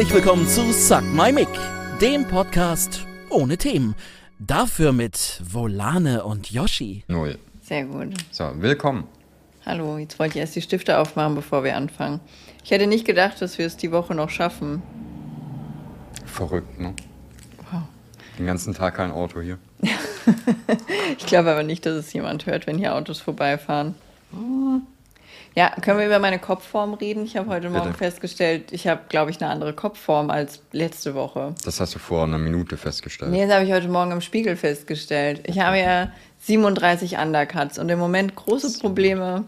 Herzlich willkommen zu Suck My Mic, dem Podcast ohne Themen. Dafür mit Volane und Yoshi. Null. Sehr gut. So, willkommen. Hallo, jetzt wollte ich erst die Stifte aufmachen, bevor wir anfangen. Ich hätte nicht gedacht, dass wir es die Woche noch schaffen. Verrückt, ne? Wow. Den ganzen Tag kein Auto hier. Ich glaube aber nicht, dass es jemand hört, wenn hier Autos vorbeifahren. Ja, können wir über meine Kopfform reden? Ich habe heute Morgen Bitte. festgestellt, ich habe, glaube ich, eine andere Kopfform als letzte Woche. Das hast du vor einer Minute festgestellt. Nee, das habe ich heute Morgen im Spiegel festgestellt. Ich habe ja 37 Undercuts und im Moment große Probleme.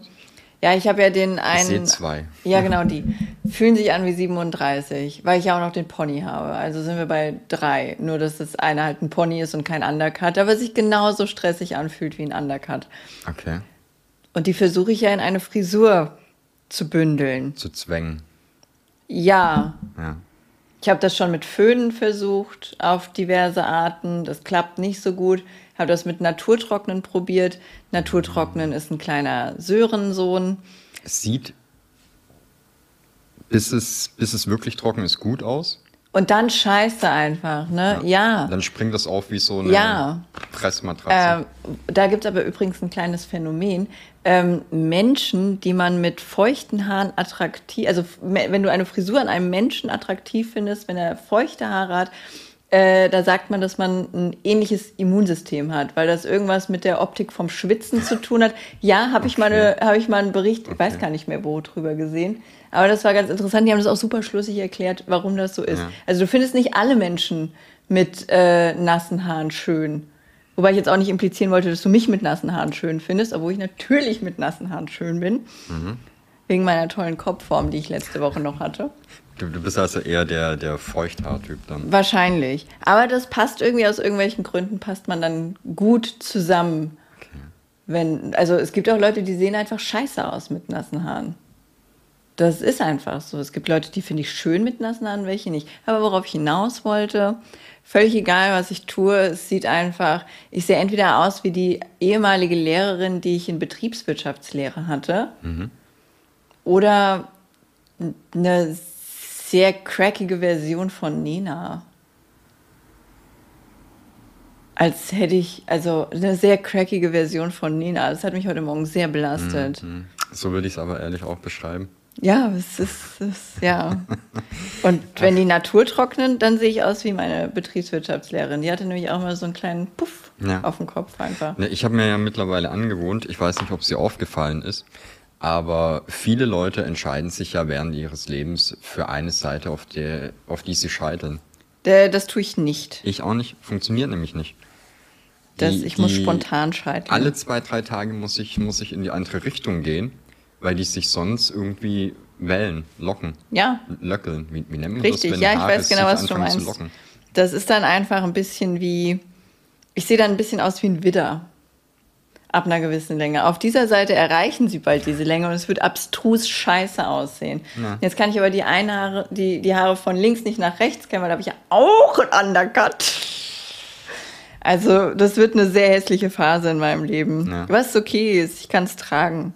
Ja, ich habe ja den Ich einen. sehe zwei. Ja, genau, die fühlen sich an wie 37, weil ich ja auch noch den Pony habe. Also sind wir bei drei. Nur, dass das eine halt ein Pony ist und kein Undercut, aber sich genauso stressig anfühlt wie ein Undercut. Okay. Und die versuche ich ja in eine Frisur zu bündeln. Zu zwängen. Ja, Ja. ich habe das schon mit Föhnen versucht auf diverse Arten. Das klappt nicht so gut. Habe das mit Naturtrocknen probiert. Naturtrocknen ist ein kleiner Sörensohn. Es sieht, bis es, bis es wirklich trocken ist, gut aus. Und dann scheiße einfach, ne? Ja. Dann springt das auf wie so eine Ja. Pressmatratze. Ähm, da gibt es aber übrigens ein kleines Phänomen. Ähm, Menschen, die man mit feuchten Haaren attraktiv, also wenn du eine Frisur an einem Menschen attraktiv findest, wenn er feuchte Haare hat, äh, da sagt man, dass man ein ähnliches Immunsystem hat, weil das irgendwas mit der Optik vom Schwitzen zu tun hat. Ja, habe ich, mal hab ich mal einen Bericht, ich weiß Okay. gar nicht mehr wo, drüber gesehen. Aber das war ganz interessant. Die haben das auch super schlüssig erklärt, warum das so ist. Ja. Also du findest nicht alle Menschen mit äh, nassen Haaren schön. Wobei ich jetzt auch nicht implizieren wollte, dass du mich mit nassen Haaren schön findest, obwohl ich natürlich mit nassen Haaren schön bin. Wegen meiner tollen Kopfform, die ich letzte Woche noch hatte. du, du bist also eher der, der Feuchthaartyp dann. Wahrscheinlich. Aber das passt irgendwie aus irgendwelchen Gründen, passt man dann gut zusammen. Okay. Wenn, also es gibt auch Leute, die sehen einfach scheiße aus mit nassen Haaren. Das ist einfach so. Es gibt Leute, die finde ich schön mit nassen Haaren, welche nicht. Aber worauf ich hinaus wollte, völlig egal, was ich tue, es sieht einfach, ich sehe entweder aus wie die ehemalige Lehrerin, die ich in Betriebswirtschaftslehre hatte, oder eine sehr crackige Version von Nena. Als hätte ich, also eine sehr crackige Version von Nina. Das hat mich heute Morgen sehr belastet. Hm. So würde ich es aber ehrlich auch beschreiben. Ja, es ist, es ja. Und wenn die Natur trocknen, dann sehe ich aus wie meine Betriebswirtschaftslehrerin. Die hatte nämlich auch mal so einen kleinen Puff Ja. auf dem Kopf einfach. Ich habe mir ja mittlerweile angewohnt, ich weiß nicht, ob dir aufgefallen ist, aber viele Leute entscheiden sich ja während ihres Lebens für eine Seite, auf, der, auf die sie scheitern. Der, das tue ich nicht. Ich auch nicht, funktioniert nämlich nicht. Das, Die- ich muss spontan scheitern. Alle zwei, drei Tage muss ich, muss ich in die andere Richtung gehen, weil die sich sonst irgendwie wellen, locken, Ja, löckeln. Wie, wie nennt man richtig. das, wenn Ja, ich Haare weiß genau, was du meinst. Das ist dann einfach ein bisschen wie. Ich sehe dann ein bisschen aus wie ein Widder. Ab einer gewissen Länge. Auf dieser Seite erreichen sie bald diese Länge und es wird abstrus scheiße aussehen. Ja. Jetzt kann ich aber die, eine Haare, die, die Haare von links nicht nach rechts kennen, weil da habe ich ja auch ein Undercut. Also, das wird eine sehr hässliche Phase in meinem Leben. Ja. Was okay ist, ich kann es tragen.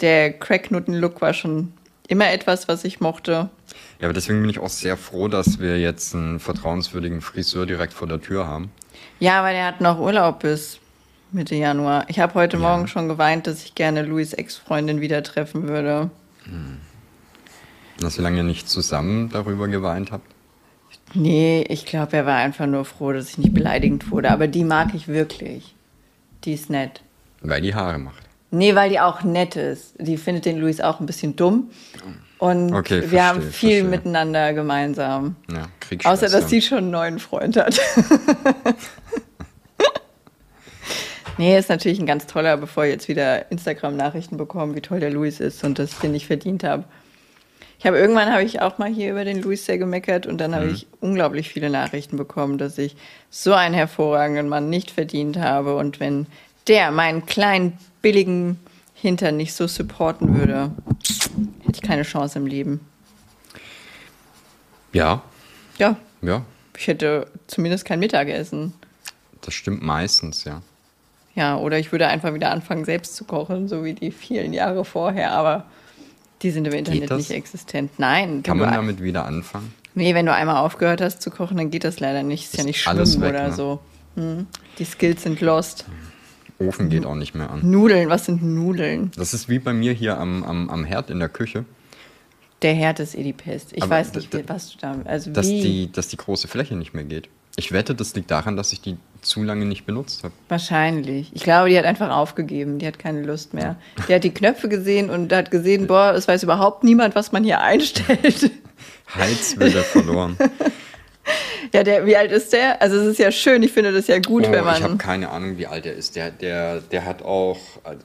Der Cracknutten-Look war schon immer etwas, was ich mochte. Ja, aber deswegen bin ich auch sehr froh, dass wir jetzt einen vertrauenswürdigen Friseur direkt vor der Tür haben. Ja, aber der hat noch Urlaub bis Mitte Januar. Ich habe heute Ja. Morgen schon geweint, dass ich gerne Louis Ex-Freundin wieder treffen würde. Dass ihr lange nicht zusammen darüber geweint habt. Nee, ich glaube, er war einfach nur froh, dass ich nicht beleidigend wurde. Aber die mag ich wirklich. Die ist nett. Weil die Haare macht. Nee, weil die auch nett ist. Die findet den Louis auch ein bisschen dumm. Und Okay, wir verstehe, haben viel verstehe. miteinander gemeinsam. Ja. Außer, dass sie schon einen neuen Freund hat. nee, ist natürlich ein ganz toller, bevor ich jetzt wieder Instagram-Nachrichten bekomme, wie toll der Luis ist und dass ich den nicht verdient habe. Ich habe irgendwann habe ich auch mal hier über den Luis sehr gemeckert und dann habe ich unglaublich viele Nachrichten bekommen, dass ich so einen hervorragenden Mann nicht verdient habe und wenn der meinen kleinen billigen Hintern nicht so supporten würde, hätte ich keine Chance im Leben. Ja, Ja, ja, ich hätte zumindest kein Mittagessen. das stimmt meistens, ja. Ja, oder ich würde einfach wieder anfangen, selbst zu kochen, so wie die vielen Jahre vorher, aber die sind im Internet nicht existent. Nein. Kann man damit wieder anfangen? Nee, wenn du einmal aufgehört hast zu kochen, dann geht das leider nicht. Ist, ja Ist nicht alles schwimmen weg, oder ne? so. Hm. Die Skills sind lost. Ofen geht auch nicht mehr an. Nudeln, was sind Nudeln? Das ist wie bei mir hier am, am, am Herd in der Küche, Der Herd ist eh die Pest. Ich Aber weiß nicht, was du da. Also dass wie? die, dass die große Fläche nicht mehr geht. Ich wette, das liegt daran, dass ich die zu lange nicht benutzt habe. Wahrscheinlich. Ich glaube, die hat einfach aufgegeben. Die hat keine Lust mehr. Die hat die Knöpfe gesehen und hat gesehen, boah, es weiß überhaupt niemand, was man hier einstellt. Heizwille verloren. ja, der, wie alt ist der? Also es ist ja schön. Ich finde das ja gut, Oh, wenn ich habe man. keine Ahnung, wie alt er ist. Der, der, der hat auch,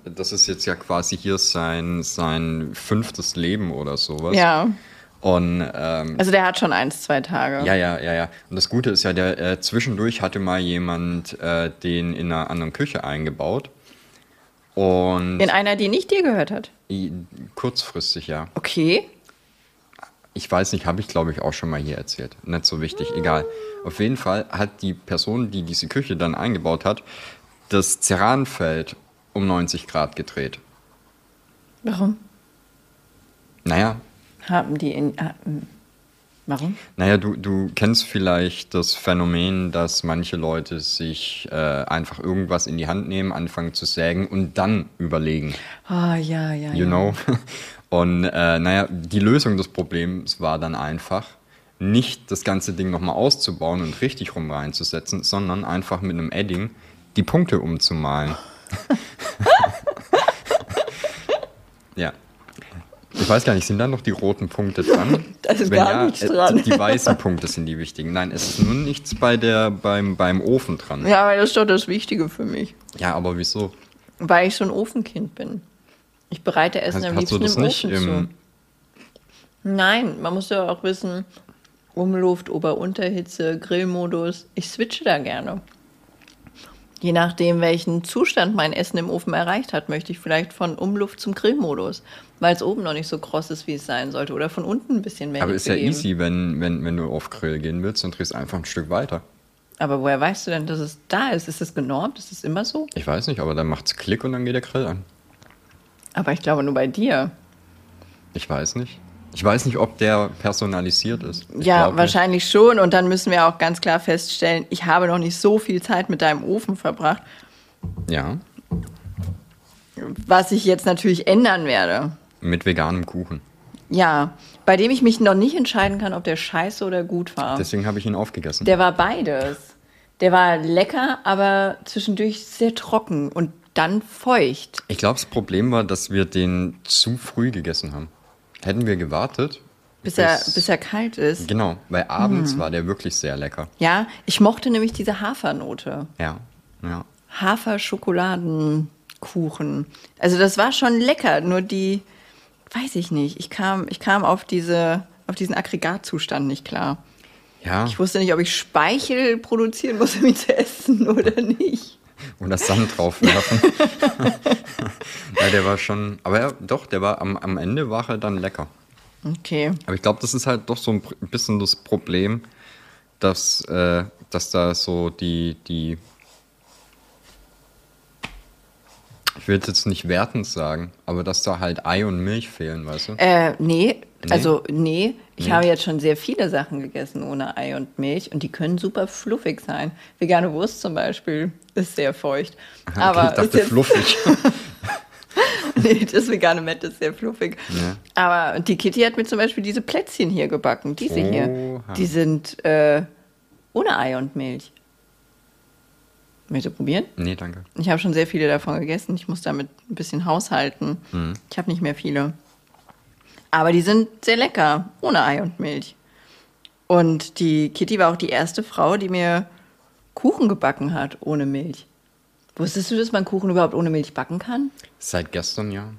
das ist jetzt ja quasi hier sein, sein fünftes Leben oder sowas. Ja. Und ähm, Also der hat schon eins, zwei Tage. ja, ja, ja, ja. Und das Gute ist ja, der äh, zwischendurch hatte mal jemand äh, den in einer anderen Küche eingebaut. Und In einer, die nicht dir gehört hat. kurzfristig, ja. Okay. Ich weiß nicht, habe ich glaube ich auch schon mal hier erzählt. Nicht so wichtig, egal. Auf jeden Fall hat die Person, die diese Küche dann eingebaut hat, das Ceranfeld um 90 Grad gedreht. Warum? Naja, Haben die in. hm. Warum? naja, du, du kennst vielleicht das Phänomen, dass manche Leute sich äh, einfach irgendwas in die Hand nehmen, anfangen zu sägen und dann überlegen, Ah, ja, ja. you ja. know. Und äh, naja, die Lösung des Problems war dann einfach, nicht das ganze Ding nochmal auszubauen und richtig rum reinzusetzen, sondern einfach mit einem Edding die Punkte umzumalen. ja. Ich weiß gar nicht, sind da noch die roten Punkte dran? Da ist Wenn gar ja, nichts äh, dran. Die weißen Punkte sind die wichtigen. Nein, es ist nur nichts bei der, beim, beim Ofen dran. Ja, aber das ist doch das Wichtige für mich. Ja, aber wieso? Weil ich so ein Ofenkind bin. Ich bereite Essen Hast, am hast du liebsten das im Ofen im, zu. Nein, man muss ja auch wissen, Umluft, Ober-Unterhitze, Grillmodus. Ich switche da gerne. Je nachdem, welchen Zustand mein Essen im Ofen erreicht hat, möchte ich vielleicht von Umluft zum Grillmodus, weil es oben noch nicht so kross ist, wie es sein sollte. Oder von unten ein bisschen mehr. Aber ist ja easy, wenn, wenn, wenn du auf Grill gehen willst, dann drehst du einfach ein Stück weiter. Aber woher weißt du denn, dass es da ist? Ist es genormt? Ist es immer so? Ich weiß nicht, aber dann macht's Klick und dann geht der Grill an. Aber ich glaube nur bei dir. Ich weiß nicht. Ich weiß nicht, ob der personalisiert ist. Ich ja, glaub nicht. wahrscheinlich schon. Und dann müssen wir auch ganz klar feststellen, ich habe noch nicht so viel Zeit mit deinem Ofen verbracht, Ja, was ich jetzt natürlich ändern werde. mit veganem Kuchen. Ja, bei dem ich mich noch nicht entscheiden kann, ob der scheiße oder gut war. Deswegen habe ich ihn aufgegessen. Der war beides. Der war lecker, aber zwischendurch sehr trocken und dann feucht. Ich glaube, das Problem war, dass wir den zu früh gegessen haben. Hätten wir gewartet. Bis er, bis er kalt ist. Genau, weil abends Hm. war der wirklich sehr lecker. Ja, ich mochte nämlich diese Hafernote. Ja, ja. Hafer-Schokoladenkuchen. Also das war schon lecker, nur die, weiß ich nicht, ich kam, ich kam auf, diese, auf diesen Aggregatzustand nicht klar. Ja, Ich wusste nicht, ob ich Speichel produzieren muss, um ihn zu essen oder nicht. Oder Sand drauf werfen. ja, der war schon. Aber ja, doch, der war am, am Ende war er dann lecker. Okay. Aber ich glaube, das ist halt doch so ein bisschen das Problem, dass, äh, dass da so die, die. Ich will jetzt nicht wertend sagen, aber dass da halt Ei und Milch fehlen, weißt du? Äh, nee, Nee? also nee. Ich Nee. habe jetzt schon sehr viele Sachen gegessen ohne Ei und Milch und die können super fluffig sein. Vegane Wurst zum Beispiel ist sehr feucht. Aber ich dachte fluffig. nee, das vegane Mett ist sehr fluffig. Ja. Aber die Kitty hat mir zum Beispiel diese Plätzchen hier gebacken. Diese hier. Oha. Die sind äh, ohne Ei und Milch. Möchtest du probieren? nee, danke. Ich habe schon sehr viele davon gegessen. Ich muss damit ein bisschen haushalten. Mhm. Ich habe nicht mehr viele. Aber die sind sehr lecker, ohne Ei und Milch. Und die Kitty war auch die erste Frau, die mir Kuchen gebacken hat, ohne Milch. Wusstest du, dass man Kuchen überhaupt ohne Milch backen kann? Seit gestern ja.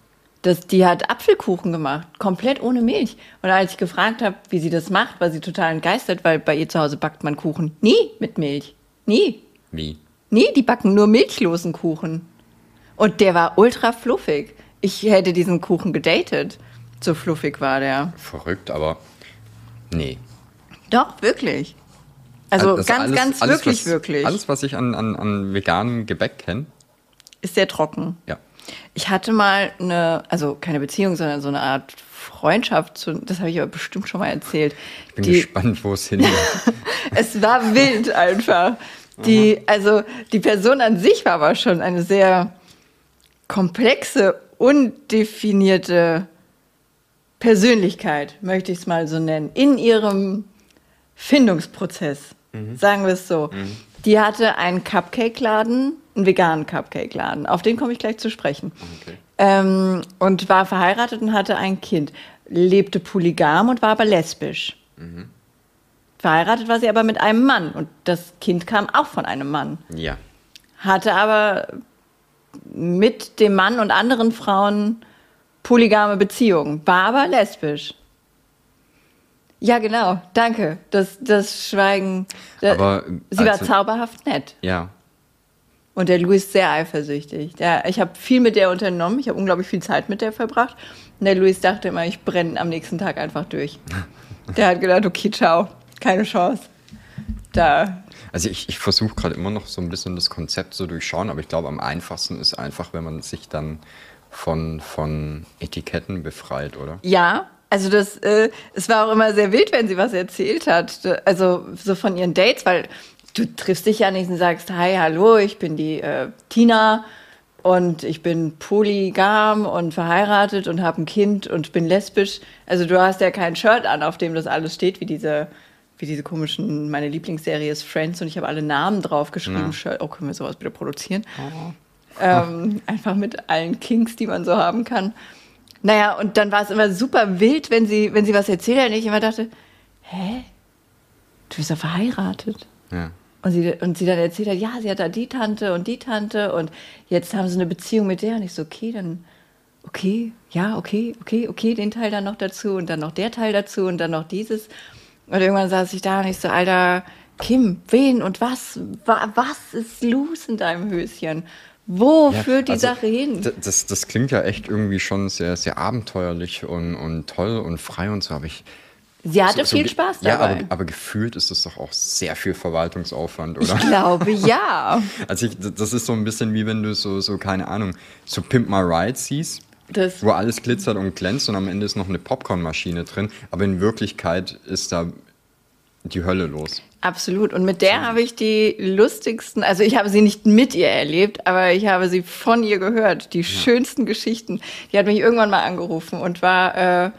Das, die hat Apfelkuchen gemacht, komplett ohne Milch. Und als ich gefragt habe, wie sie das macht, war sie total entgeistert, weil bei ihr zu Hause backt man Kuchen nie mit Milch. Nie. Wie? Nee, die backen nur milchlosen Kuchen. Und der war ultra fluffig. Ich hätte diesen Kuchen gedatet. So fluffig war der. Verrückt, aber nee. Doch, wirklich. Also Das ganz, alles- ganz alles, wirklich, was, wirklich. Alles, was ich an, an, an veganem Gebäck kenne, Ist sehr trocken. ja. Ich hatte mal eine, also keine Beziehung, sondern so eine Art Freundschaft zu, das habe ich aber bestimmt schon mal erzählt. Ich bin gespannt, wo es hingeht. es war wild einfach. Die, also die Person an sich war aber schon eine sehr komplexe, undefinierte Persönlichkeit, möchte ich es mal so nennen, in ihrem Findungsprozess, mhm. sagen wir es so. Mhm. Die hatte einen Cupcake-Laden, einen veganen Cupcake-Laden. Auf den komme ich gleich zu sprechen. Okay. Ähm, und war verheiratet und hatte ein Kind. Lebte polygam und war aber lesbisch. Mhm. Verheiratet war sie aber mit einem Mann und das Kind kam auch von einem Mann. Ja. Hatte aber mit dem Mann und anderen Frauen polygame Beziehungen, war aber lesbisch. Ja, genau, danke. Das, das Schweigen. Das, aber, sie war also zauberhaft nett. Ja. Und der Louis ist sehr eifersüchtig. Der, ich habe viel mit der unternommen, ich habe unglaublich viel Zeit mit der verbracht. Und der Louis dachte immer, ich brenne am nächsten Tag einfach durch. der hat gedacht, okay, ciao, keine Chance. Da. Also ich, ich versuche gerade immer noch so ein bisschen das Konzept zu durchschauen, aber ich glaube, am einfachsten ist einfach, wenn man sich dann von, von Etiketten befreit, oder? Ja, also das, äh, es war auch immer sehr wild, wenn sie was erzählt hat. Also so von ihren Dates, weil du triffst dich ja nicht und sagst, hi, hallo, ich bin die äh, Tina und ich bin polygam und verheiratet und habe ein Kind und bin lesbisch. Also du hast ja kein Shirt an, auf dem das alles steht, wie diese, wie diese komischen, meine Lieblingsserie ist Friends und ich habe alle Namen draufgeschrieben. Ja. Oh, können wir sowas bitte produzieren? Oh. Ähm, einfach mit allen Kinks, die man so haben kann. Naja, und dann war es immer super wild, wenn sie, wenn sie was erzählt hat und ich immer dachte, hä? Du bist ja verheiratet. Ja. Und sie, und sie dann erzählt hat, ja, sie hat da die Tante und die Tante und jetzt haben sie eine Beziehung mit der und ich so, okay, dann, okay, ja, okay, okay, okay, den Teil dann noch dazu und dann noch der Teil dazu und dann noch dieses. Und irgendwann saß ich da und ich so, Alter, Kim, wen und was, was ist los in deinem Höschen? Wo ja, führt die also, Sache hin? Das, das klingt ja echt irgendwie schon sehr, sehr abenteuerlich und, und toll und frei und so, aber ich. Sie hatte so, viel Spaß dabei. Ja, aber, aber, gefühlt ist das doch auch sehr viel Verwaltungsaufwand, oder? Ich glaube, ja. also ich, das ist so ein bisschen wie wenn du so, so keine Ahnung, so Pimp My Ride siehst, das wo alles glitzert und glänzt und am Ende ist noch eine Popcornmaschine drin, aber in Wirklichkeit ist da die Hölle los. Absolut. Und mit der habe ich die lustigsten, also ich habe sie nicht mit ihr erlebt, aber ich habe sie von ihr gehört. Die ja. schönsten Geschichten. Die hat mich irgendwann mal angerufen und war, äh,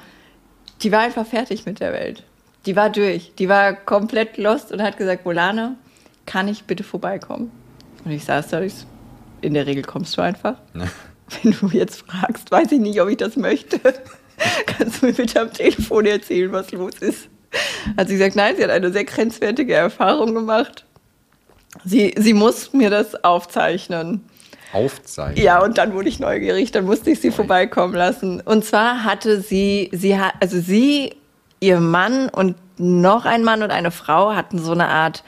die war einfach fertig mit der Welt. Die war durch. Die war komplett lost und hat gesagt, Bolane, kann ich bitte vorbeikommen? Und ich saß da, in der Regel kommst du einfach. Ja. Wenn du jetzt fragst, weiß ich nicht, ob ich das möchte. Kannst du mir bitte am Telefon erzählen, was los ist? Hat sie gesagt, nein, sie hat eine sehr grenzwertige Erfahrung gemacht. Sie, sie muss mir das aufzeichnen. Aufzeichnen? Ja, und dann wurde ich neugierig, dann musste ich sie vorbeikommen lassen. Und zwar hatte sie, sie hat, also sie, ihr Mann und noch ein Mann und eine Frau hatten so eine Art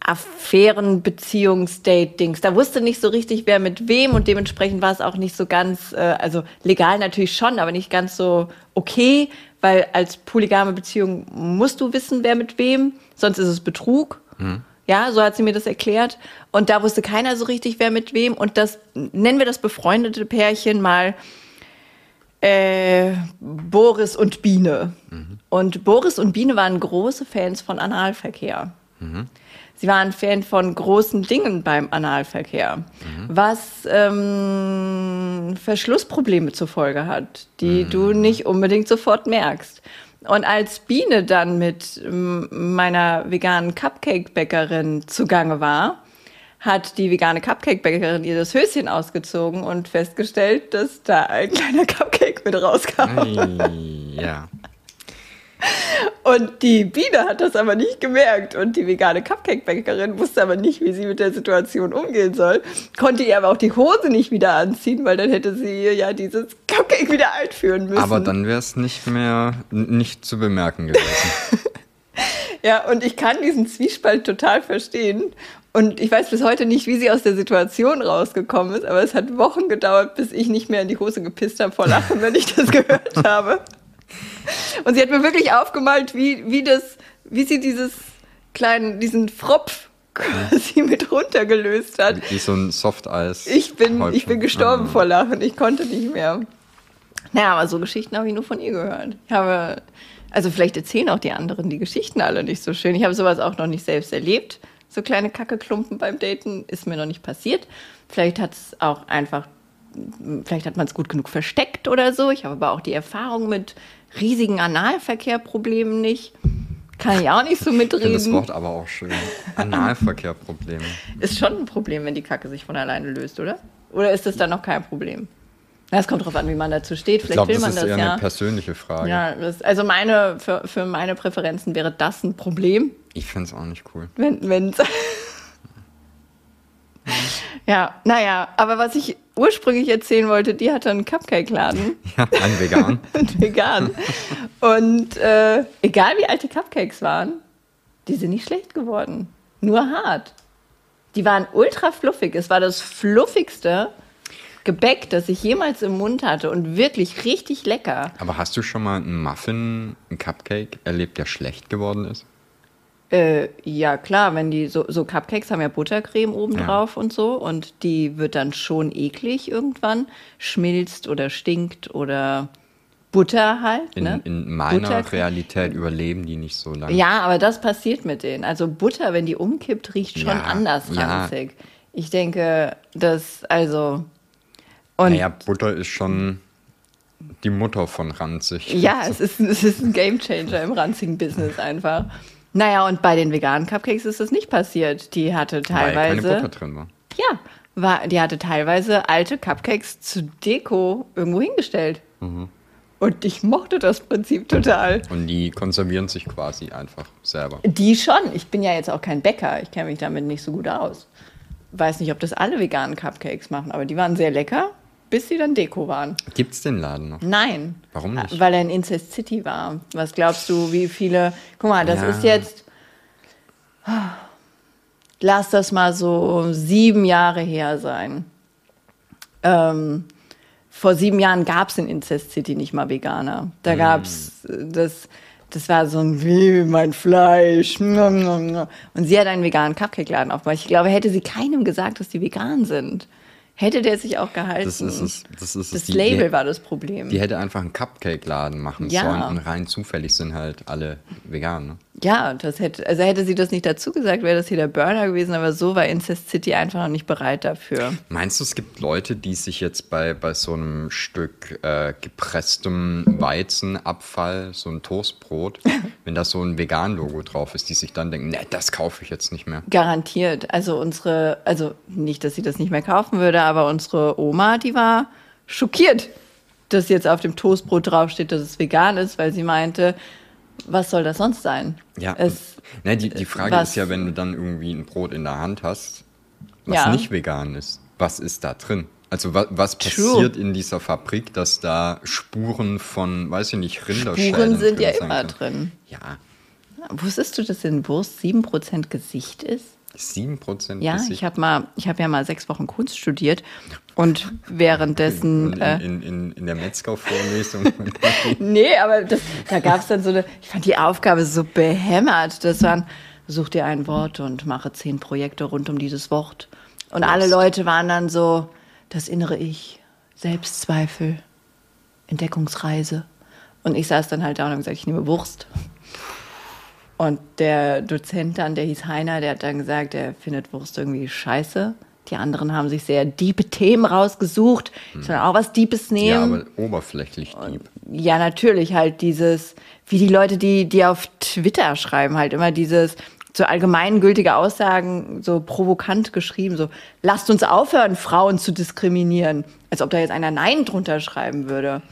Affären, Beziehungsdate-Dings. Da wusste nicht so richtig, wer mit wem und dementsprechend war es auch nicht so ganz, äh, also legal natürlich schon, aber nicht ganz so okay, weil als polygame Beziehung musst du wissen, wer mit wem, sonst ist es Betrug. Mhm. Ja, so hat sie mir das erklärt. Und da wusste keiner so richtig, wer mit wem. Und das nennen wir das befreundete Pärchen mal äh, Boris und Biene. Mhm. Und Boris und Biene waren große Fans von Analverkehr. Mhm. Sie waren Fan von großen Dingen beim Analverkehr, mhm. was ähm, Verschlussprobleme zur Folge hat, die mhm. du nicht unbedingt sofort merkst. Und als Biene dann mit meiner veganen Cupcake-Bäckerin zugange war, hat die vegane Cupcake-Bäckerin ihr das Höschen ausgezogen und festgestellt, dass da ein kleiner Cupcake mit rauskam. Ei, ja. Und die Biene hat das aber nicht gemerkt und die vegane Cupcake-Bäckerin wusste aber nicht, wie sie mit der Situation umgehen soll. Konnte ihr aber auch die Hose nicht wieder anziehen, weil dann hätte sie ja dieses Cupcake wieder einführen müssen. Aber dann wäre es nicht mehr nicht zu bemerken gewesen. ja, und ich kann diesen Zwiespalt total verstehen. Und ich weiß bis heute nicht, wie sie aus der Situation rausgekommen ist, aber es hat Wochen gedauert, bis ich nicht mehr in die Hose gepisst habe vor Lachen, wenn ich das gehört habe. Und sie hat mir wirklich aufgemalt, wie, wie, das, wie sie dieses kleinen, diesen Fropf quasi mit runtergelöst hat. Wie so ein Softeis. Ich bin, ich bin gestorben ah. vor Lachen. Ich konnte nicht mehr. Naja, aber so Geschichten habe ich nur von ihr gehört. Ich habe, also vielleicht erzählen auch die anderen die Geschichten alle nicht so schön. Ich habe sowas auch noch nicht selbst erlebt. So kleine Kackeklumpen beim Daten ist mir noch nicht passiert. Vielleicht hat es auch einfach, vielleicht hat man es gut genug versteckt oder so. Ich habe aber auch die Erfahrung mit riesigen Analverkehrproblemen nicht. Kann ich auch nicht so finde das mitreden. Wort aber auch schön. Analverkehrprobleme. Ist schon ein Problem, wenn die Kacke sich von alleine löst, oder? Oder ist das dann noch kein Problem? Na, Es kommt drauf an, wie man dazu steht. Ich Vielleicht glaube, will das man ist das eher ja. eine persönliche Frage. Ja, das, also meine, für, für meine Präferenzen wäre das ein Problem, Ich finde es auch nicht cool. wenn, wenn's. Ja, naja, aber was ich ursprünglich erzählen wollte, die hatte einen Cupcake-Laden, Ja, ein Vegan. vegan. Und äh, egal wie alt die Cupcakes waren, die sind nicht schlecht geworden. Nur hart. Die waren ultra fluffig. Es war das fluffigste Gebäck, das ich jemals im Mund hatte und wirklich richtig lecker. Aber hast du schon mal einen Muffin, einen Cupcake erlebt, der schlecht geworden ist? Äh, ja, klar, wenn die so, so Cupcakes haben ja Buttercreme oben Ja. drauf und so und die wird dann schon eklig irgendwann, schmilzt oder stinkt oder Butter halt. In, ne? in meiner. Realität überleben die nicht so lange. Ja, aber das passiert mit denen. Also Butter, wenn die umkippt, riecht schon Ja, anders ja. ranzig. Ich denke, dass, also. Und Naja, Butter ist schon die Mutter von ranzig. Ja, es ist, es ist ein Gamechanger im ranzigen Business einfach. Naja, und bei den veganen Cupcakes ist das nicht passiert. Die hatte Weil keine teilweise. Butter drin war. Ja, war, die hatte teilweise alte Cupcakes zu Deko irgendwo hingestellt. Mhm. Und ich mochte das Prinzip total. Und die konservieren sich quasi einfach selber. Die schon. Ich bin ja jetzt auch kein Bäcker. Ich kenne mich damit nicht so gut aus. Weiß nicht, ob das alle veganen Cupcakes machen, aber die waren sehr lecker, bis sie dann Deko waren. Gibt es den Laden noch? Nein. Warum nicht? Weil er in Incest City war. Was glaubst du, wie viele. Guck mal, das Ja. ist jetzt. Lass das mal so sieben Jahre her sein. Ähm, vor sieben Jahren gab es in Incest City nicht mal Veganer. Da Hm. gab es das. Das war so ein wie mein Fleisch. Und sie hat einen veganen Cupcake-Laden aufgemacht. Ich glaube, hätte sie keinem gesagt, dass die vegan sind, hätte der sich auch gehalten. Das ist es. Das, ist es. Das Die- Label die, war das Problem. Die hätte einfach einen Cupcake-Laden machen Ja. sollen und rein zufällig sind halt alle vegan. Ne? Ja, das hätte, also hätte sie das nicht dazu gesagt, wäre das hier der Burner gewesen, aber so war Incest City einfach noch nicht bereit dafür. Meinst du, es gibt Leute, die sich jetzt bei, bei so einem Stück äh, gepresstem Weizenabfall, so ein Toastbrot, wenn da so ein Vegan-Logo drauf ist, die sich dann denken, ne, das kaufe ich jetzt nicht mehr. Garantiert. Also unsere, also nicht, dass sie das nicht mehr kaufen würde, aber unsere Oma, die war schockiert, dass jetzt auf dem Toastbrot draufsteht, dass es vegan ist, weil sie meinte, was soll das sonst sein? Ja, Es, ne, die, die Frage was- ist ja, wenn du dann irgendwie ein Brot in der Hand hast, was Ja. nicht vegan ist, was ist da drin? Also was, was True. passiert in dieser Fabrik, dass da Spuren von, weiß ich nicht, Rinderschäden Spuren sind ja immer können? drin. Ja, Wusstest du, dass in Wurst 7% Gesicht ist? 7% Ja, Gesicht. ich habe mal, ich habe ja mal sechs Wochen Kunst studiert und währenddessen. in, äh, in, in, in der Metzger-Vorlesung. Nee, aber das, da gab es dann so eine, ich fand die Aufgabe so behämmert. Das waren, such dir ein Wort und mache zehn Projekte rund um dieses Wort. Und alle Wurst. Leute waren dann so, das innere Ich, Selbstzweifel, Entdeckungsreise. Und ich saß dann halt da und habe gesagt, ich nehme Wurst. Und der Dozent dann, der hieß Heiner, der hat dann gesagt, er findet Wurst irgendwie scheiße. Die anderen haben sich sehr diepe Themen rausgesucht. Ich soll auch was Deepes nehmen. ja, aber oberflächlich deep. Ja, natürlich halt dieses, wie die Leute, die, die auf Twitter schreiben, halt immer dieses so allgemeingültige Aussagen, so provokant geschrieben, so lasst uns aufhören, Frauen zu diskriminieren. Als ob da jetzt einer Nein drunter schreiben würde.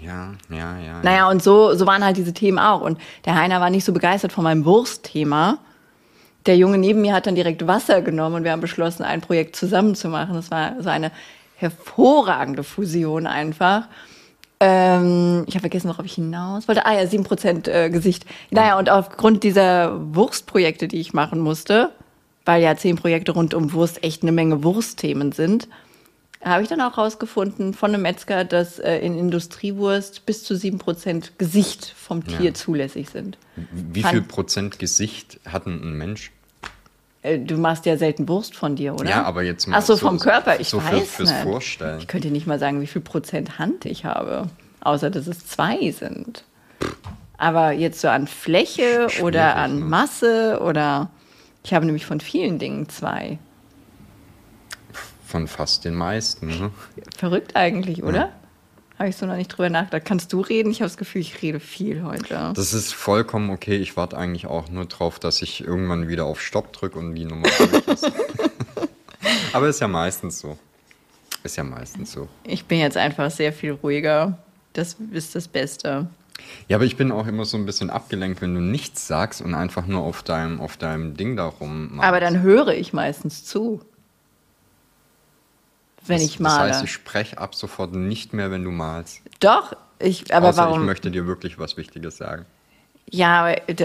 Ja, ja, ja. Naja, und so, so waren halt diese Themen auch. Und der Heiner war nicht so begeistert von meinem Wurstthema. Der Junge neben mir hat dann direkt Wasser genommen und wir haben beschlossen, ein Projekt zusammen zu machen. Das war so eine hervorragende Fusion einfach. Ähm, ich habe vergessen, worauf ich hinaus wollte. Ah ja, 7% äh, Gesicht. Naja, und aufgrund dieser Wurstprojekte, die ich machen musste, weil ja zehn Projekte rund um Wurst echt eine Menge Wurstthemen sind, habe ich dann auch rausgefunden von einem Metzger, dass äh, in Industriewurst bis zu 7% Gesicht vom Tier Ja. zulässig sind. Wie Fand- viel Prozent Gesicht hat ein Mensch? Äh, du machst ja selten Wurst von dir, oder? Ja, aber jetzt mal Ach so, so- vom Körper, ich so für- weiß fürs nicht. Vorstellen. Ich könnte dir nicht mal sagen, wie viel Prozent Hand ich habe. außer dass es zwei sind. Aber jetzt so an Fläche oder an ne? Masse oder ich habe nämlich von vielen Dingen zwei. Von fast den meisten. Ne? Verrückt eigentlich, oder? Habe ich so noch nicht drüber nachgedacht. Kannst du reden? Ich habe das Gefühl, ich rede viel heute. Das ist vollkommen okay. Ich warte eigentlich auch nur drauf, dass ich irgendwann wieder auf Stopp drücke und die Nummer ist. Aber ist ja meistens so. Ist ja meistens so. Ich bin jetzt einfach sehr viel ruhiger. Das ist das Beste. Ja, aber ich bin auch immer so ein bisschen abgelenkt, wenn du nichts sagst und einfach nur auf deinem, auf deinem Ding da rummachst. Aber dann höre ich meistens zu. Wenn das, ich male. Das heißt, ich spreche ab sofort nicht mehr, wenn du malst. Doch, ich, aber Außer warum? ich möchte dir wirklich was Wichtiges sagen. Ja, aber, d-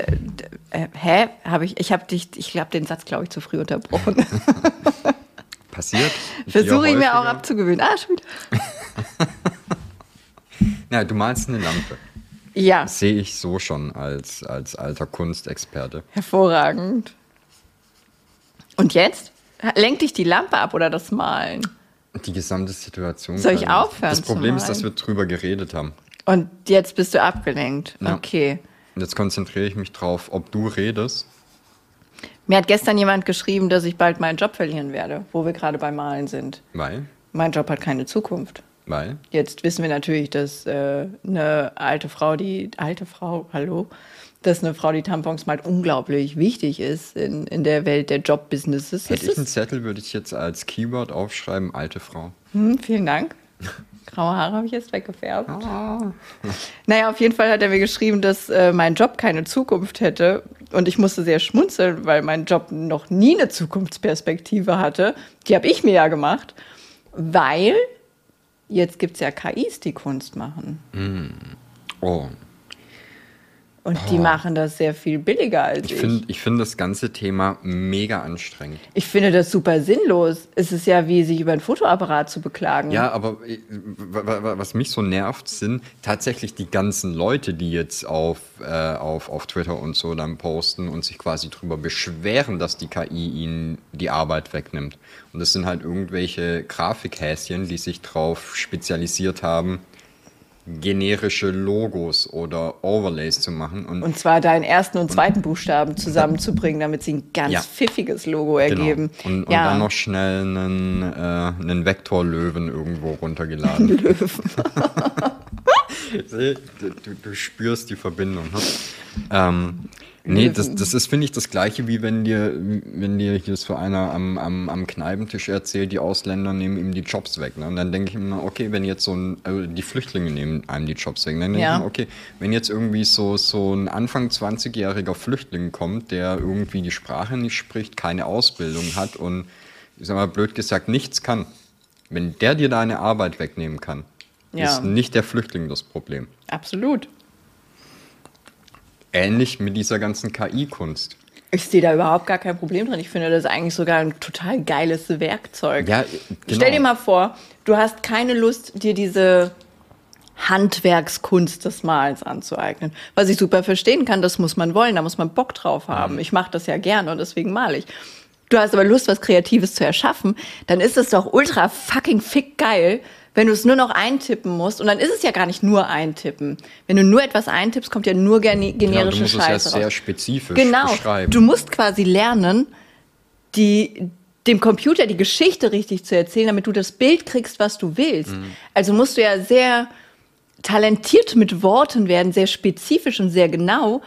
äh, hä? Habe ich, ich habe dich, ich glaube, den Satz, glaube ich, zu früh unterbrochen. Passiert? Versuche ich mir auch abzugewöhnen. Ah, schon wieder. Ja, du malst eine Lampe. Ja, sehe ich so schon als, als alter Kunstexperte. hervorragend. Und jetzt? Lenkt dich die Lampe ab oder das Malen? Die gesamte Situation. Soll ich aufhören Das Problem ist, dass wir drüber geredet haben. Und jetzt bist du abgelenkt. Ja. Okay. Und jetzt konzentriere ich mich drauf, ob du redest. Mir hat gestern jemand geschrieben, dass ich bald meinen Job verlieren werde, wo wir gerade beim Malen sind. Weil? Mein Job hat keine Zukunft. Weil? Jetzt wissen wir natürlich, dass äh, eine alte Frau, die alte Frau, hallo, dass eine Frau, die Tampons malt, unglaublich wichtig ist in, in der Welt der Jobbusinesses. Hätte ich einen Zettel, würde ich jetzt als Keyword aufschreiben, alte Frau. hm, vielen Dank. Graue Haare habe ich jetzt weggefärbt. Naja, auf jeden Fall hat er mir geschrieben, dass äh, mein Job keine Zukunft hätte. Und ich musste sehr schmunzeln, weil mein Job noch nie eine Zukunftsperspektive hatte. Die habe ich mir ja gemacht, weil jetzt gibt es ja KIs, die Kunst machen. Oh, Und die machen das sehr viel billiger als ich. ich finde ich find das ganze Thema mega anstrengend. ich finde das super sinnlos. Es ist ja wie, sich über ein Fotoapparat zu beklagen. Ja, aber äh, wa- wa- wa- was mich so nervt, sind tatsächlich die ganzen Leute, die jetzt auf, äh, auf, auf Twitter und so dann posten und sich quasi drüber beschweren, dass die KI ihnen die Arbeit wegnimmt. Und das sind halt irgendwelche Grafikhäschen, die sich darauf spezialisiert haben, generische Logos oder Overlays zu machen. Und, Und zwar deinen ersten und zweiten Buchstaben zusammenzubringen, damit sie ein ganz Ja. pfiffiges Logo ergeben. Genau. Und, und ja. dann noch schnell einen, äh, einen Vektorlöwen irgendwo runtergeladen. Löwen. Du, du spürst die Verbindung. Ne? Ähm, nee, das, das ist, finde ich, das Gleiche, wie wenn dir, wenn dir hier so einer am, am, am Kneipentisch erzählt, die Ausländer nehmen ihm die Jobs weg. Ne? Und dann denke ich immer, okay, wenn jetzt so ein, äh, die Flüchtlinge nehmen einem die Jobs weg. Dann denke Ja. ich mir, okay, wenn jetzt irgendwie so, so ein Anfang 20-jähriger Flüchtling kommt, der irgendwie die Sprache nicht spricht, keine Ausbildung hat und, ich sag mal, blöd gesagt, nichts kann, wenn der dir deine Arbeit wegnehmen kann, Ja. ist nicht der Flüchtling das Problem. Absolut. Ähnlich mit dieser ganzen KI-Kunst. Ich sehe da überhaupt gar kein Problem drin. Ich finde das eigentlich sogar ein total geiles Werkzeug. Ja, genau. Stell dir mal vor, du hast keine Lust, dir diese Handwerkskunst des Malens anzueignen. Was ich super verstehen kann, das muss man wollen, da muss man Bock drauf haben. Ich mache das ja gerne und deswegen male ich. Du hast aber Lust, was Kreatives zu erschaffen, dann ist es doch ultra fucking fick geil, wenn du es nur noch eintippen musst. Und dann ist es ja gar nicht nur eintippen. Wenn du nur etwas eintippst, kommt ja nur gene- Genau, generische du musst es ja Scheiße sehr raus. spezifisch Genau. beschreiben. Du musst quasi lernen, die, dem Computer die Geschichte richtig zu erzählen, damit du das Bild kriegst, was du willst. Mhm. Also musst du ja sehr talentiert mit Worten werden, sehr spezifisch und sehr genau.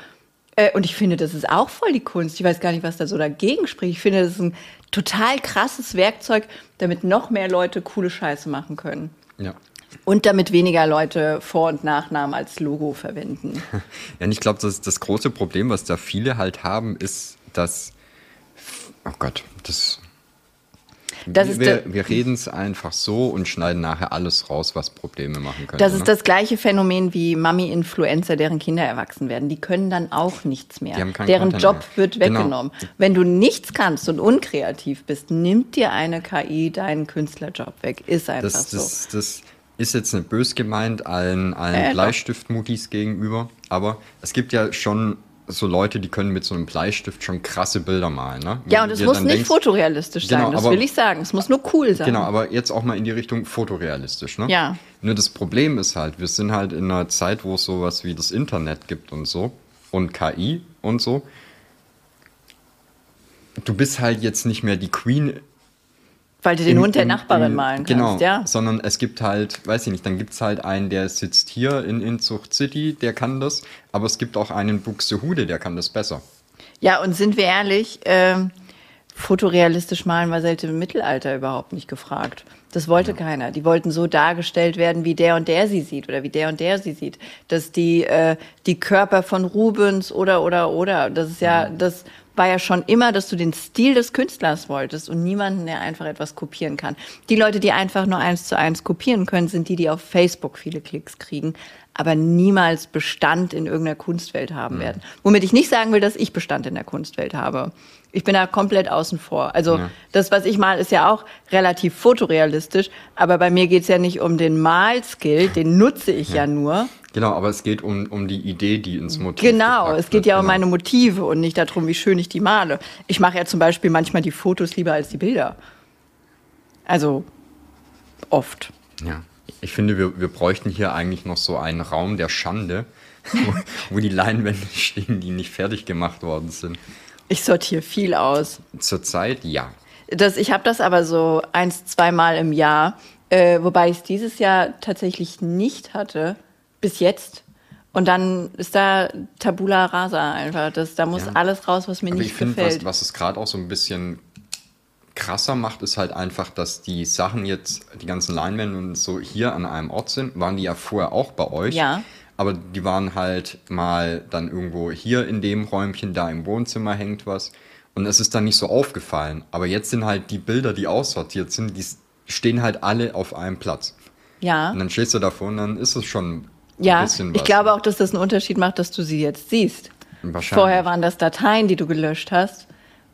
Äh, Und ich finde, das ist auch voll die Kunst. Ich weiß gar nicht, was da so dagegen spricht. Ich finde, das ist ein total krasses Werkzeug, damit noch mehr Leute coole Scheiße machen können. ja. Und damit weniger Leute Vor- und Nachnamen als Logo verwenden. ja, und ich glaube, das, das große Problem, was da viele halt haben, ist, dass. Oh Gott, das. Das wir wir reden es einfach so und schneiden nachher alles raus, was Probleme machen könnte. Das ist ne? das gleiche Phänomen wie Mami-Influencer, deren Kinder erwachsen werden. Die können dann auch nichts mehr. Deren Content Job mehr. wird Genau. weggenommen. Wenn du nichts kannst und unkreativ bist, nimmt dir eine KI deinen Künstlerjob weg. Ist einfach Das, so. das, das ist jetzt nicht bös gemeint allen, allen doch. Bleistiftmutis gegenüber, aber es gibt ja schon so Leute, die können mit so einem Bleistift schon krasse Bilder malen. Ne? Ja, und es muss nicht denkst- fotorealistisch sein, Genau, das aber- will ich sagen. Es muss nur cool sein. Genau, aber jetzt auch mal in die Richtung fotorealistisch, ne? Ja. Nur das Problem ist halt, wir sind halt in einer Zeit, wo es sowas wie das Internet gibt und so und KI und so. Du bist halt jetzt nicht mehr die Queen. Weil du den im- Hund der im- Nachbarin im- malen kannst, Genau, ja. sondern es gibt halt, weiß ich nicht, dann gibt es halt einen, der sitzt hier in Inzucht City, der kann das, aber es gibt auch einen in Buxtehude, der kann das besser. Ja, und sind wir ehrlich, ähm, fotorealistisch malen war seit dem Mittelalter überhaupt nicht gefragt. Das wollte keiner. Die wollten so dargestellt werden, wie der und der sie sieht oder wie der und der sie sieht. Dass die, äh, die Körper von Rubens oder, oder, oder. Das ist ja, das war ja schon immer, dass du den Stil des Künstlers wolltest und niemanden, der einfach etwas kopieren kann. Die Leute, die einfach nur eins zu eins kopieren können, sind die, die auf Facebook viele Klicks kriegen, aber niemals Bestand in irgendeiner Kunstwelt haben werden. Womit ich nicht sagen will, dass ich Bestand in der Kunstwelt habe. Ich bin da komplett außen vor. Also Ja. das, was ich mal, ist ja auch relativ fotorealistisch, aber bei mir geht's ja nicht um den Malskill, den nutze ich ja, nur. Genau, aber es geht um, um die Idee, die ins Motiv Genau, es geht wird, ja um genau. meine Motive und nicht darum, wie schön ich die male. Ich mache ja zum Beispiel manchmal die Fotos lieber als die Bilder. Also oft. Ja. Ich finde, wir, wir bräuchten hier eigentlich noch so einen Raum der Schande, wo, wo die Leinwände stehen, die nicht fertig gemacht worden sind. Ich sortiere viel aus. Zurzeit ja. Das, ich habe das aber so eins, zweimal im Jahr, äh, wobei ich es dieses Jahr tatsächlich nicht hatte, bis jetzt. Und dann ist da Tabula Rasa einfach. Das, da muss Ja. alles raus, was mir Aber ich nicht finde, was, gefällt. was es gerade auch so ein bisschen krasser macht, ist halt einfach, dass die Sachen jetzt, die ganzen Leinwände und so hier an einem Ort sind, waren die ja vorher auch bei euch. Ja. Aber die waren halt mal dann irgendwo hier in dem Räumchen, da im Wohnzimmer hängt was. Und es ist dann nicht so aufgefallen. Aber jetzt sind halt die Bilder, die aussortiert sind, die stehen halt alle auf einem Platz. ja. Und dann stehst du davor und dann ist es schon ein Ja, bisschen was. ich glaube auch, dass das einen Unterschied macht, dass du sie jetzt siehst. Wahrscheinlich. Vorher waren das Dateien, die du gelöscht hast.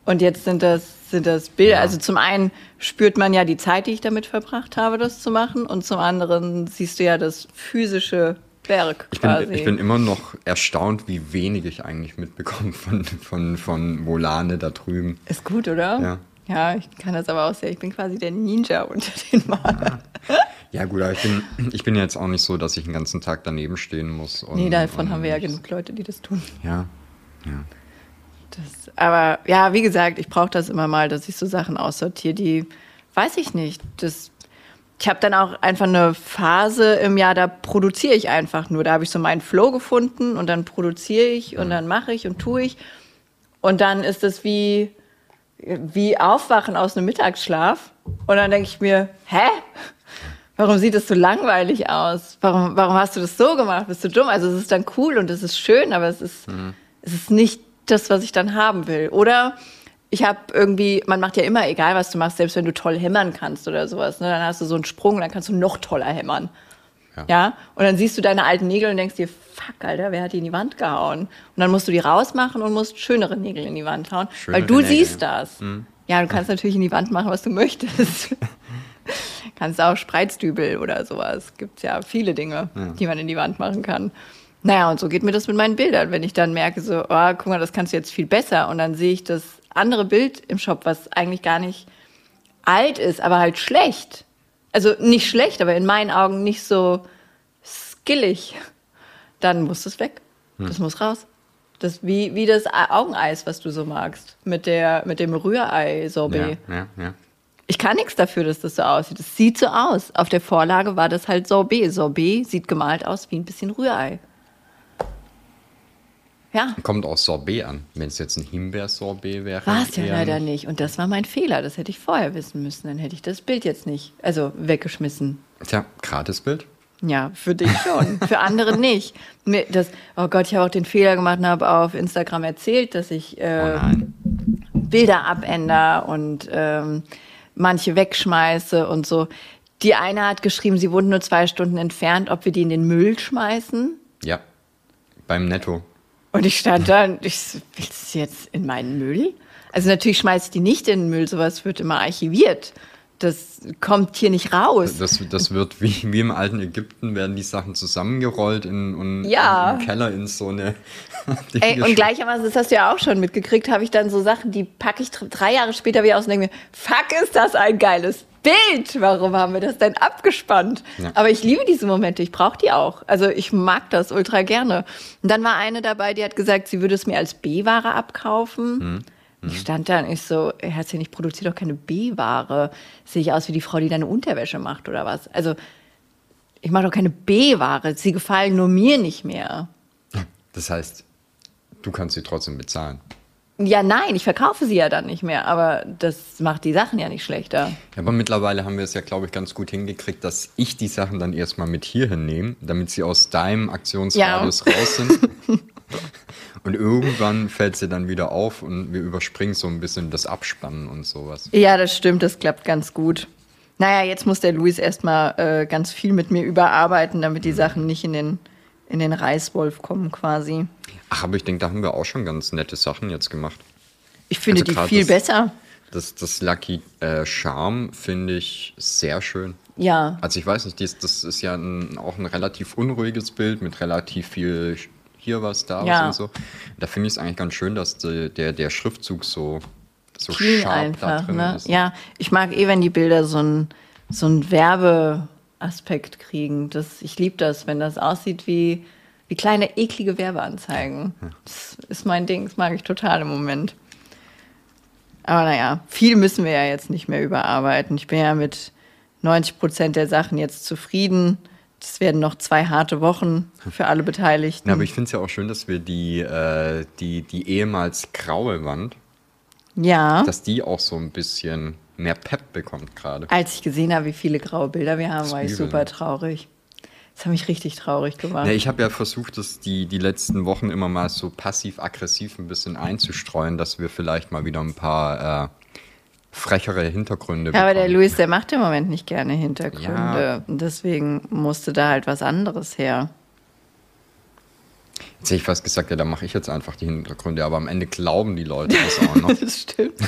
Und jetzt sind das, sind das Bilder. Ja. Also zum einen spürt man ja die Zeit, die ich damit verbracht habe, das zu machen. Und zum anderen siehst du ja das physische Werk Ich bin, ich bin immer noch erstaunt, wie wenig ich eigentlich mitbekomme von, von, von Volane da drüben. Ist gut, oder? Ja. Ja, ich kann das aber auch sehr. Ich bin quasi der Ninja unter den Malern. Ja, gut, aber ich bin, ich bin jetzt auch nicht so, dass ich den ganzen Tag daneben stehen muss. Und, Nee, davon haben wir ja genug Leute, die das tun. Ja, ja. Das, aber ja, wie gesagt, ich brauche das immer mal, dass ich so Sachen aussortiere, die weiß ich nicht. Das, ich habe dann auch einfach eine Phase im Jahr, da produziere ich einfach nur. Da habe ich so meinen Flow gefunden und dann produziere ich und dann mache ich und tue ich. Und dann ist es wie, wie Aufwachen aus einem Mittagsschlaf. Und dann denke ich mir, hä? Warum sieht das so langweilig aus? Warum, warum hast du das so gemacht? Bist du dumm? Also es ist dann cool und es ist schön, aber es ist, es ist nicht das, was ich dann haben will. Oder ich habe irgendwie, man macht ja immer, egal was du machst, selbst wenn du toll hämmern kannst oder sowas, ne, dann hast du so einen Sprung, dann kannst du noch toller hämmern. Ja. Ja. Und dann siehst du deine alten Nägel und denkst dir, fuck, Alter, wer hat die in die Wand gehauen? Und dann musst du die rausmachen und musst schönere Nägel in die Wand hauen, weil Schönere du Nägel, siehst ja. das. Ja, du kannst natürlich in die Wand machen, was du möchtest. kannst auch Spreizdübel oder sowas. Gibt ja viele Dinge, die man in die Wand machen kann. Naja, und so geht mir das mit meinen Bildern. Wenn ich dann merke, so, oh, guck mal, das kannst du jetzt viel besser. Und dann sehe ich das andere Bild im Shop, was eigentlich gar nicht alt ist, aber halt schlecht. Also nicht schlecht, aber in meinen Augen nicht so skillig. Dann muss das weg. Das muss raus. Das wie, wie das Augeneis, was du so magst. Mit, der, mit dem Rührei-Sorbet. Ja, ja, ja. Ich kann nichts dafür, dass das so aussieht. Es sieht so aus. Auf der Vorlage war das halt Sorbet. Sorbet sieht gemalt aus wie ein bisschen Rührei. Ja, Kommt aus Sorbet an. Wenn es jetzt ein Himbeersorbet wäre. war es ja leider nicht. Und das war mein Fehler. Das hätte ich vorher wissen müssen. Dann hätte ich das Bild jetzt nicht, also weggeschmissen. Tja, Gratisbild. Ja, für dich schon, für andere nicht. Das, oh Gott, ich habe auch den Fehler gemacht und habe auf Instagram erzählt, dass ich Oh äh, nein. Bilder abändere und ähm, manche wegschmeiße und so. Die eine hat geschrieben, sie wohnt nur zwei Stunden entfernt, ob wir die in den Müll schmeißen. Ja. Beim Netto. Und ich stand da und ich so, willst du jetzt in meinen Müll? Also natürlich schmeiße ich die nicht in den Müll, sowas wird immer archiviert. Das kommt hier nicht raus. Das, das wird wie, wie im alten Ägypten, werden die Sachen zusammengerollt in, und Ja. im Keller in so eine. Ey, und gleichermaßen, das hast du ja auch schon mitgekriegt, habe ich dann so Sachen, die packe ich dr- drei Jahre später wieder aus und denke mir, fuck, ist das ein geiles Bild. Warum haben wir das denn abgespannt? Ja. Aber ich liebe diese Momente, ich brauche die auch. Also ich mag das ultra gerne. Und dann war eine dabei, die hat gesagt, sie würde es mir als B-Ware abkaufen. Ich stand da und ich so, Herzchen, ich produziere doch keine B-Ware. Sehe ich aus wie die Frau, die deine Unterwäsche macht oder was? Also ich mache doch keine B-Ware. Sie gefallen nur mir nicht mehr. Das heißt, du kannst sie trotzdem bezahlen. Ja, nein, ich verkaufe sie ja dann nicht mehr, aber das macht die Sachen ja nicht schlechter. Ja, aber mittlerweile haben wir es ja, glaube ich, ganz gut hingekriegt, dass ich die Sachen dann erstmal mit hierhin nehme, damit sie aus deinem Aktionsradius raus sind. Und irgendwann fällt sie dann wieder auf und wir überspringen so ein bisschen das Abspannen und sowas. Ja, das stimmt, das klappt ganz gut. Naja, jetzt muss der Luis erstmal äh, ganz viel mit mir überarbeiten, damit die Sachen nicht in den, in den Reißwolf kommen quasi. Ach, aber ich denke, da haben wir auch schon ganz nette Sachen jetzt gemacht. Ich finde Also die viel das- besser. Das, das Lucky äh, Charm finde ich sehr schön. Ja. Also ich weiß nicht, dies, das ist ja ein, auch ein relativ unruhiges Bild mit relativ viel hier was, da Ja. was und so. Da finde ich es eigentlich ganz schön, dass die, der, der Schriftzug so, so Clean scharf da einfach, drin ne? ist. Ja, ich mag eh, wenn die Bilder so einen so Werbeaspekt kriegen. Das, ich liebe das, wenn das aussieht wie, wie kleine eklige Werbeanzeigen. Das ist mein Ding, das mag ich total im Moment. Aber naja, viel müssen wir ja jetzt nicht mehr überarbeiten. Ich bin ja mit 90 Prozent der Sachen jetzt zufrieden. Das werden noch zwei harte Wochen für alle Beteiligten. Ja, aber ich finde es ja auch schön, dass wir die, äh, die, die ehemals graue Wand, ja. dass die auch so ein bisschen mehr Pep bekommt gerade. Als ich gesehen habe, wie viele graue Bilder wir haben, Das war ich übel, super ne? traurig. Das hat mich richtig traurig gemacht. Ja, ich habe ja versucht, das die, die letzten Wochen immer mal so passiv-aggressiv ein bisschen einzustreuen, dass wir vielleicht mal wieder ein paar äh, frechere Hintergründe Ja, aber der. Luis, der macht im Moment nicht gerne Hintergründe. Ja. Deswegen musste da halt was anderes her. Jetzt hätte ich fast gesagt, ja, da mache ich jetzt einfach die Hintergründe, aber am Ende glauben die Leute das auch noch. Das stimmt.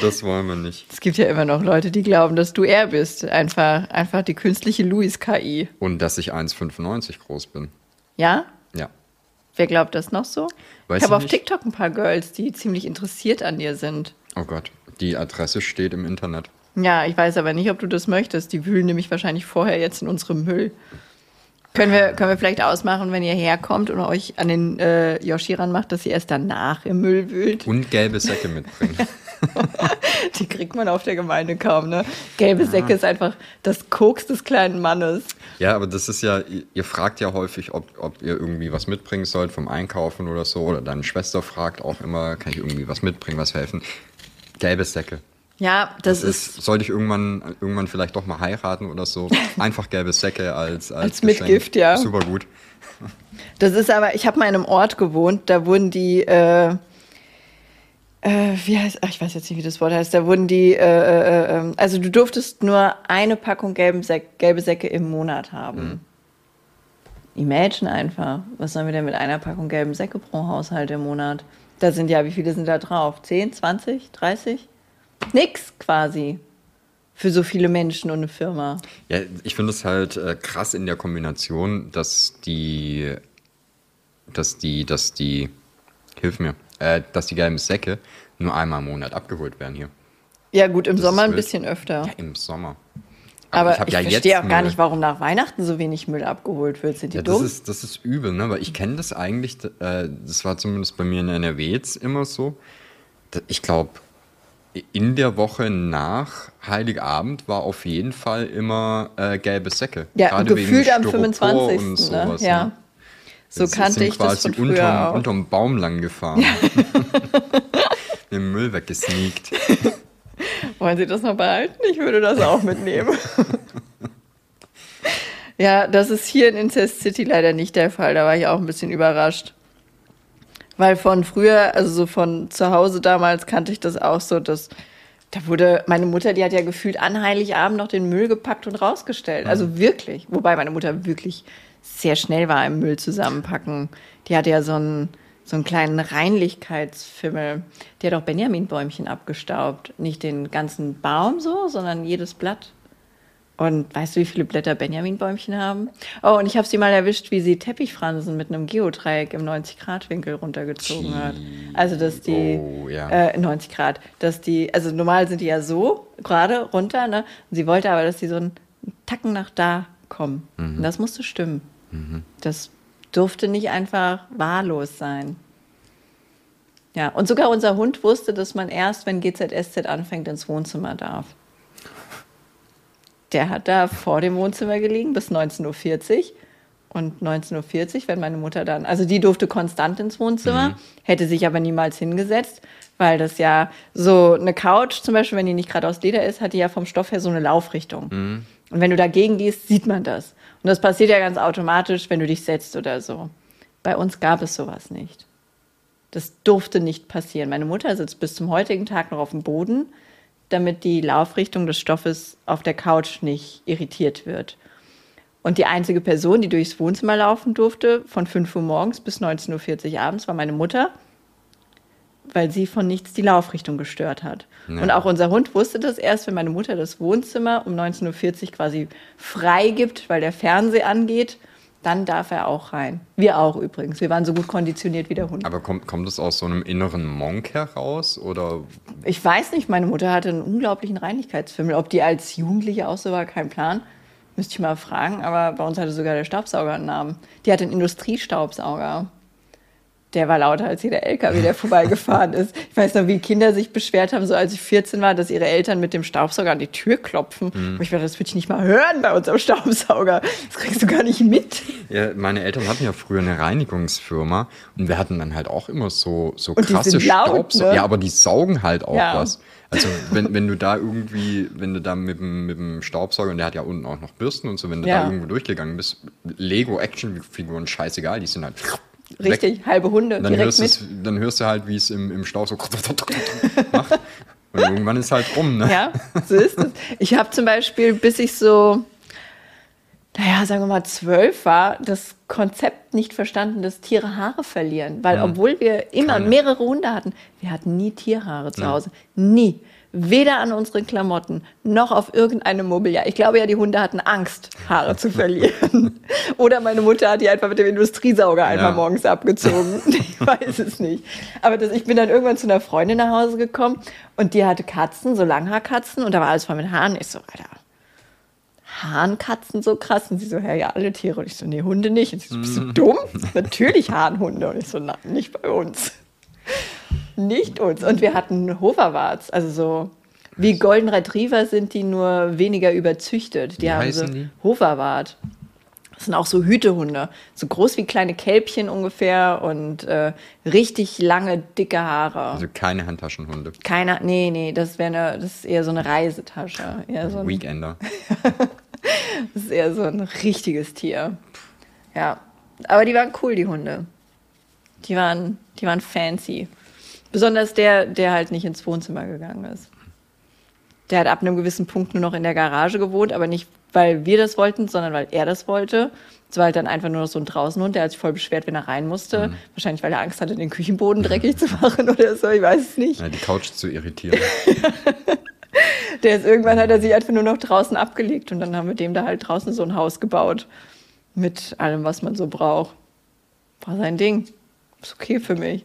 Das wollen wir nicht. Es gibt ja immer noch Leute, die glauben, dass du er bist. Einfach, einfach die künstliche Luis-KI. Und dass ich 1,95 groß bin. Ja? Ja. Wer glaubt das noch so? Weiß ich habe auf. TikTok ein paar Girls, die ziemlich interessiert an dir sind. Oh Gott, die Adresse steht im Internet. Ja, ich weiß aber nicht, ob du das möchtest. Die wühlen nämlich wahrscheinlich vorher jetzt in unserem Müll. Können wir, können wir vielleicht ausmachen, wenn ihr herkommt und euch an den äh, Yoshi ranmacht, dass ihr erst danach im Müll wühlt? Und gelbe Säcke mitbringen. Die kriegt man auf der Gemeinde kaum, ne? Gelbe Säcke ist einfach das Koks des kleinen Mannes. Ja, aber das ist ja, ihr, ihr fragt ja häufig, ob, ob ihr irgendwie was mitbringen sollt vom Einkaufen oder so. Oder deine Schwester fragt auch immer, kann ich irgendwie was mitbringen, was helfen? Gelbe Säcke. Ja, das, Das ist, ist, sollte ich irgendwann, irgendwann vielleicht doch mal heiraten oder so. Einfach gelbe Säcke als, als, Als Mitgift, ja. Super gut. das ist aber, ich habe mal in einem Ort gewohnt, da wurden die, äh, äh, wie heißt, ach, ich weiß jetzt nicht, wie das Wort heißt, da wurden die, äh, äh, äh, also du durftest nur eine Packung gelben Säck, gelbe Säcke im Monat haben. Imagine einfach, was sollen wir denn mit einer Packung gelben Säcke pro Haushalt im Monat? Da sind ja, wie viele sind da drauf? 10, 20, 30? Nix quasi. Für so viele Menschen und eine Firma. Ja, ich finde es halt äh, krass in der Kombination, dass die, dass die, dass die, hilf mir, äh, dass die gelben Säcke nur einmal im Monat abgeholt werden hier. Ja, gut, im Das Sommer ein bisschen öfter. Ja, im Sommer. Aber ich, hab ja verstehe auch gar nicht, warum nach Weihnachten so wenig Müll abgeholt wird. Sind die Ja, das dumm? ist, das ist übel, ne? Weil ich kenne das eigentlich, äh, das war zumindest bei mir in NRW jetzt immer so. Ich glaube, in der Woche nach Heiligabend war auf jeden Fall immer äh, gelbe Säcke. ja, Gerade gefühlt am Styropor 25. und ne? sowas, Ja. ne? So Sie kannte ich das quasi von früher unterm, auch. unterm Baum lang gefahren. Den Müll weggesneakt. Wollen Sie das noch behalten? Ich würde das auch mitnehmen. ja, das ist hier in Incest City leider nicht der Fall. Da war ich auch ein bisschen überrascht. Weil von früher, also so von zu Hause damals, kannte ich das auch so, dass da wurde, meine Mutter, die hat ja gefühlt an Heiligabend noch den Müll gepackt und rausgestellt. Also wirklich. Wobei meine Mutter wirklich sehr schnell war im Müll zusammenpacken. Die hatte ja so einen, so einen kleinen Reinlichkeitsfimmel. Der hat auch Benjaminbäumchen abgestaubt. Nicht den ganzen Baum so, sondern jedes Blatt. Und weißt du, wie viele Blätter Benjaminbäumchen haben? Oh, und ich habe sie mal erwischt, wie sie Teppichfransen mit einem Geodreieck im 90-Grad-Winkel runtergezogen hat. Also, dass die, Oh, ja. äh, 90 Grad, dass die, also normal sind die ja so, gerade runter, ne? Und sie wollte aber, dass die so einen Tacken nach da kommen. Und das musste stimmen. Das durfte nicht einfach wahllos sein. Ja, und sogar unser Hund wusste, dass man erst, wenn GZSZ anfängt, ins Wohnzimmer darf. Der hat da vor dem Wohnzimmer gelegen bis 19.40 Uhr. Und 19.40 Uhr, wenn meine Mutter dann, also die durfte konstant ins Wohnzimmer, hätte sich aber niemals hingesetzt, weil das ja so eine Couch zum Beispiel, wenn die nicht gerade aus Leder ist, hat die ja vom Stoff her so eine Laufrichtung. Und wenn du dagegen gehst, sieht man das. Und das passiert ja ganz automatisch, wenn du dich setzt oder so. Bei uns gab es sowas nicht. Das durfte nicht passieren. Meine Mutter sitzt bis zum heutigen Tag noch auf dem Boden, damit die Laufrichtung des Stoffes auf der Couch nicht irritiert Und die einzige Person, die durchs Wohnzimmer laufen durfte, von 5 Uhr morgens bis 19.40 Uhr abends, war meine Mutter, weil sie von nichts die Laufrichtung gestört hat. Ja. Und auch unser Hund wusste das erst, wenn meine Mutter das Wohnzimmer um 19.40 Uhr quasi frei gibt, weil der Fernseher angeht, dann darf er auch rein. Wir auch übrigens. Wir waren so gut konditioniert wie der Hund. Aber kommt, kommt es aus so einem inneren Monk heraus? Oder Ich weiß nicht, meine Mutter hatte einen unglaublichen Reinigkeitsfimmel. Ob die als Jugendliche auch so war, kein Plan. Müsste ich mal fragen, aber bei uns hatte sogar der Staubsauger einen Namen. Die hatte einen Industriestaubsauger. Der war lauter als jeder LKW, der vorbeigefahren ist. Ich weiß noch, wie Kinder sich beschwert haben, so als ich 14 war, dass ihre Eltern mit dem Staubsauger an die Tür klopfen. Und ich dachte, das würde ich nicht mal hören bei unserem Staubsauger. Das kriegst du gar nicht mit. ja, meine Eltern hatten ja früher eine Reinigungsfirma und wir hatten dann halt auch immer so, so Und krasse Staubsauger. ne? Ja, aber die saugen halt auch Ja. was. Also wenn, wenn du da irgendwie, wenn du da mit dem, mit dem Staubsauger, und der hat ja unten auch noch Bürsten und so, wenn du Ja. da irgendwo durchgegangen bist, Lego-Action-Figuren, scheißegal, die sind halt Richtig, weg. halbe Hunde Dann direkt hörst, mit. es, dann hörst du halt, wie es im, im Stau so macht. Und irgendwann ist halt rum, ne? Ja, so ist es. Ich habe zum Beispiel, bis ich so, naja, sagen wir mal zwölf war, das Konzept nicht verstanden, dass Tiere Haare verlieren. Weil obwohl wir immer Keine. mehrere Hunde hatten, wir hatten nie Tierhaare zu Hause. Nie. Weder an unseren Klamotten noch auf irgendeinem Mobiliar. Ich glaube ja, die Hunde hatten Angst, Haare zu verlieren. Oder meine Mutter hat die einfach mit dem Industriesauger einmal Ja. morgens abgezogen. Ich weiß es nicht. Aber das, ich bin dann irgendwann zu einer Freundin nach Hause gekommen und die hatte Katzen, so Langhaarkatzen und da war alles voll mit Haaren. Ich so, Alter, Hahnkatzen so krass? Und sie so, ja, ja, alle Tiere. Und ich so, nee, Hunde nicht. Und sie so, bist du dumm? Natürlich Hahnhunde. Und ich so, na, nicht bei uns. Nicht uns. Und wir hatten Hoverwarts, also so wie Golden Retriever sind die nur weniger überzüchtet. Die Wie haben so die? Hoverwart. Das sind auch so Hütehunde, so groß wie kleine Kälbchen ungefähr und äh, richtig lange, dicke Haare. Also keine Handtaschenhunde. Keiner, nee, nee, das wäre das ist eher so eine Reisetasche. Eher so ein, Weekender. das ist eher so ein richtiges Tier. Ja, aber die waren cool, die Hunde. Die waren, die waren fancy. Besonders der, der halt nicht ins Wohnzimmer gegangen ist. Der hat ab einem gewissen Punkt nur noch in der Garage gewohnt, aber nicht, weil wir das wollten, sondern weil er das wollte. Es war halt dann einfach nur noch so ein Draußenhund, der hat sich voll beschwert, wenn er rein musste. Wahrscheinlich, weil er Angst hatte, den Küchenboden dreckig zu machen oder so, ich weiß es nicht. Ja, die Couch zu irritieren. Der ist irgendwann hat er sich einfach nur noch draußen abgelegt und dann haben wir dem da halt draußen so ein Haus gebaut. Mit allem, was man so braucht. War sein Ding. Ist okay für mich.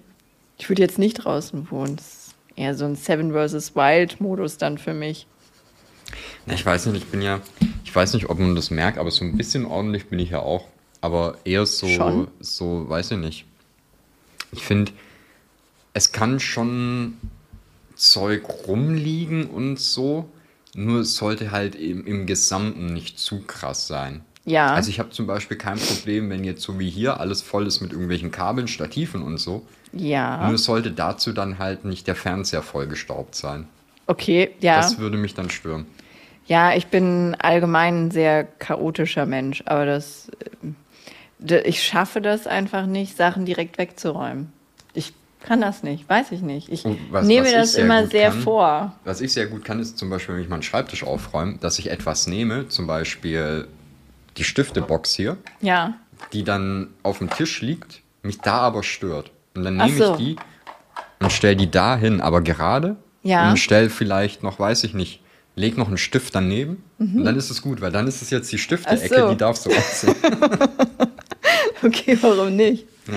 Ich würde jetzt nicht draußen wohnen. Das ist eher so ein Seven vs. Wild-Modus dann für mich. Na, ich weiß nicht, ich bin ja, ich weiß nicht, ob man das merkt, aber so ein bisschen ordentlich bin ich ja auch. Aber eher so, Schon? so, weiß ich nicht. Ich finde, es kann schon Zeug rumliegen und so, nur es sollte halt im, im Gesamten nicht zu krass sein. Ja. Also ich habe zum Beispiel kein Problem, wenn jetzt so wie hier alles voll ist mit irgendwelchen Kabeln, Stativen und so. Ja. Nur es sollte dazu dann halt nicht der Fernseher vollgestaubt sein. Okay, ja. Das würde mich dann stören. Ja, ich bin allgemein ein sehr chaotischer Mensch, aber das, äh, ich schaffe das einfach nicht, Sachen direkt wegzuräumen. Ich kann das nicht, weiß ich nicht. Ich was- nehme was ich das sehr immer sehr kann, vor. Was ich sehr gut kann, ist zum Beispiel, wenn ich meinen Schreibtisch aufräume, dass ich etwas nehme, zum Beispiel die Stiftebox hier, Ja, die dann auf dem Tisch liegt, mich da aber stört. Und dann nehme so. ich die und stell die da hin, aber gerade. Ja. Und stell vielleicht noch, weiß ich nicht, leg noch einen Stift daneben und dann ist es gut, weil dann ist es jetzt die Stifte-Ecke, Mhm. So. die darfst du aussehen. Okay, warum nicht? ja.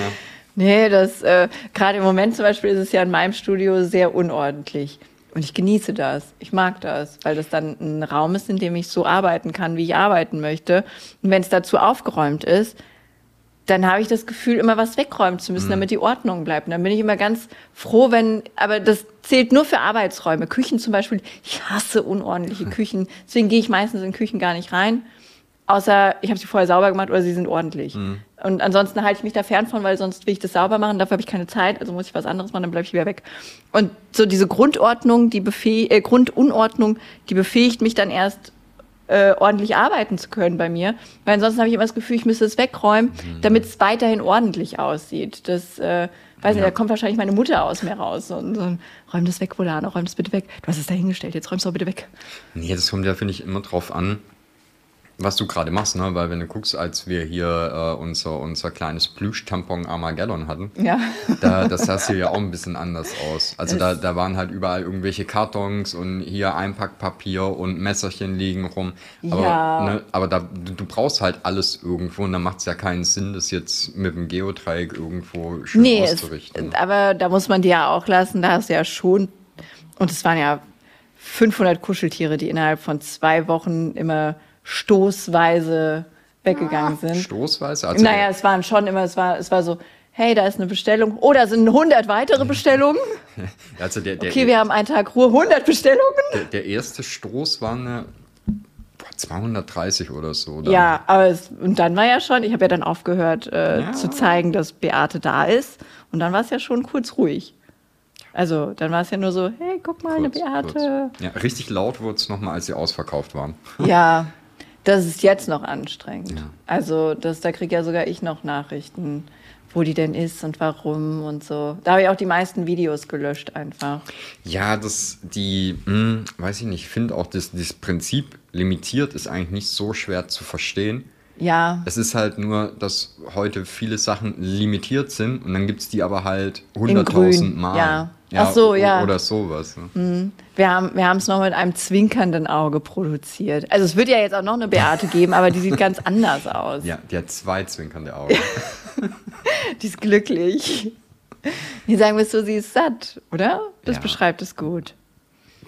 Nee, das, äh, gerade im Moment zum Beispiel ist es ja in meinem Studio sehr unordentlich. Und ich genieße das. Ich mag das, weil das dann ein Raum ist, in dem ich so arbeiten kann, wie ich arbeiten möchte. Und wenn es dazu aufgeräumt ist, dann habe ich das Gefühl, immer was wegräumen zu müssen, damit die Ordnung bleibt. Und dann bin ich immer ganz froh, wenn, aber das zählt nur für Arbeitsräume. Küchen zum Beispiel, ich hasse unordentliche Küchen. Deswegen gehe ich meistens in Küchen gar nicht rein. Außer ich habe sie vorher sauber gemacht oder sie sind ordentlich. Und ansonsten halte ich mich da fern von, weil sonst will ich das sauber machen, dafür habe ich keine Zeit, also muss ich was anderes machen, dann bleibe ich wieder weg. Und so diese Grundordnung, die befäh äh, Grundunordnung, die befähigt mich dann erst äh, ordentlich arbeiten zu können bei mir. Weil ansonsten habe ich immer das Gefühl, ich müsste es wegräumen, damit es weiterhin ordentlich aussieht. Das, äh, weiß nicht, da kommt wahrscheinlich meine Mutter aus mir raus und so, räum das weg, Volano, räum das bitte weg. Du hast es da hingestellt, jetzt räumst du auch bitte weg. Nee, das kommt ja, finde ich, immer drauf an, was du gerade machst, ne? Weil wenn du guckst, als wir hier äh, unser, unser kleines Plüsch-Tampon Armageddon hatten, Ja. da, das sah hier ja auch ein bisschen anders aus. Also da, da waren halt überall irgendwelche Kartons und hier Einpackpapier und Messerchen liegen rum. Aber, Ja. ne, aber da, du, du brauchst halt alles irgendwo und dann macht es ja keinen Sinn, das jetzt mit dem Geodreieck irgendwo schön Nee, es, auszurichten. aber da muss man dir ja auch lassen, da hast du ja schon, und es waren ja 500 Kuscheltiere, die innerhalb von zwei Wochen immer stoßweise weggegangen sind. Stoßweise? Also naja, es waren schon immer, es war, es war so, hey, da ist eine Bestellung, oh, da sind 100 weitere Bestellungen. also der, der, Okay, wir haben einen Tag Ruhe, 100 Bestellungen. der, der erste Stoß war eine boah, 230 oder so. Dann. Ja, aber es, und dann war ja schon, ich habe ja dann aufgehört äh, Ja. zu zeigen, dass Beate da ist. Und dann war es ja schon kurz ruhig. Also dann war es ja nur so, hey, guck mal, eine Kurz, Beate. kurz. Ja, richtig laut wurde es nochmal, als sie ausverkauft waren. Ja, das ist jetzt noch anstrengend. Ja. Also das, da kriege ja sogar ich noch Nachrichten, wo die denn ist und warum und so. Da habe ich auch die meisten Videos gelöscht einfach. Ja, das, die, hm, weiß ich nicht, ich finde auch, das, das Prinzip limitiert ist eigentlich nicht so schwer zu verstehen. Ja, Es ist halt nur, dass heute viele Sachen limitiert sind und dann gibt es die aber halt 100.000 Mal. ja. Ach so, ja. Oder sowas. Ne? wir haben wir es noch mit einem zwinkernden Auge produziert. Also es wird ja jetzt auch noch eine Beate geben, aber die sieht ganz anders aus. Ja, die hat zwei zwinkernde Augen. Die ist glücklich. Die sagen wir so, sie ist satt, oder? Das Ja. beschreibt es gut.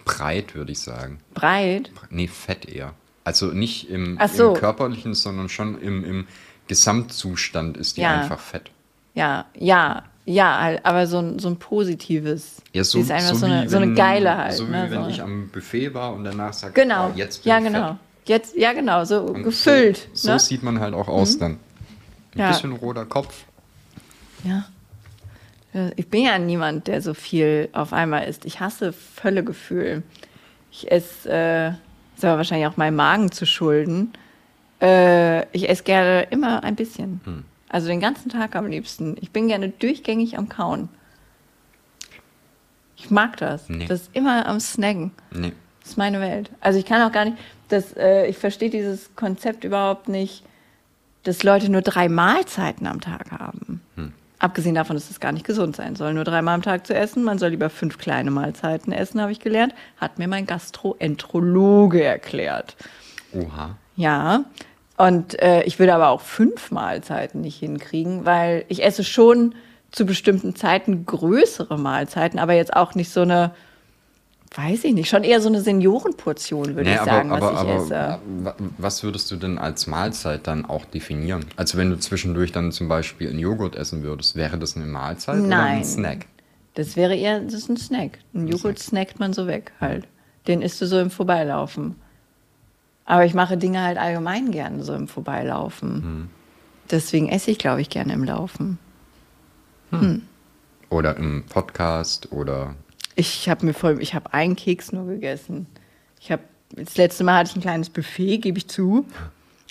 Breit, würde ich sagen. Breit. Nee, fett eher. Also nicht im, so. im körperlichen, sondern schon im, im Gesamtzustand ist die Ja. einfach fett. Ja, ja, ja, halt, aber so ein, so ein positives. Ja, so, ist einfach so, wie eine, so eine wenn- geile halt. So wie ne? wenn so. ich am Buffet war und danach sage, Genau. oh, jetzt bin ja, ich genau. fett. Jetzt, ja, genau, so Und gefüllt. So, so ne? sieht man halt auch aus dann. Ein Ja. bisschen roter Kopf. Ja. Ja, Ich bin ja niemand, der so viel auf einmal isst. Ich hasse Völlegefühl. Ich esse, äh, ist aber wahrscheinlich auch meinem Magen zu schulden. Äh, ich esse gerne immer ein bisschen. Hm. Also den ganzen Tag am liebsten. Ich bin gerne durchgängig am Kauen. Ich mag das. Nee. Das ist immer am Snacken. Nee. Das ist meine Welt. Also ich kann auch gar nicht, das, äh, ich verstehe dieses Konzept überhaupt nicht, dass Leute nur drei Mahlzeiten am Tag haben. Abgesehen davon, dass es gar nicht gesund sein soll, nur dreimal am Tag zu essen. Man soll lieber fünf kleine Mahlzeiten essen, habe ich gelernt. Hat mir mein Gastroenterologe erklärt. Oha. Ja. Und äh, ich würde aber auch fünf Mahlzeiten nicht hinkriegen, weil ich esse schon zu bestimmten Zeiten größere Mahlzeiten, aber jetzt auch nicht so eine, weiß ich nicht, schon eher so eine Seniorenportion, würde Nee, ich aber, sagen, aber, was ich aber esse. wa- was würdest du denn als Mahlzeit dann auch definieren? Also wenn du zwischendurch dann zum Beispiel einen Joghurt essen würdest, wäre das eine Mahlzeit oder Nein. ein Snack? Das wäre eher, das ist ein Snack. Ein Joghurt snackt man so weg halt. Den isst du so im Vorbeilaufen. Aber ich mache Dinge halt allgemein gerne so im Vorbeilaufen. Hm. Deswegen esse ich, glaube ich, gerne im Laufen. Oder im Podcast oder Ich habe mir voll, ich habe einen Keks nur gegessen. Ich habe das letzte Mal hatte ich ein kleines Buffet, gebe ich zu,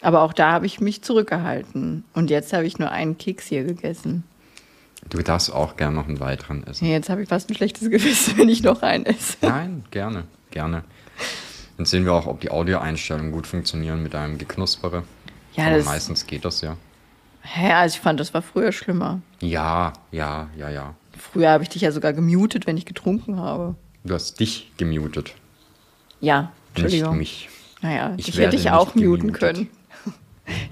aber auch da habe ich mich zurückgehalten. Und jetzt habe ich nur einen Keks hier gegessen. du darfst auch gerne noch einen weiteren essen. Jetzt habe ich fast ein schlechtes Gewissen, wenn ich noch einen esse. Nein, gerne, gerne. Dann sehen wir auch, ob die Audioeinstellungen gut funktionieren mit einem Geknuspere. Ja, Aber das- meistens geht das ja. Hä, also ich fand, das war früher schlimmer. Ja, ja, ja, ja. Früher habe ich dich ja sogar gemutet, wenn ich getrunken habe. Du hast dich gemutet, Ja, Entschuldigung. nicht mich. Naja, Ich ich werde hätte ich auch muten gemutet. können.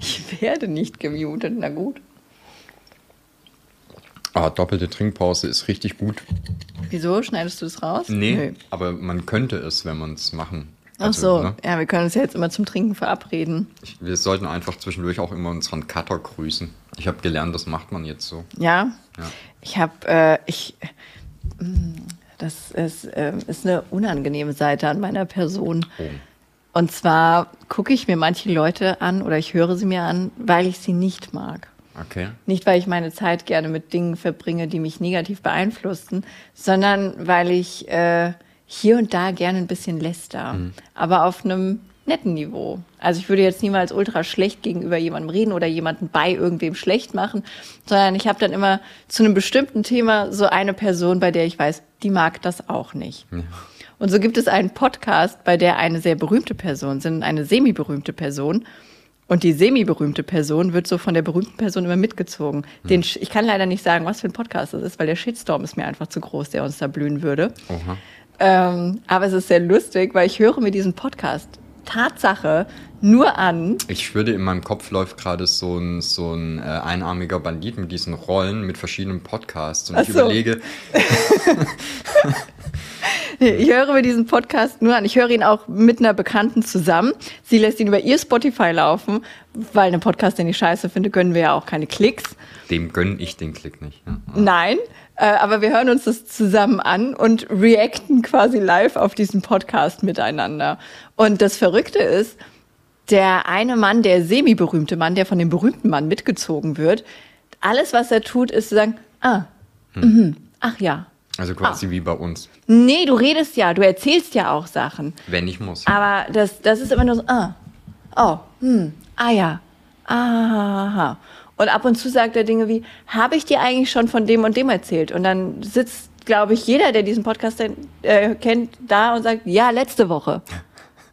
Ich werde nicht gemutet, na gut. Ah, doppelte Trinkpause ist richtig gut. Wieso? Schneidest du das raus? Nee, Nö. aber man könnte es, wenn man es machen. Ach so, ne? ja, wir können uns ja jetzt immer zum Trinken verabreden. Ich, wir sollten einfach zwischendurch auch immer unseren Cutter grüßen. Ich habe gelernt, das macht man jetzt so. Ja? Ja. Ich habe, äh, ich, mm, das ist, ähm, ist eine unangenehme Seite an meiner Person. Oh. Und zwar gucke ich mir manche Leute an oder ich höre sie mir an, weil ich sie nicht mag. Okay. Nicht, weil ich meine Zeit gerne mit Dingen verbringe, die mich negativ beeinflussen, sondern weil ich äh, hier und da gerne ein bisschen läster, aber auf einem netten Niveau. Also ich würde jetzt niemals ultra schlecht gegenüber jemandem reden oder jemanden bei irgendwem schlecht machen, sondern ich habe dann immer zu einem bestimmten Thema so eine Person, bei der ich weiß, die mag das auch nicht. Und so gibt es einen Podcast, bei der eine sehr berühmte Person sind, eine semi-berühmte Person. Und die semi-berühmte Person wird so von der berühmten Person immer mitgezogen. Den, Sch- ich kann leider nicht sagen, was für ein Podcast das ist, weil der Shitstorm ist mir einfach zu groß, der uns da blühen würde. Oha. Ähm, aber es ist sehr lustig, weil ich höre mir diesen Podcast Tatsache nur an. Ich schwöre, in meinem Kopf läuft gerade so ein, so ein äh, einarmiger Bandit mit diesen Rollen, mit verschiedenen Podcasts. Und Ach ich so. überlege, Ich höre mir diesen Podcast nur an. Ich höre ihn auch mit einer Bekannten zusammen. Sie lässt ihn über ihr Spotify laufen, weil einen Podcast, den ich scheiße finde, gönnen wir ja auch keine Klicks. dem gönne ich den Klick nicht. Ja. Nein, äh, aber wir hören uns das zusammen an und reacten quasi live auf diesen Podcast miteinander. Und das Verrückte ist, der eine Mann, der semi-berühmte Mann, der von dem berühmten Mann mitgezogen wird, alles, was er tut, ist zu sagen, ah, mhm, ach ja. Also quasi wie bei uns, Nee, du redest ja, du erzählst ja auch Sachen. wenn ich muss. Aber das, das ist immer nur so, ah, oh, hm, ah ja, aha. Und ab und zu sagt er Dinge wie, habe ich dir eigentlich schon von dem und dem erzählt? Und dann sitzt, glaube ich, jeder, der diesen Podcast äh, kennt, da und sagt, ja, letzte Woche.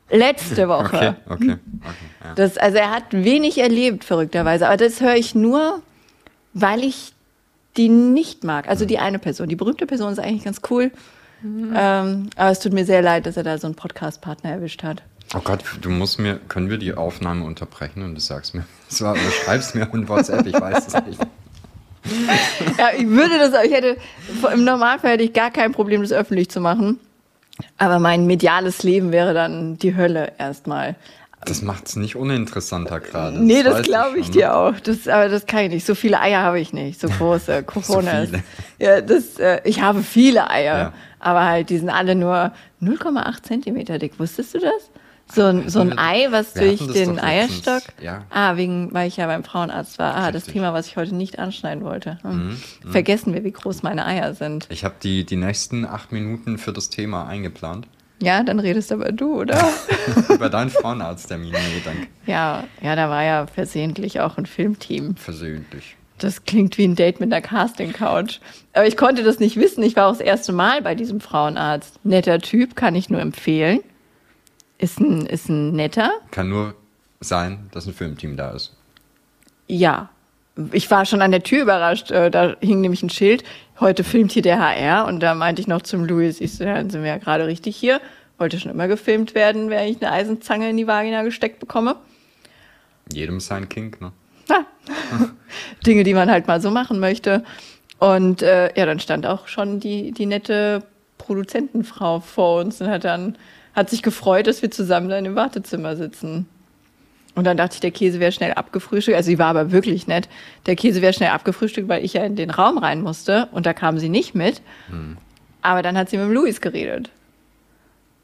Letzte Woche. Okay, okay, okay. Ja. Das, also er hat wenig erlebt, verrückterweise. Aber das höre ich nur, weil ich die nicht mag. Also die eine Person. Die berühmte Person ist eigentlich ganz cool. Ähm, aber es tut mir sehr leid, dass er da so einen Podcast-Partner erwischt hat. Oh Gott, du musst mir, können wir die Aufnahme unterbrechen und du sagst mir, das du schreibst mir in WhatsApp, ich weiß es nicht. Ja, ich würde das, ich hätte, im Normalfall hätte ich gar kein Problem, das öffentlich zu machen. Aber mein mediales Leben wäre dann die Hölle erstmal. Das macht es nicht uninteressanter gerade. Nee, das weiß glaube ich schon. dir auch. Das, aber das kann ich nicht. So viele Eier habe ich nicht. So große Corona. viele. Ja, das, äh, ich habe viele Eier. Ja. Aber halt, die sind alle nur 0,8 Zentimeter dick. Wusstest du das? So ein, so ein Ei, was wir durch das den Eierstock. ja. Ah, wegen, weil ich ja beim Frauenarzt war. Ah, das Richtig. Thema, was ich heute nicht anschneiden wollte. Hm. Mhm, Vergessen wir, wie groß meine Eier sind. Ich habe die, die nächsten acht Minuten für das Thema eingeplant. Ja, dann redest aber du, oder? Über deinen Frauenarzttermin, nee, danke. ja, ja, da war ja versehentlich auch ein Filmteam. Versöhnlich. Das klingt wie ein Date mit einer Casting-Couch. Aber ich konnte das nicht wissen. Ich war auch das erste Mal bei diesem Frauenarzt. Netter Typ, kann ich nur empfehlen. Ist ein, ist ein netter. Kann nur sein, dass ein Filmteam da ist. Ja. Ich war schon an der Tür überrascht. Äh, Da hing nämlich ein Schild. Heute filmt hier der HR. Und da meinte ich noch zum Louis, ich so, ja, sind wir ja gerade richtig hier. Wollte schon immer gefilmt werden, wenn ich eine Eisenzange in die Vagina gesteckt bekomme. Jedem sein Kink, ne? Ja. Dinge, die man halt mal so machen möchte. Und äh, ja, dann stand auch schon die, die nette Produzentenfrau vor uns und hat dann hat sich gefreut, dass wir zusammen dann im Wartezimmer sitzen. Und dann dachte ich, der Käse wäre schnell abgefrühstückt. Also sie war aber wirklich nett. Der Käse wäre schnell abgefrühstückt, weil ich ja in den Raum rein musste. Und da kam sie nicht mit. Aber dann hat sie mit Luis geredet.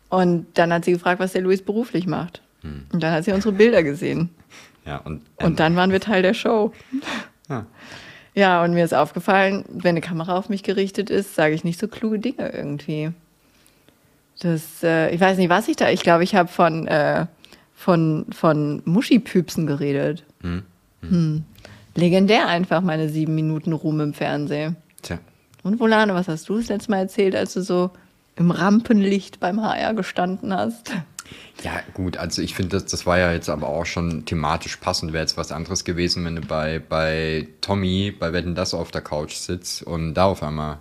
Und dann hat sie gefragt, was der Luis beruflich macht. Und dann hat sie unsere Bilder gesehen. Ja, und, Und dann waren wir Teil der Show. Ja. Ja, und mir ist aufgefallen, wenn eine Kamera auf mich gerichtet ist, sage ich nicht so kluge Dinge irgendwie. Das, äh, ich weiß nicht, was ich da. Ich glaube, ich habe von, äh, von, von Muschipüpsen geredet. Hm. Legendär einfach meine sieben Minuten Ruhm im Fernsehen. Tja, Und Volane, was hast du das letzte Mal erzählt, als du so im Rampenlicht beim HR gestanden hast? Ja, gut, also ich finde, das, das war ja jetzt aber auch schon thematisch passend. Wäre jetzt was anderes gewesen, wenn du bei, bei Tommy, bei Wetten das auf der Couch sitzt und da auf einmal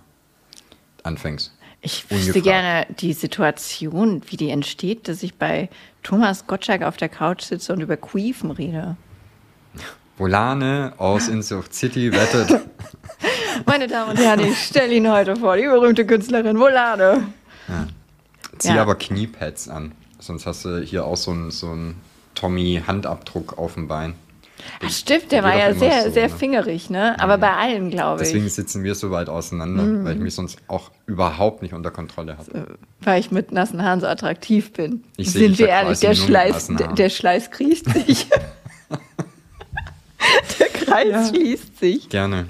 anfängst. Ich wüsste Ungefragt. gerne die Situation, wie die entsteht, dass ich bei Thomas Gottschalk auf der Couch sitze und über Queefen rede. Volane aus Insucht City wettet. Meine Damen und Herren, ich stelle Ihnen heute vor, die berühmte Künstlerin Volane. Zieh Ja. aber Kniepads an. Sonst hast du hier auch so einen so einen Tommy-Handabdruck auf dem Bein. Ach, stimmt, der war ja sehr, so, sehr ne? fingerig, ne? Aber bei allen, glaube ich. Deswegen sitzen wir so weit auseinander, Mhm. weil ich mich sonst auch überhaupt nicht unter Kontrolle habe. weil ich mit nassen Haaren so attraktiv bin. Ich Sind dich wir ja ehrlich, der Schleiß, der, Schleiß kriecht sich. der Kreis schließt sich. Gerne.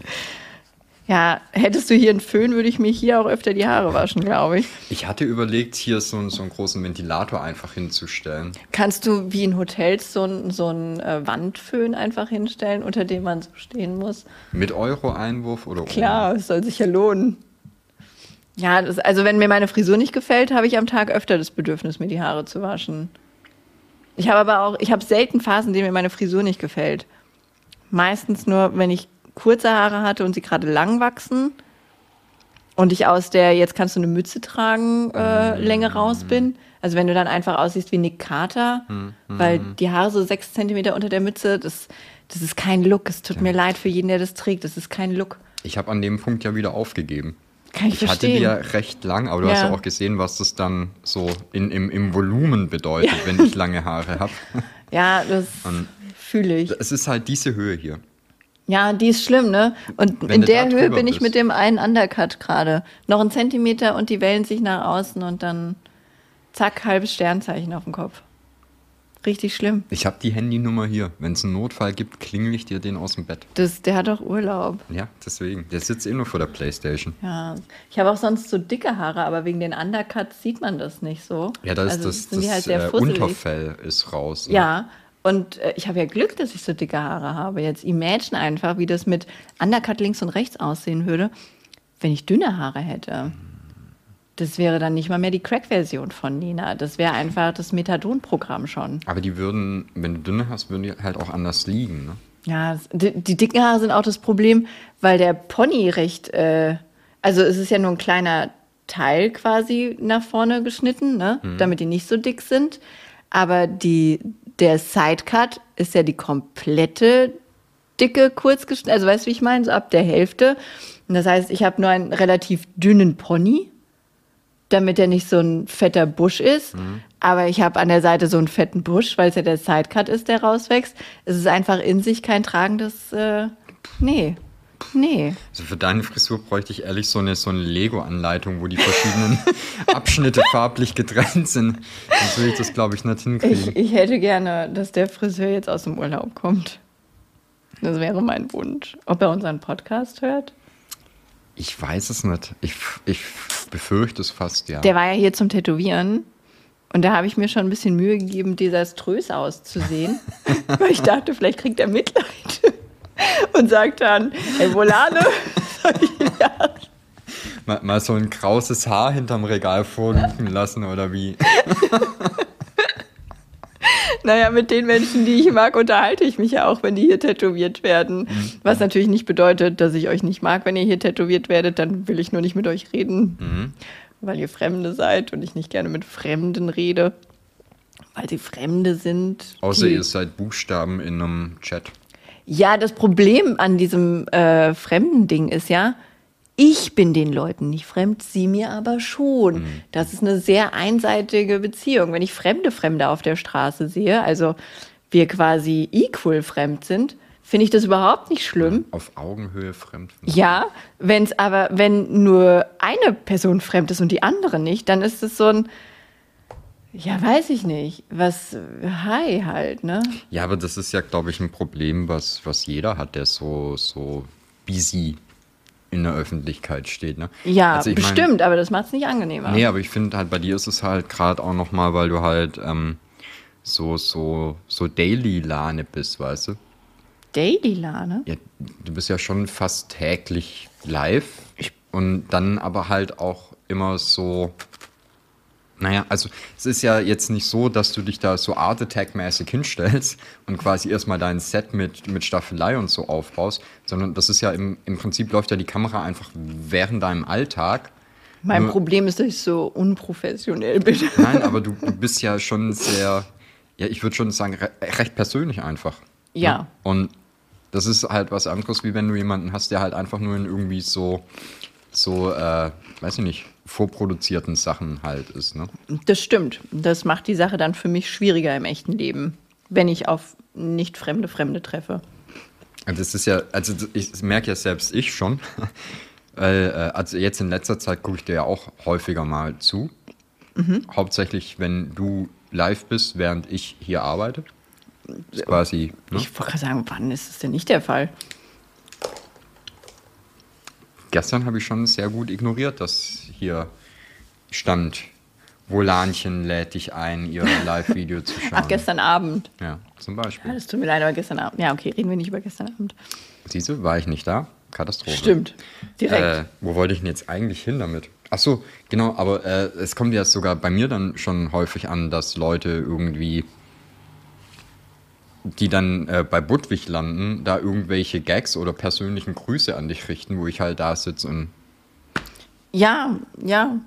Ja, hättest du hier einen Föhn, würde ich mir hier auch öfter die Haare waschen, glaube ich. Ich hatte überlegt, hier so, einen- so einen großen Ventilator einfach hinzustellen. Kannst du wie in Hotels so einen so einen, äh, Wandföhn einfach hinstellen, unter dem man so stehen muss? Mit Euro-Einwurf oder ohne? Klar, es soll sich ja lohnen. Ja, das, also wenn mir meine Frisur nicht gefällt, habe ich am Tag öfter das Bedürfnis, mir die Haare zu waschen. Ich habe aber auch, ich habe selten Phasen, in denen mir meine Frisur nicht gefällt. Meistens nur, wenn ich kurze Haare hatte und sie gerade lang wachsen und ich aus der jetzt kannst du eine Mütze tragen äh, Länge raus bin. Also wenn du dann einfach aussiehst wie Nick Carter, weil die Haare so sechs Zentimeter unter der Mütze, das, das ist kein Look. Es tut mir leid für jeden, der das trägt. Das ist kein Look. Ich habe an dem Punkt ja wieder aufgegeben. Kann ich, Ich hatte die verstehen. ja recht lang, aber du hast Ja. ja auch gesehen, was das dann so in, im, im Volumen bedeutet, wenn ich lange Haare habe. Ja, das fühle ich. Es ist halt diese Höhe hier. Ja, die ist schlimm, ne? Und Wenn in der Höhe bin ich bist. mit dem einen Undercut gerade. Noch ein Zentimeter und die wellen sich nach außen und dann zack, halbes Sternzeichen auf dem Kopf. Richtig schlimm. Ich habe die Handynummer hier. Wenn es einen Notfall gibt, klingel ich dir den aus dem Bett. Das, der hat doch Urlaub. Ja, deswegen. Der sitzt eh nur vor der Playstation. Ja. Ich habe auch sonst so dicke Haare, aber wegen den Undercuts sieht man das nicht so. Ja, da ist Also das, die das halt äh. Unterfell ist raus. ne? Ja, und äh, ich habe ja Glück, dass ich so dicke Haare habe. Jetzt imagine einfach, wie das mit Undercut links und rechts aussehen würde, wenn ich dünne Haare hätte. Das wäre dann nicht mal mehr die Crack-Version von Nina. Das wäre einfach das Methadon-Programm schon. Aber die würden, wenn du dünne hast, würden die halt auch anders liegen. Ne? Ja, die, die dicken Haare sind auch das Problem, weil der Pony recht, äh, also es ist ja nur ein kleiner Teil quasi nach vorne geschnitten, ne? damit die nicht so dick sind. Aber die, der Sidecut ist ja die komplette dicke, kurz geschnitten, also weißt du, wie ich meine, so ab der Hälfte. Und das heißt, ich habe nur einen relativ dünnen Pony, damit er nicht so ein fetter Busch ist. Aber ich habe an der Seite so einen fetten Busch, weil es ja der Sidecut ist, der rauswächst. Es ist einfach in sich kein tragendes, äh, nee, nee. Also für deine Frisur bräuchte ich ehrlich so eine, so eine Lego-Anleitung, wo die verschiedenen Abschnitte farblich getrennt sind. Sonst will ich das, glaube ich, nicht hinkriegen. Ich, ich hätte gerne, dass der Friseur jetzt aus dem Urlaub kommt. Das wäre mein Wunsch. Ob er unseren Podcast hört? Ich weiß es nicht. Ich, ich befürchte es fast, ja. Der war ja hier zum Tätowieren. Und da habe ich mir schon ein bisschen Mühe gegeben, desaströs auszusehen. weil ich dachte, vielleicht kriegt er Mitleid. Und sagt dann, ey, Volane. Mal, mal so ein krauses Haar hinterm Regal vorliegen lassen oder wie. Naja, mit den Menschen, die ich mag, unterhalte ich mich ja auch, wenn die hier tätowiert werden. Was natürlich nicht bedeutet, dass ich euch nicht mag, wenn ihr hier tätowiert werdet. Dann will ich nur nicht mit euch reden, weil ihr Fremde seid und ich nicht gerne mit Fremden rede, weil sie Fremde sind. Außer ihr seid Buchstaben in einem Chat. Ja, das Problem an diesem äh, fremden Ding ist ja, ich bin den Leuten nicht fremd, sie mir aber schon. Das ist eine sehr einseitige Beziehung. Wenn ich fremde Fremde auf der Straße sehe, also wir quasi equal fremd sind, finde ich das überhaupt nicht schlimm. Auf Augenhöhe fremd. Ja, wenn es aber, wenn nur eine Person fremd ist und die andere nicht, dann ist es so ein, ja, weiß ich nicht, was, hi halt, ne? Ja, aber das ist ja, glaube ich, ein Problem, was, was jeder hat, der so, so busy in der Öffentlichkeit steht. Ne? Ja, Also ich mein- bestimmt, aber das macht es nicht angenehmer. Nee, aber ich finde halt, bei dir ist es halt gerade auch nochmal, weil du halt ähm, so, so, so Daily-Lane bist, weißt du? Daily Lane? Ja, du bist ja schon fast täglich live und dann aber halt auch immer so Naja, also es ist ja jetzt nicht so, dass du dich da so Art Attack-mäßig hinstellst und quasi erstmal dein Set mit, mit Staffelei und so aufbaust, sondern das ist ja im, im Prinzip läuft ja die Kamera einfach während deinem Alltag. Mein Nur- Problem ist, dass ich so unprofessionell bin. Nein, aber du, du bist ja schon sehr, ja, ich würde schon sagen, re recht persönlich einfach. Ja. Ne? Und das ist halt was anderes, wie wenn du jemanden hast, der halt einfach nur in irgendwie so, so, äh, weiß ich nicht, vorproduzierten Sachen halt ist, ne? Das stimmt. Das macht die Sache dann für mich schwieriger im echten Leben, wenn ich auf nicht fremde Fremde treffe. Das ist ja, also ich merke ja selbst ich schon, weil, äh, also jetzt in letzter Zeit gucke ich dir ja auch häufiger mal zu. Hauptsächlich, wenn du live bist, während ich hier arbeite. Quasi, ne? Ich wollte gerade sagen, wann ist das denn nicht der Fall? Gestern habe ich schon sehr gut ignoriert, dass hier stand, Wolanchen lädt dich ein, ihr Live-Video zu schauen. Ach, gestern Abend. Ja, zum Ja, Beispiel. das tut mir leid, aber gestern Abend. Ja, okay, reden wir nicht über gestern Abend. Siehst du, war ich nicht da? Katastrophe. Stimmt. Direkt. Äh, wo wollte ich denn jetzt eigentlich hin damit? Ach so, genau, aber äh, es kommt ja sogar bei mir dann schon häufig an, dass Leute irgendwie, die dann äh, bei Budwig landen, da irgendwelche Gags oder persönlichen Grüße an dich richten, wo ich halt da sitze und Ja, ja.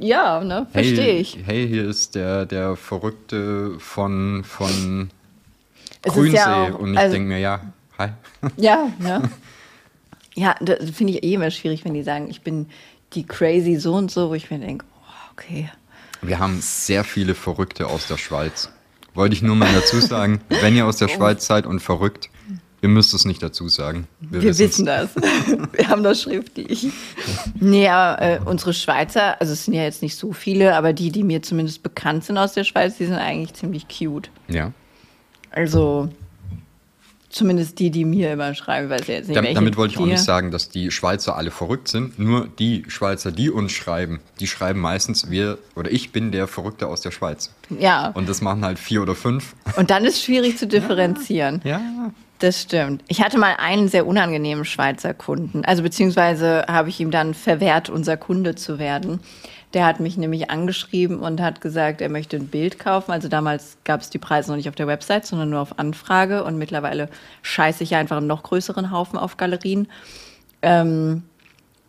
Ja, ne? Verstehe hey, ich. hey, hier ist der, der Verrückte von, von Es Grünsee ja auch- und ich also- denke mir, ja, hi. Ja, ja. Ja, das finde ich eh immer schwierig, wenn die sagen, ich bin die crazy so und so, wo ich mir denke, oh, okay. Wir haben sehr viele Verrückte aus der Schweiz. Wollte ich nur mal dazu sagen, wenn ihr aus der Schweiz seid und verrückt, ihr müsst es nicht dazu sagen. Wir wissen's. wissen das. Wir haben das schriftlich. Nee, aber äh, unsere Schweizer, also es sind ja jetzt nicht so viele, aber die, die mir zumindest bekannt sind aus der Schweiz, die sind eigentlich ziemlich cute. Ja. Also zumindest die, die mir immer schreiben, weiß ich jetzt nicht, Dam- welche damit wollte ich auch nicht sagen, dass die Schweizer alle verrückt sind. Nur die Schweizer, die uns schreiben, die schreiben meistens, wir oder ich bin der Verrückte aus der Schweiz. Ja, Und das machen halt vier oder fünf. und dann ist schwierig zu differenzieren. Ja. Das stimmt. Ich hatte mal einen sehr unangenehmen Schweizer Kunden. Also beziehungsweise habe ich ihm dann verwehrt, unser Kunde zu werden. Der hat mich nämlich angeschrieben und hat gesagt, er möchte ein Bild kaufen. Also damals gab es die Preise noch nicht auf der Website, sondern nur auf Anfrage. Und mittlerweile scheiße ich einfach einen noch größeren Haufen auf Galerien. Ähm,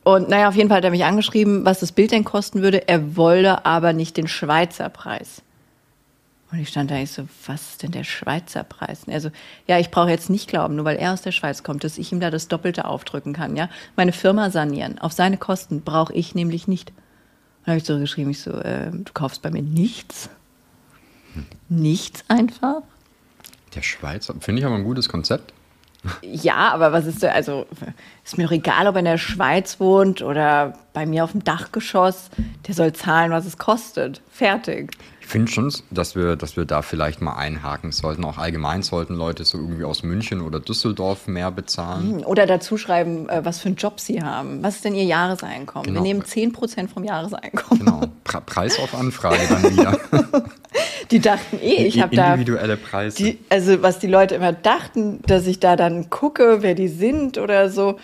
und naja, auf jeden Fall hat er mich angeschrieben, was das Bild denn kosten würde. Er wolle aber nicht den Schweizer Preis. Und ich stand da, ich so, was ist denn der Schweizer Preis? Also, ja, ich brauche jetzt nicht glauben, nur weil er aus der Schweiz kommt, dass ich ihm da das Doppelte aufdrücken kann, ja. Meine Firma sanieren, auf seine Kosten brauche ich nämlich nicht. Dann habe ich zurückgeschrieben, ich so, äh, du kaufst bei mir nichts? Nichts einfach? Der Schweizer, finde ich aber ein gutes Konzept. Ja, aber was ist da, also, ist mir doch egal, ob er in der Schweiz wohnt oder bei mir auf dem Dachgeschoss, der soll zahlen, was es kostet. Fertig. Ich finde schon, dass wir, dass wir da vielleicht mal einhaken sollten. Auch allgemein sollten Leute so irgendwie aus München oder Düsseldorf mehr bezahlen. Oder dazu schreiben, äh, was für einen Job sie haben. Was ist denn ihr Jahreseinkommen? Genau. Wir nehmen 10% vom Jahreseinkommen. Genau. Pre Preis auf Anfrage dann wieder. Die dachten eh, ich habe da. Individuelle Preise. Die, also, was die Leute immer dachten, dass ich da dann gucke, wer die sind oder so,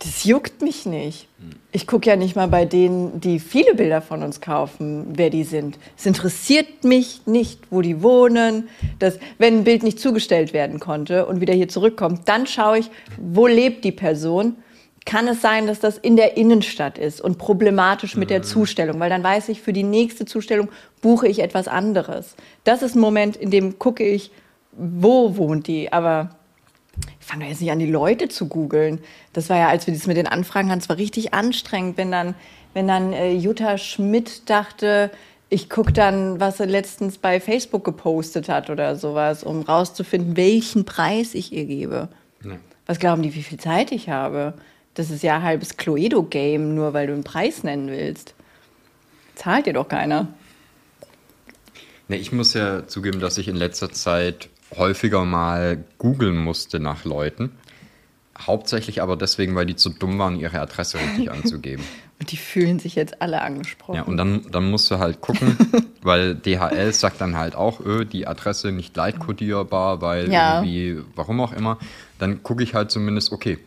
das juckt mich nicht. Ich gucke ja nicht mal bei denen, die viele Bilder von uns kaufen, wer die sind. Es interessiert mich nicht, wo die wohnen. Dass, wenn ein Bild nicht zugestellt werden konnte und wieder hier zurückkommt, dann schaue ich, wo lebt die Person. Kann es sein, dass das in der Innenstadt ist und problematisch mit der Zustellung? Weil dann weiß ich, für die nächste Zustellung buche ich etwas anderes. Das ist ein Moment, in dem gucke ich, wo wohnt die. Aber ich fange doch jetzt nicht an, die Leute zu googeln. Das war ja, als wir das mit den Anfragen hatten, es war richtig anstrengend, wenn dann, wenn dann äh, Jutta Schmidt dachte, ich gucke dann, was sie letztens bei Facebook gepostet hat oder sowas, um rauszufinden, welchen Preis ich ihr gebe. Ja. Was glauben die, wie viel Zeit ich habe? Das ist ja ein halbes Cluedo-Game, nur weil du einen Preis nennen willst. Zahlt dir doch keiner. Nee, ich muss ja zugeben, dass ich in letzter Zeit häufiger mal googeln musste nach Leuten. Hauptsächlich aber deswegen, weil die zu dumm waren, ihre Adresse richtig anzugeben. Und die fühlen sich jetzt alle angesprochen. Ja, und dann, dann musst du halt gucken, weil DHL sagt dann halt auch, öh, die Adresse nicht leitkodierbar, weil Ja. irgendwie, warum auch immer. Dann gucke ich halt zumindest, okay,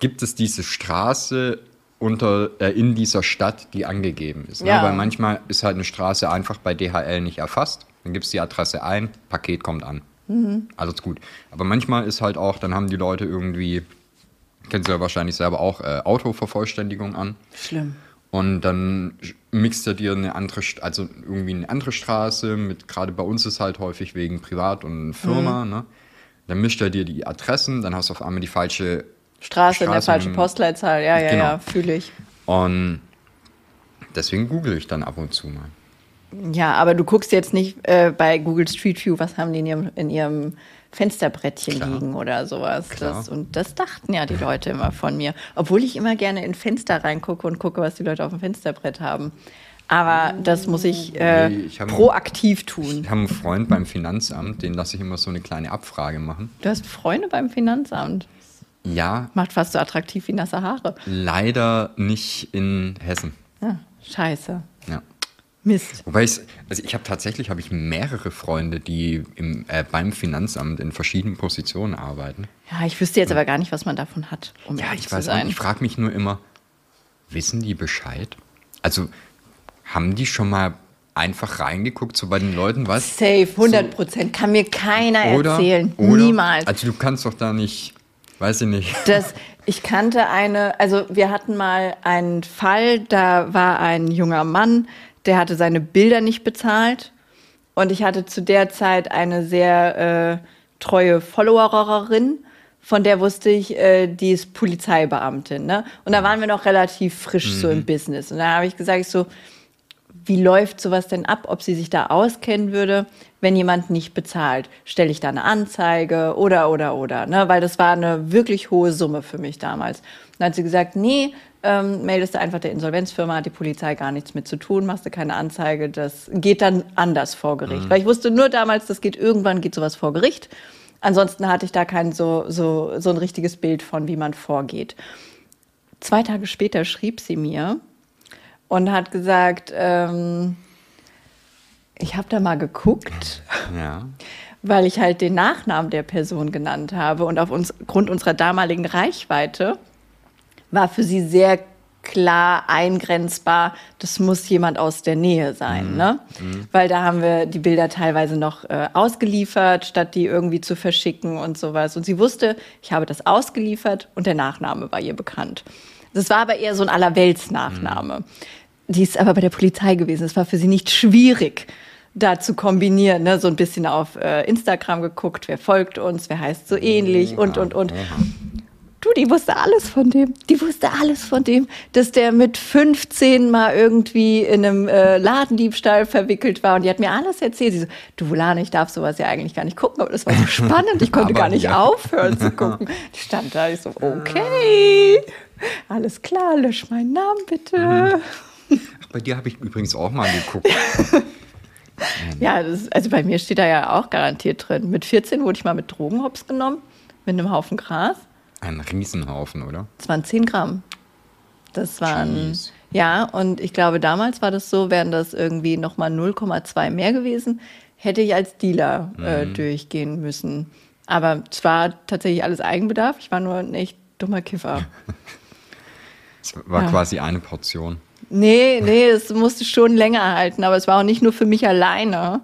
gibt es diese Straße unter, äh, in dieser Stadt, die angegeben ist. Ja. Ne? Weil manchmal ist halt eine Straße einfach bei DHL nicht erfasst. Dann gibst du die Adresse ein, Paket kommt an. Alles gut. Aber manchmal ist halt auch, dann haben die Leute irgendwie, kennst du ja wahrscheinlich selber auch, äh, Autovervollständigung an. Schlimm. Und dann mixt er dir eine andere, also irgendwie eine andere Straße mit, gerade bei uns ist halt häufig wegen Privat und Firma, Mhm. ne? Dann mischt er dir die Adressen, dann hast du auf einmal die falsche Straße, in der Straße falschen Postleitzahl. Ja, ja, Genau. ja, fühle ich. Und deswegen google ich dann ab und zu mal. Ja, aber du guckst jetzt nicht äh, bei Google Street View, was haben die in ihrem, in ihrem Fensterbrettchen Klar. liegen oder sowas. Das, und das dachten ja die Leute immer von mir. Obwohl ich immer gerne in Fenster reingucke und gucke, was die Leute auf dem Fensterbrett haben. Aber das muss ich, äh, Nee, ich hab- proaktiv tun. Ich habe einen Freund beim Finanzamt, den lasse ich immer so eine kleine Abfrage machen. Du hast Freunde beim Finanzamt. Ja, Macht fast so attraktiv wie nasse Haare. leider nicht in Hessen. Ja, scheiße. Ja. Mist. Wobei ich, also ich habe tatsächlich habe ich mehrere Freunde, die im, äh, beim Finanzamt in verschiedenen Positionen arbeiten. Ja, ich wüsste jetzt aber gar nicht, was man davon hat, um Ja, ich zu weiß auch sein. nicht. Ich frage mich nur immer, wissen die Bescheid? Also haben die schon mal einfach reingeguckt, so bei den Leuten, was? Safe, 100 Prozent. Kann mir keiner Oder, erzählen. oder, Niemals. Also du kannst doch da nicht, weiß ich nicht. Das, ich kannte eine, also wir hatten mal einen Fall, da war ein junger Mann, der hatte seine Bilder nicht bezahlt. Und ich hatte zu der Zeit eine sehr äh, treue Followerin, von der wusste ich, äh, die ist Polizeibeamtin. Ne? Und da waren wir noch relativ frisch so im Business. Und da habe ich gesagt, ich so, wie läuft sowas denn ab, ob sie sich da auskennen würde, wenn jemand nicht bezahlt? Stelle ich da eine Anzeige oder, oder, oder? Ne? Weil das war eine wirklich hohe Summe für mich damals. Dann hat sie gesagt, nee, ähm, meldest du einfach der Insolvenzfirma, hat die Polizei gar nichts mit zu tun, machst du keine Anzeige, das geht dann anders vor Gericht. Weil ich wusste nur damals, das geht irgendwann, geht sowas vor Gericht. Ansonsten hatte ich da kein so, so, so ein richtiges Bild von, wie man vorgeht. Zwei Tage später schrieb sie mir, und hat gesagt, ähm, ich habe da mal geguckt, Ja. weil ich halt den Nachnamen der Person genannt habe und auf uns, unserer damaligen Reichweite war für sie sehr klar eingrenzbar, das muss jemand aus der Nähe sein, ne? Weil da haben wir die Bilder teilweise noch äh, ausgeliefert, statt die irgendwie zu verschicken und sowas. Und sie wusste, ich habe das ausgeliefert und der Nachname war ihr bekannt. Das war aber eher so ein Allerwelts-Nachname. Die ist aber bei der Polizei gewesen. Es war für sie nicht schwierig, da zu kombinieren. Ne? So ein bisschen auf äh, Instagram geguckt, wer folgt uns, wer heißt so ähnlich und, und, und. Du, die wusste alles von dem. Die wusste alles von dem, dass der mit 15 mal irgendwie in einem äh, Ladendiebstahl verwickelt war. Und die hat mir alles erzählt. Sie so, du Volane, ich darf sowas ja eigentlich gar nicht gucken, aber das war so spannend. Ich konnte Aber gar nicht ja. aufhören zu gucken. Ich stand da, ich so, okay, alles klar, lösch meinen Namen bitte. Ach, bei dir habe ich übrigens auch mal geguckt. Ja, das, also bei mir steht da ja auch garantiert drin. Mit 14 wurde ich mal mit Drogen hops genommen, mit einem Haufen Gras. Ein Riesenhaufen, oder? Das waren 10 Gramm. Das waren, Jeez. ja, und ich glaube, damals war das so, wären das irgendwie nochmal 0,2 mehr gewesen, hätte ich als Dealer äh, durchgehen müssen. Aber es war tatsächlich alles Eigenbedarf. Ich war nur ein echt dummer Kiffer. Es war Ja. quasi eine Portion. Nee, nee, es musste schon länger halten, aber es war auch nicht nur für mich alleine.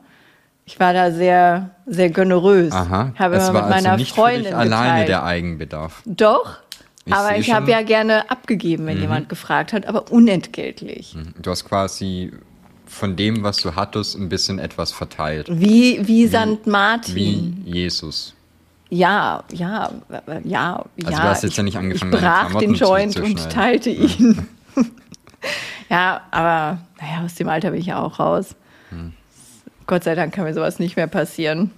Ich war da sehr, sehr generös. Aha. Habe es immer war mit meiner also nicht Freundin für dich alleine geteilt. der Eigenbedarf. Doch, Ich aber ich habe ja gerne abgegeben, wenn jemand gefragt hat, aber unentgeltlich. Du hast quasi von dem, was du hattest, ein bisschen etwas verteilt. Wie, wie St. Martin. Wie Jesus. Ja, ja, ja, ja. du hast jetzt ich, ja nicht angefangen, Ich brach den Joint und teilte ihn. ja, aber naja, aus dem Alter bin ich ja auch raus. Hm. Gott sei Dank kann mir sowas nicht mehr passieren.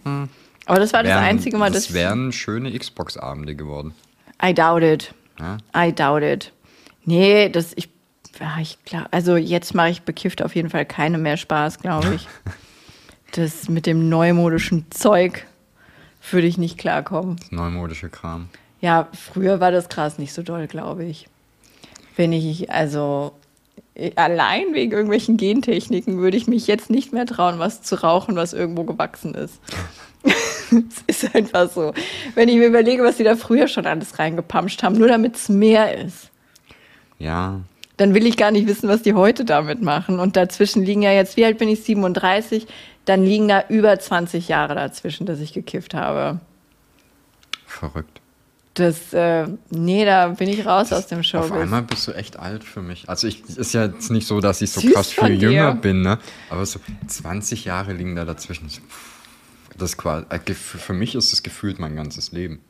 Aber das war das Wären- einzige Mal, das dass wären schöne Xbox-Abende geworden. I doubt it. Ja? I doubt it. Nee, das ich, ja, ich glaub, also jetzt mache ich bekifft auf jeden Fall keine mehr Spaß, glaube ich. das mit dem neumodischen Zeug würde ich nicht klarkommen. Das neumodische Kram. Ja, früher war das Gras nicht so doll, glaube ich. Wenn ich, also allein wegen irgendwelchen Gentechniken würde ich mich jetzt nicht mehr trauen, was zu rauchen, was irgendwo gewachsen ist. Es ist einfach so. Wenn ich mir überlege, was die da früher schon alles reingepamscht haben, nur damit es mehr ist. Ja. Dann will ich gar nicht wissen, was die heute damit machen. Und dazwischen liegen ja jetzt, wie alt bin ich, 37? Dann liegen da über 20 Jahre dazwischen, dass ich gekifft habe. Verrückt. Das, äh, nee, da bin ich raus aus dem Show. Auf einmal bist du echt alt für mich. Also ich ist ja jetzt nicht so, dass ich so Süß krass viel jünger bin, ne? Aber so 20 Jahre liegen da dazwischen. Das ist quasi, äh, für mich ist es gefühlt mein ganzes Leben.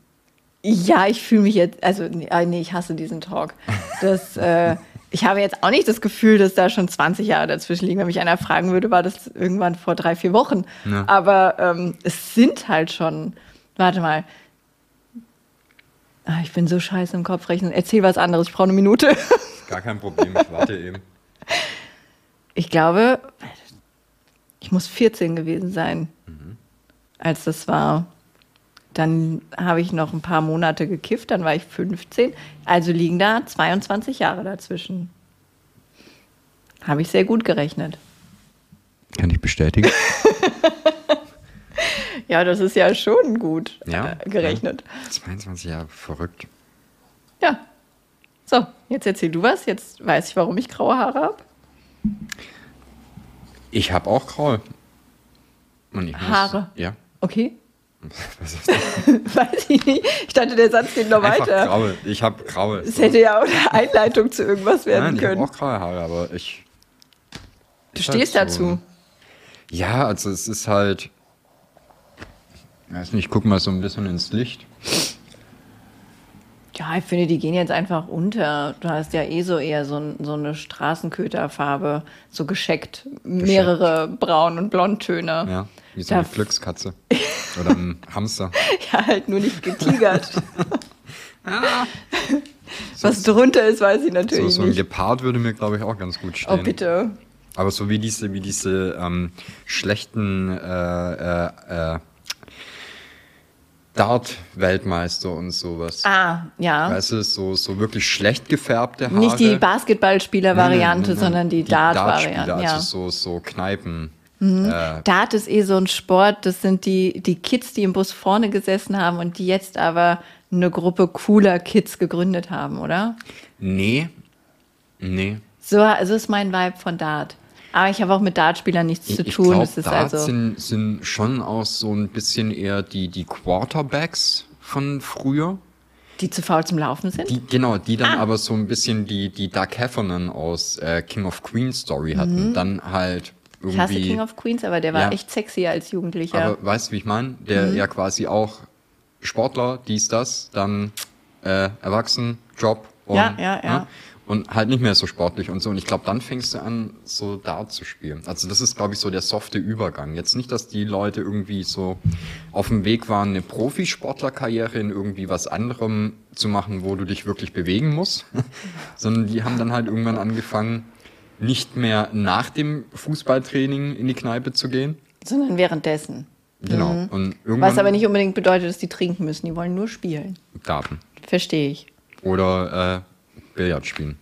Ja, ich fühle mich jetzt, also nee, ah, nee, ich hasse diesen Talk. Das, äh, ich habe jetzt auch nicht das Gefühl, dass da schon 20 Jahre dazwischen liegen. Wenn mich einer fragen würde, war das irgendwann vor drei, vier Wochen. Ja. Aber ähm, es sind halt schon, warte mal. Ah, ich bin so scheiße im Kopf rechnen. Erzähl was anderes, ich brauche eine Minute. Gar kein Problem, ich warte eben. Ich glaube, ich muss 14 gewesen sein, als das war. Dann habe ich noch ein paar Monate gekifft, dann war ich 15. Also liegen da 22 Jahre dazwischen. Habe ich sehr gut gerechnet. Kann ich bestätigen? Ja, das ist ja schon gut Ja. äh, gerechnet. Ja. 22 Jahre, verrückt. Ja. So, jetzt erzähl du was. Jetzt weiß ich, warum ich graue Haare habe. Ich habe auch graue. Und ich muss- Haare. Ja. Okay. Was ist das? weiß ich nicht. Ich dachte, der Satz geht noch Einfach weiter. graue. Ich habe graue. Es hätte ja auch eine Einleitung zu irgendwas werden Nein, ich habe können. auch graue Haare, aber ich. Du Ist stehst halt so. dazu. Ja, also es ist halt. Weiß nicht, ich guck mal so ein bisschen ins Licht. Ja, ich finde, die gehen jetzt einfach unter. Du hast ja eh so eher so, ein, so eine Straßenköterfarbe, so gescheckt. Mehrere Braun- und Blondtöne. Ja, wie so Da- eine Glückskatze. Oder ein Hamster. Ja, halt nur nicht getigert. Was drunter ist, weiß ich So, natürlich so ein nicht. Gepard würde mir, glaube ich, auch ganz gut stehen. Oh, bitte. Aber so wie diese, wie diese ähm, schlechten äh, äh, äh, Dart-Weltmeister und sowas. Ah, ja. Weißt du, so, so wirklich schlecht gefärbte Haare. Nicht die Basketballspieler-Variante, sondern die, Die Dart-Variante. Dartspieler, ja. Mhm. Also so, so Kneipen. Äh, Dart ist eh so ein Sport, das sind die, die Kids, die im Bus vorne gesessen haben und die jetzt aber eine Gruppe cooler Kids gegründet haben, oder? nee. Nee. So also ist mein Vibe von Dart. Aber ich habe auch mit Dartspielern nichts zu ich tun. glaube, das ist Darts also sind, sind schon auch so ein bisschen eher die, die Quarterbacks von früher. die zu faul zum Laufen sind. Die, genau, die dann Ah. aber so ein bisschen die, die Doug Heffernan aus äh, King of Queens Story hatten. Dann halt irgendwie. Mhm. ich hasse King of Queens, aber der war Ja. echt sexy als Jugendlicher. Aber weißt du, wie ich meine? Der Mhm. ja quasi auch Sportler, dies, das, dann äh, erwachsen, Job und, Ja, ja, ja. ne? Und halt nicht mehr so sportlich und so. Und ich glaube, dann fängst du an, so Dart zu spielen. Also das ist, glaube ich, so der softe Übergang. Jetzt nicht, dass die Leute irgendwie so auf dem Weg waren, eine Profisportlerkarriere in irgendwie was anderem zu machen, wo du dich wirklich bewegen musst, sondern die haben dann halt irgendwann angefangen, nicht mehr nach dem Fußballtraining in die Kneipe zu gehen, sondern währenddessen. Genau. Und irgendwann Was aber nicht unbedingt bedeutet, dass die trinken müssen. Die wollen nur spielen. Daten. Verstehe ich. Oder äh, Billard spielen.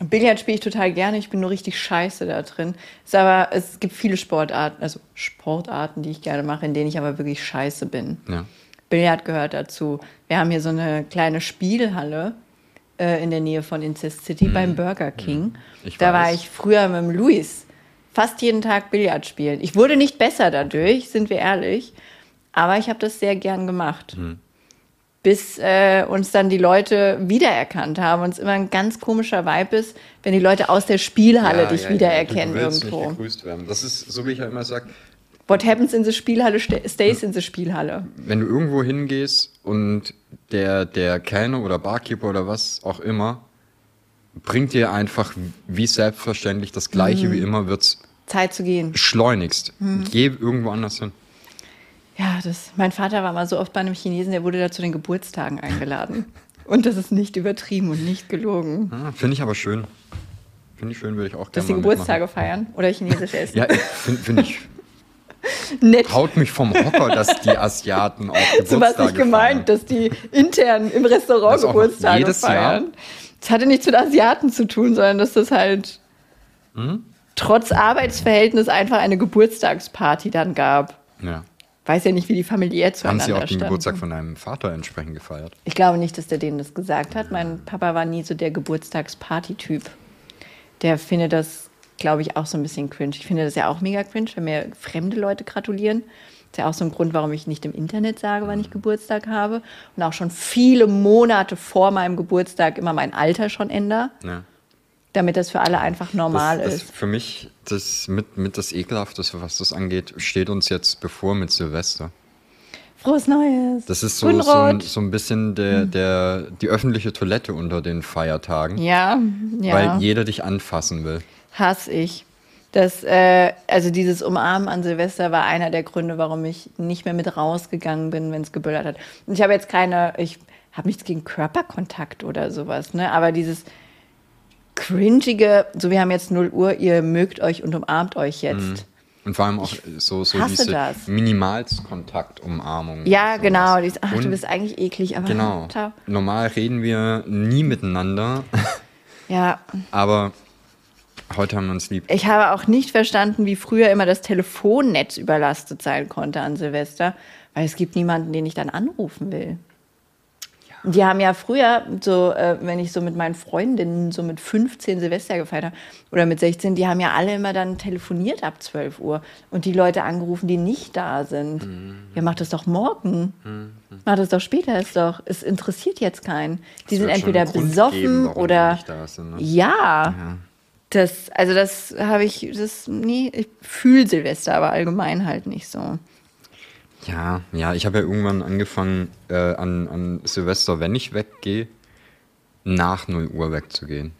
Billard spiele ich total gerne, ich bin nur richtig scheiße da drin. Ist aber, es gibt viele Sportarten, also Sportarten, die ich gerne mache, in denen ich aber wirklich scheiße bin. Ja. Billard gehört dazu. Wir haben hier so eine kleine Spielhalle äh, in der Nähe von Incest City beim Burger King. Mhm. Ich da war weiß. ich früher mit dem Luis fast jeden Tag Billard spielen. Ich wurde nicht besser dadurch, sind wir ehrlich, aber ich habe das sehr gern gemacht. Mhm. Bis äh, uns dann die Leute wiedererkannt haben und es immer ein ganz komischer Vibe ist, wenn die Leute aus der Spielhalle dich wiedererkennen du willst irgendwo. Nicht gegrüßt werden. Das ist, so wie ich ja immer sage, What happens in the Spielhalle sta- stays in the Spielhalle. wenn du irgendwo hingehst und der, der Kellner oder Barkeeper oder was auch immer bringt dir einfach wie selbstverständlich das Gleiche Mhm. wie immer, wird's Zeit zu gehen. schleunigst. Mhm. Geh irgendwo anders hin. Ja, das, mein Vater war mal so oft bei einem Chinesen, der wurde da zu den Geburtstagen eingeladen. Und das ist nicht übertrieben und nicht gelogen. Ah, Finde ich aber schön. Finde ich schön, würde ich auch Dass gerne die mal Geburtstage feiern oder chinesisch essen. mitmachen. Ja, finde find ich. Nett. Haut mich vom Hocker, dass die Asiaten auch Geburtstage So was nicht gemeint, dass die intern im Restaurant Das Geburtstage jedes Jahr? feiern. Das hatte nichts mit Asiaten zu tun, sondern dass das halt Hm? trotz Arbeitsverhältnis einfach eine Geburtstagsparty dann gab. Ja. Weiß ja nicht, wie die familiär Haben zueinander Sie auch den standen. Geburtstag von deinem Vater entsprechend gefeiert? Ich glaube nicht, dass der denen das gesagt hat. Mein Papa war nie so der Geburtstagsparty-Typ. Der findet das, glaube ich, auch so ein bisschen cringe. Ich finde das ja auch mega cringe, wenn mir fremde Leute gratulieren. Das ist ja auch so ein Grund, warum ich nicht im Internet sage, wann ich Geburtstag habe. Und auch schon viele Monate vor meinem Geburtstag immer mein Alter schon ändere, Ja. Damit das für alle einfach normal das, das ist. Für mich, das mit, mit das Ekelhafteste, was das angeht, steht uns jetzt bevor mit Silvester. Frohes Neues! Das ist so, so, ein, so ein bisschen der, der, die öffentliche Toilette unter den Feiertagen, Ja, ja. weil jeder dich anfassen will. Hasse ich. Das, äh, also dieses Umarmen an Silvester war einer der Gründe, warum ich nicht mehr mit rausgegangen bin, wenn es geböllert hat. Und ich habe jetzt keine, ich habe nichts gegen Körperkontakt oder sowas, ne? Aber dieses cringige, so wir haben jetzt 0 Uhr, ihr mögt euch und umarmt euch jetzt. Und vor allem auch so, so hasse diese das. Minimalskontaktumarmung. Ja, genau. Dieses, ach, du Und bist eigentlich eklig, aber Genau. ciao. Normal reden wir nie miteinander, Ja, aber heute haben wir uns lieb. Ich habe auch nicht verstanden, wie früher immer das Telefonnetz überlastet sein konnte an Silvester, weil es gibt niemanden, den ich dann anrufen will. Die haben ja früher, so, äh, wenn ich so mit meinen Freundinnen so mit 15 Silvester gefeiert habe oder mit 16, die haben ja alle immer dann telefoniert ab 12 Uhr und die Leute angerufen, die nicht da sind. Ja, mach das doch morgen. Mach das doch später, ist doch, es interessiert jetzt keinen. Die Es sind entweder besoffen geben, oder sind, ne? ja. Das, also das habe ich, das, nee, ich fühle Silvester, aber allgemein halt nicht so. Ja, ja, ich habe ja irgendwann angefangen, äh, an, an Silvester, wenn ich weggehe, nach 0 Uhr wegzugehen.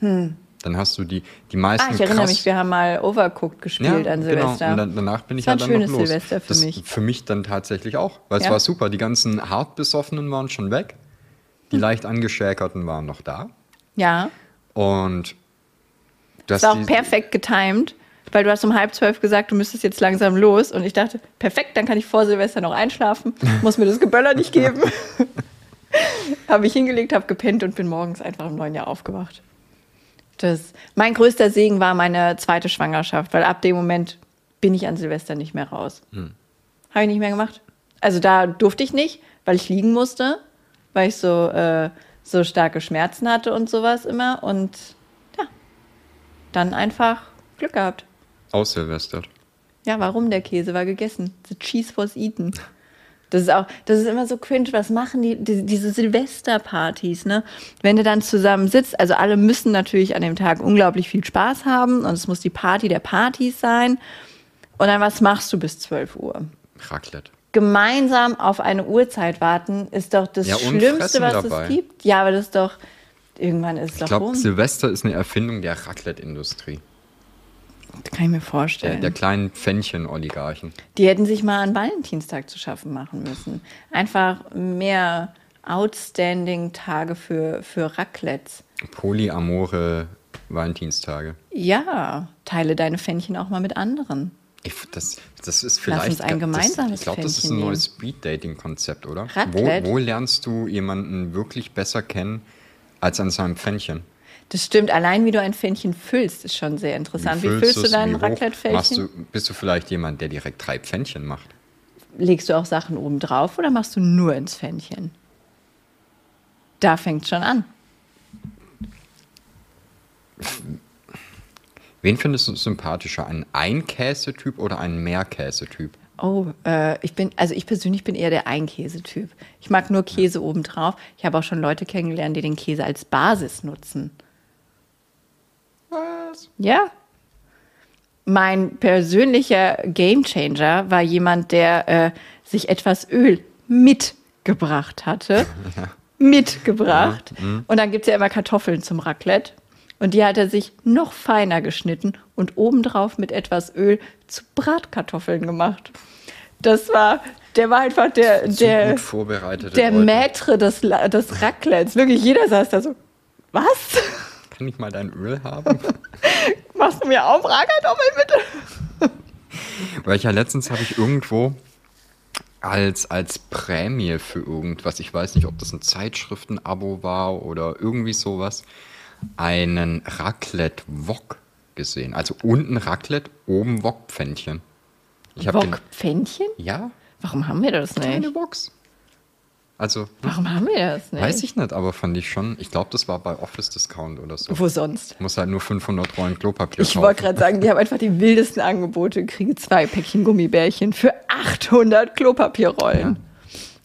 Dann hast du die, die meisten Hm. Ah, ich erinnere krass- mich, wir haben mal Overcooked gespielt an Silvester. Genau. Und dann, danach bin ich Das ja war dann ein noch schönes los. Silvester für das, mich. Für mich dann tatsächlich auch, weil es Ja? war super. Die ganzen Hartbesoffenen waren schon weg, Hm. die leicht angeschäkerten waren noch da. ja, Und das das war auch perfekt getimed, weil du hast um halb zwölf gesagt, du müsstest jetzt langsam los. Und ich dachte, perfekt, dann kann ich vor Silvester noch einschlafen, muss mir das Geböller nicht geben. habe ich hingelegt, habe gepennt und bin morgens einfach im neuen Jahr aufgewacht. Das, mein größter Segen war meine zweite Schwangerschaft, weil ab dem Moment bin ich an Silvester nicht mehr raus. Habe ich nicht mehr gemacht. Also da durfte ich nicht, weil ich liegen musste, weil ich so, äh, so starke Schmerzen hatte und sowas immer. Und ja, dann einfach Glück gehabt. Aussilvestert. Ja, warum der Käse war gegessen? The cheese was eaten. Das ist auch, das ist immer so cringe. Was machen die, die diese Silvesterpartys, ne? Wenn du dann zusammen sitzt, also alle müssen natürlich an dem Tag unglaublich viel Spaß haben und es muss die Party der Partys sein. Und dann, was machst du bis 12 Uhr? Raclette. Gemeinsam auf eine Uhrzeit warten ist doch das Ja, Schlimmste, was dabei. es gibt. Ja, aber das ist doch, irgendwann ist es Ich doch glaube, rum. Silvester ist eine Erfindung der Raclette-Industrie. Das kann ich mir Der, vorstellen. der kleinen Pfännchen-Oligarchen. Die hätten sich mal an Valentinstag zu schaffen machen müssen. Einfach mehr Outstanding-Tage für, für Raclettes. Polyamore Valentinstage. Ja, teile deine Pfännchen auch mal mit anderen. Ich, das, das ist Lass vielleicht. uns ein das, gemeinsames Ich glaube, das ist ein neues Speed-Dating-Konzept, oder? Wo, Raclette? wo lernst du jemanden wirklich besser kennen als an seinem Pfännchen? Das stimmt, allein wie du ein Pfännchen füllst, ist schon sehr interessant. Wie, füllst du dein Wie du, bist du vielleicht jemand, der direkt drei Pfännchen macht? Legst du auch Sachen oben drauf oder machst du nur ins Pfännchen? Da fängt schon an. Wen findest du sympathischer? Einen Einkäsetyp oder einen Mehrkäsetyp? Oh, äh, ich bin, also ich persönlich bin eher der Einkäsetyp. Ich mag nur Käse obendrauf. Ich habe auch schon Leute kennengelernt, die den Käse als Basis nutzen. Ja. Mein persönlicher Gamechanger war jemand, der äh, sich etwas Öl mitgebracht hatte. Mitgebracht. Und dann gibt es ja immer Kartoffeln zum Raclette. Und die hat er sich noch feiner geschnitten und obendrauf mit etwas Öl zu Bratkartoffeln gemacht. Das war, der war einfach der, der, der Leute. Maître des, des Raclettes. Wirklich, jeder saß da so, was? Kann ich mal dein Öl haben? Machst du mir auch Bratkartoffeln bitte? Weil ich ja letztens habe ich irgendwo als, als Prämie für irgendwas, ich weiß nicht, ob das ein Zeitschriften-Abo war oder irgendwie sowas, einen Raclette-Wok gesehen. Also unten Raclette, oben Wokpfännchen. Wokpfännchen? Ja? Warum haben wir das nicht? Eine Box. Also, hm, Warum haben wir das nicht? weiß ich nicht, aber fand ich schon. Ich glaube, das war bei Office Discount oder so. Wo sonst? Muss halt nur 500 Rollen Klopapier Ich wollte gerade sagen, die haben einfach die wildesten Angebote. Kriege zwei Päckchen Gummibärchen für 800 Klopapierrollen.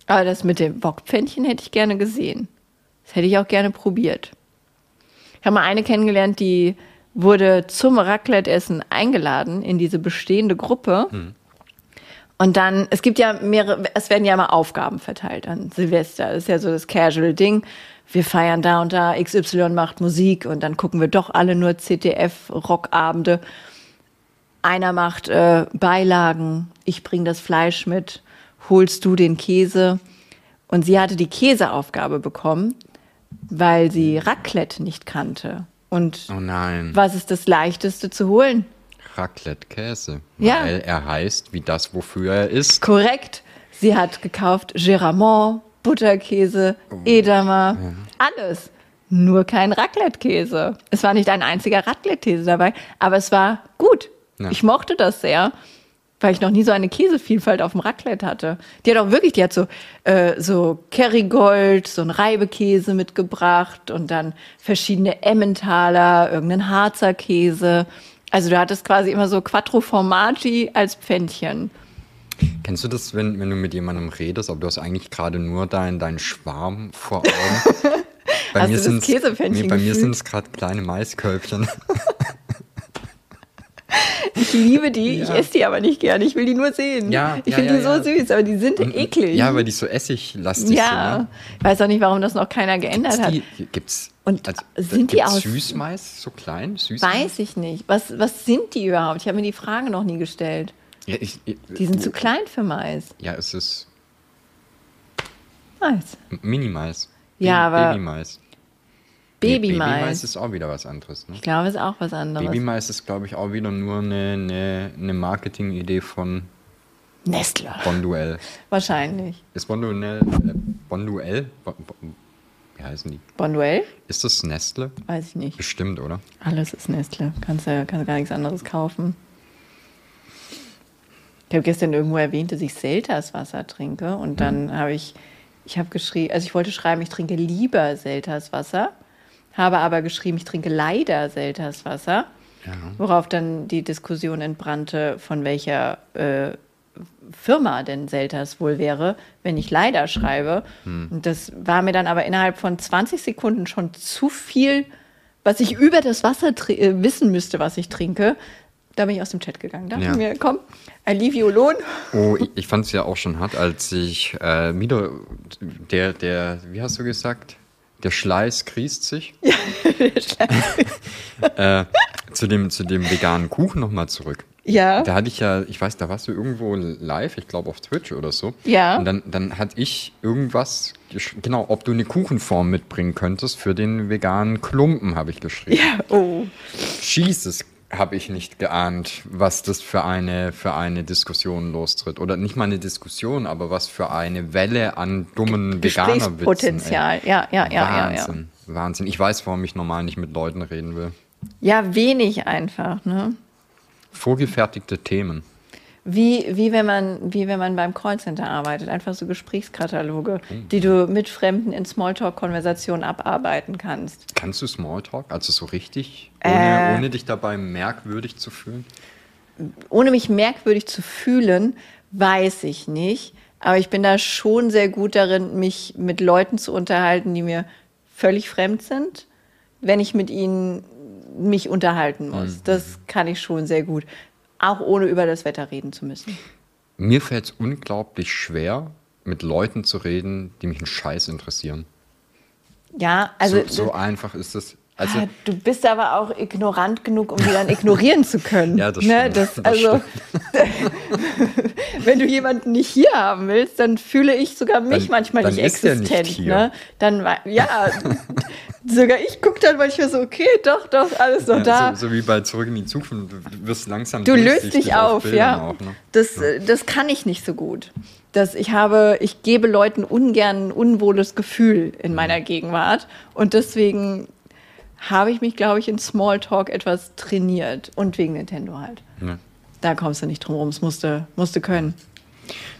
Aber das mit dem Wokpfännchen hätte ich gerne gesehen. Das hätte ich auch gerne probiert. Ich habe mal eine kennengelernt, die wurde zum Raclette-Essen eingeladen in diese bestehende Gruppe. Und dann, es gibt ja mehrere, es werden ja immer Aufgaben verteilt an Silvester. Das ist ja so das Casual-Ding. Wir feiern da und da, XY macht Musik und dann gucken wir doch alle nur CTF-Rockabende. Einer macht äh, Beilagen, ich bringe das Fleisch mit, holst du den Käse. Und sie hatte die Käseaufgabe bekommen, weil sie Raclette nicht kannte. Und Oh nein. was ist das Leichteste zu holen? Raclette-Käse. Ja. Weil er heißt wie das, wofür er ist. Korrekt. Sie hat gekauft Geramont, Butterkäse, Oh. Edamer, alles. Nur kein Raclette-Käse. Es war nicht ein einziger Raclette-Käse dabei, aber es war gut. Ja. Ich mochte das sehr, weil ich noch nie so eine Käsevielfalt auf dem Raclette hatte. Die hat auch wirklich, die hat so, äh, so Kerrygold, so einen Reibekäse mitgebracht und dann verschiedene Emmentaler, irgendeinen Harzer Käse. Also du hattest quasi immer so Quattro Formaggi als Pfännchen. Kennst du das, wenn, wenn du mit jemandem redest, aber du hast eigentlich gerade nur deinen dein Schwarm vor Augen? Bei Hast mir sind es gerade kleine Maiskölbchen. Ich liebe die, ich Ja. esse die aber nicht gerne. Ich will die nur sehen. Ja, ich ja, finde ja, die so ja. süß, aber die sind eklig. Ja, weil die so essiglastig Ja, sind. Ne? ich weiß auch nicht, warum das noch keiner geändert hat. Die, gibt's, Und also, sind die gibt's aus- Süßmais, so klein? Süßmais? Weiß ich nicht. Was, was sind die überhaupt? Ich habe mir die Frage noch nie gestellt. Ja, ich, ich, Die sind zu klein für Mais. Ja, es ist Mais. Mini-Mais. Ja, aber- Babymais. Nee, Babymais. Babymais ist auch wieder was anderes. Ne? Ich glaube, es ist auch was anderes. Babymais ist, glaube ich, auch wieder nur eine, eine, eine Marketingidee von Nestle. Bonduell. Wahrscheinlich. Ist Bonduell, äh, Bonduell? Bon, bon, wie heißen die? Bonduell? Ist das Nestle? Weiß ich nicht. Bestimmt, oder? Alles ist Nestle. Kannst ja kannst gar nichts anderes kaufen. Ich habe gestern irgendwo erwähnt, dass ich Selters Wasser trinke. Und dann habe ich, ich habe geschrieben, also ich wollte schreiben, ich trinke lieber Selters Wasser, habe aber geschrieben, ich trinke leider Selters Wasser. Ja. Worauf dann die Diskussion entbrannte, von welcher äh, Firma denn Selters wohl wäre, wenn ich leider schreibe. Und das war mir dann aber innerhalb von 20 Sekunden schon zu viel, was ich über das Wasser äh, wissen müsste, was ich trinke. Da bin ich aus dem Chat gegangen. Dachte Ja. mir, komm, I leave you alone. Oh, ich, ich fand es ja auch schon hart, als ich äh, wieder der, der, wie hast du gesagt? Der Schleiß kriest sich. äh, zu, dem, zu dem veganen Kuchen nochmal zurück. Ja. Da hatte ich ja, ich weiß, da warst du irgendwo live, ich glaube auf Twitch oder so. Ja. Und dann, dann hatte ich irgendwas, genau, ob du eine Kuchenform mitbringen könntest für den veganen Klumpen, habe ich geschrieben. ja, oh. Jesus, habe ich nicht geahnt, was das für eine, für eine Diskussion lostritt. Oder nicht mal eine Diskussion, aber was für eine Welle an dummen Veganerwitzen. Gesprächspotenzial. Ja, ja, ja, ja, ja. Wahnsinn, Wahnsinn. Ich weiß, warum ich normal nicht mit Leuten reden will. Ja, wenig einfach, ne? Vorgefertigte Themen. Wie, wie, wenn man, wie wenn man beim Callcenter arbeitet. Einfach so Gesprächskataloge, die du mit Fremden in Smalltalk-Konversationen abarbeiten kannst. Kannst du Smalltalk? Also so richtig? Ohne, Äh. ohne dich dabei merkwürdig zu fühlen? Ohne mich merkwürdig zu fühlen, weiß ich nicht. Aber ich bin da schon sehr gut darin, mich mit Leuten zu unterhalten, die mir völlig fremd sind, wenn ich mit ihnen mich unterhalten muss. Das kann ich schon sehr gut. Auch ohne über das Wetter reden zu müssen. Mir fällt es unglaublich schwer, mit Leuten zu reden, die mich einen Scheiß interessieren. Ja, also. so, so einfach ist es. Also, Ah, du bist aber auch ignorant genug, um die dann ignorieren zu können. Ja, das ne? stimmt. das, Das also, wenn du jemanden nicht hier haben willst, dann fühle ich sogar mich Dann- manchmal dann nicht ist nicht existent. hier. Ne? Dann ja, sogar ich gucke dann manchmal so, okay, doch, doch, alles noch da. ja, so, so wie bei Zurück in die Zukunft, du wirst langsam Du löst dich auf, ja. Auch, ne? Das, äh, das kann ich nicht so gut. Das, ich habe, ich gebe Leuten ungern ein unwohles Gefühl in Mhm. meiner Gegenwart. Und deswegen habe ich mich, glaube ich, in Smalltalk etwas trainiert. Und wegen Nintendo halt. Ja. Da kommst du nicht drum rum. Es musste, musste können.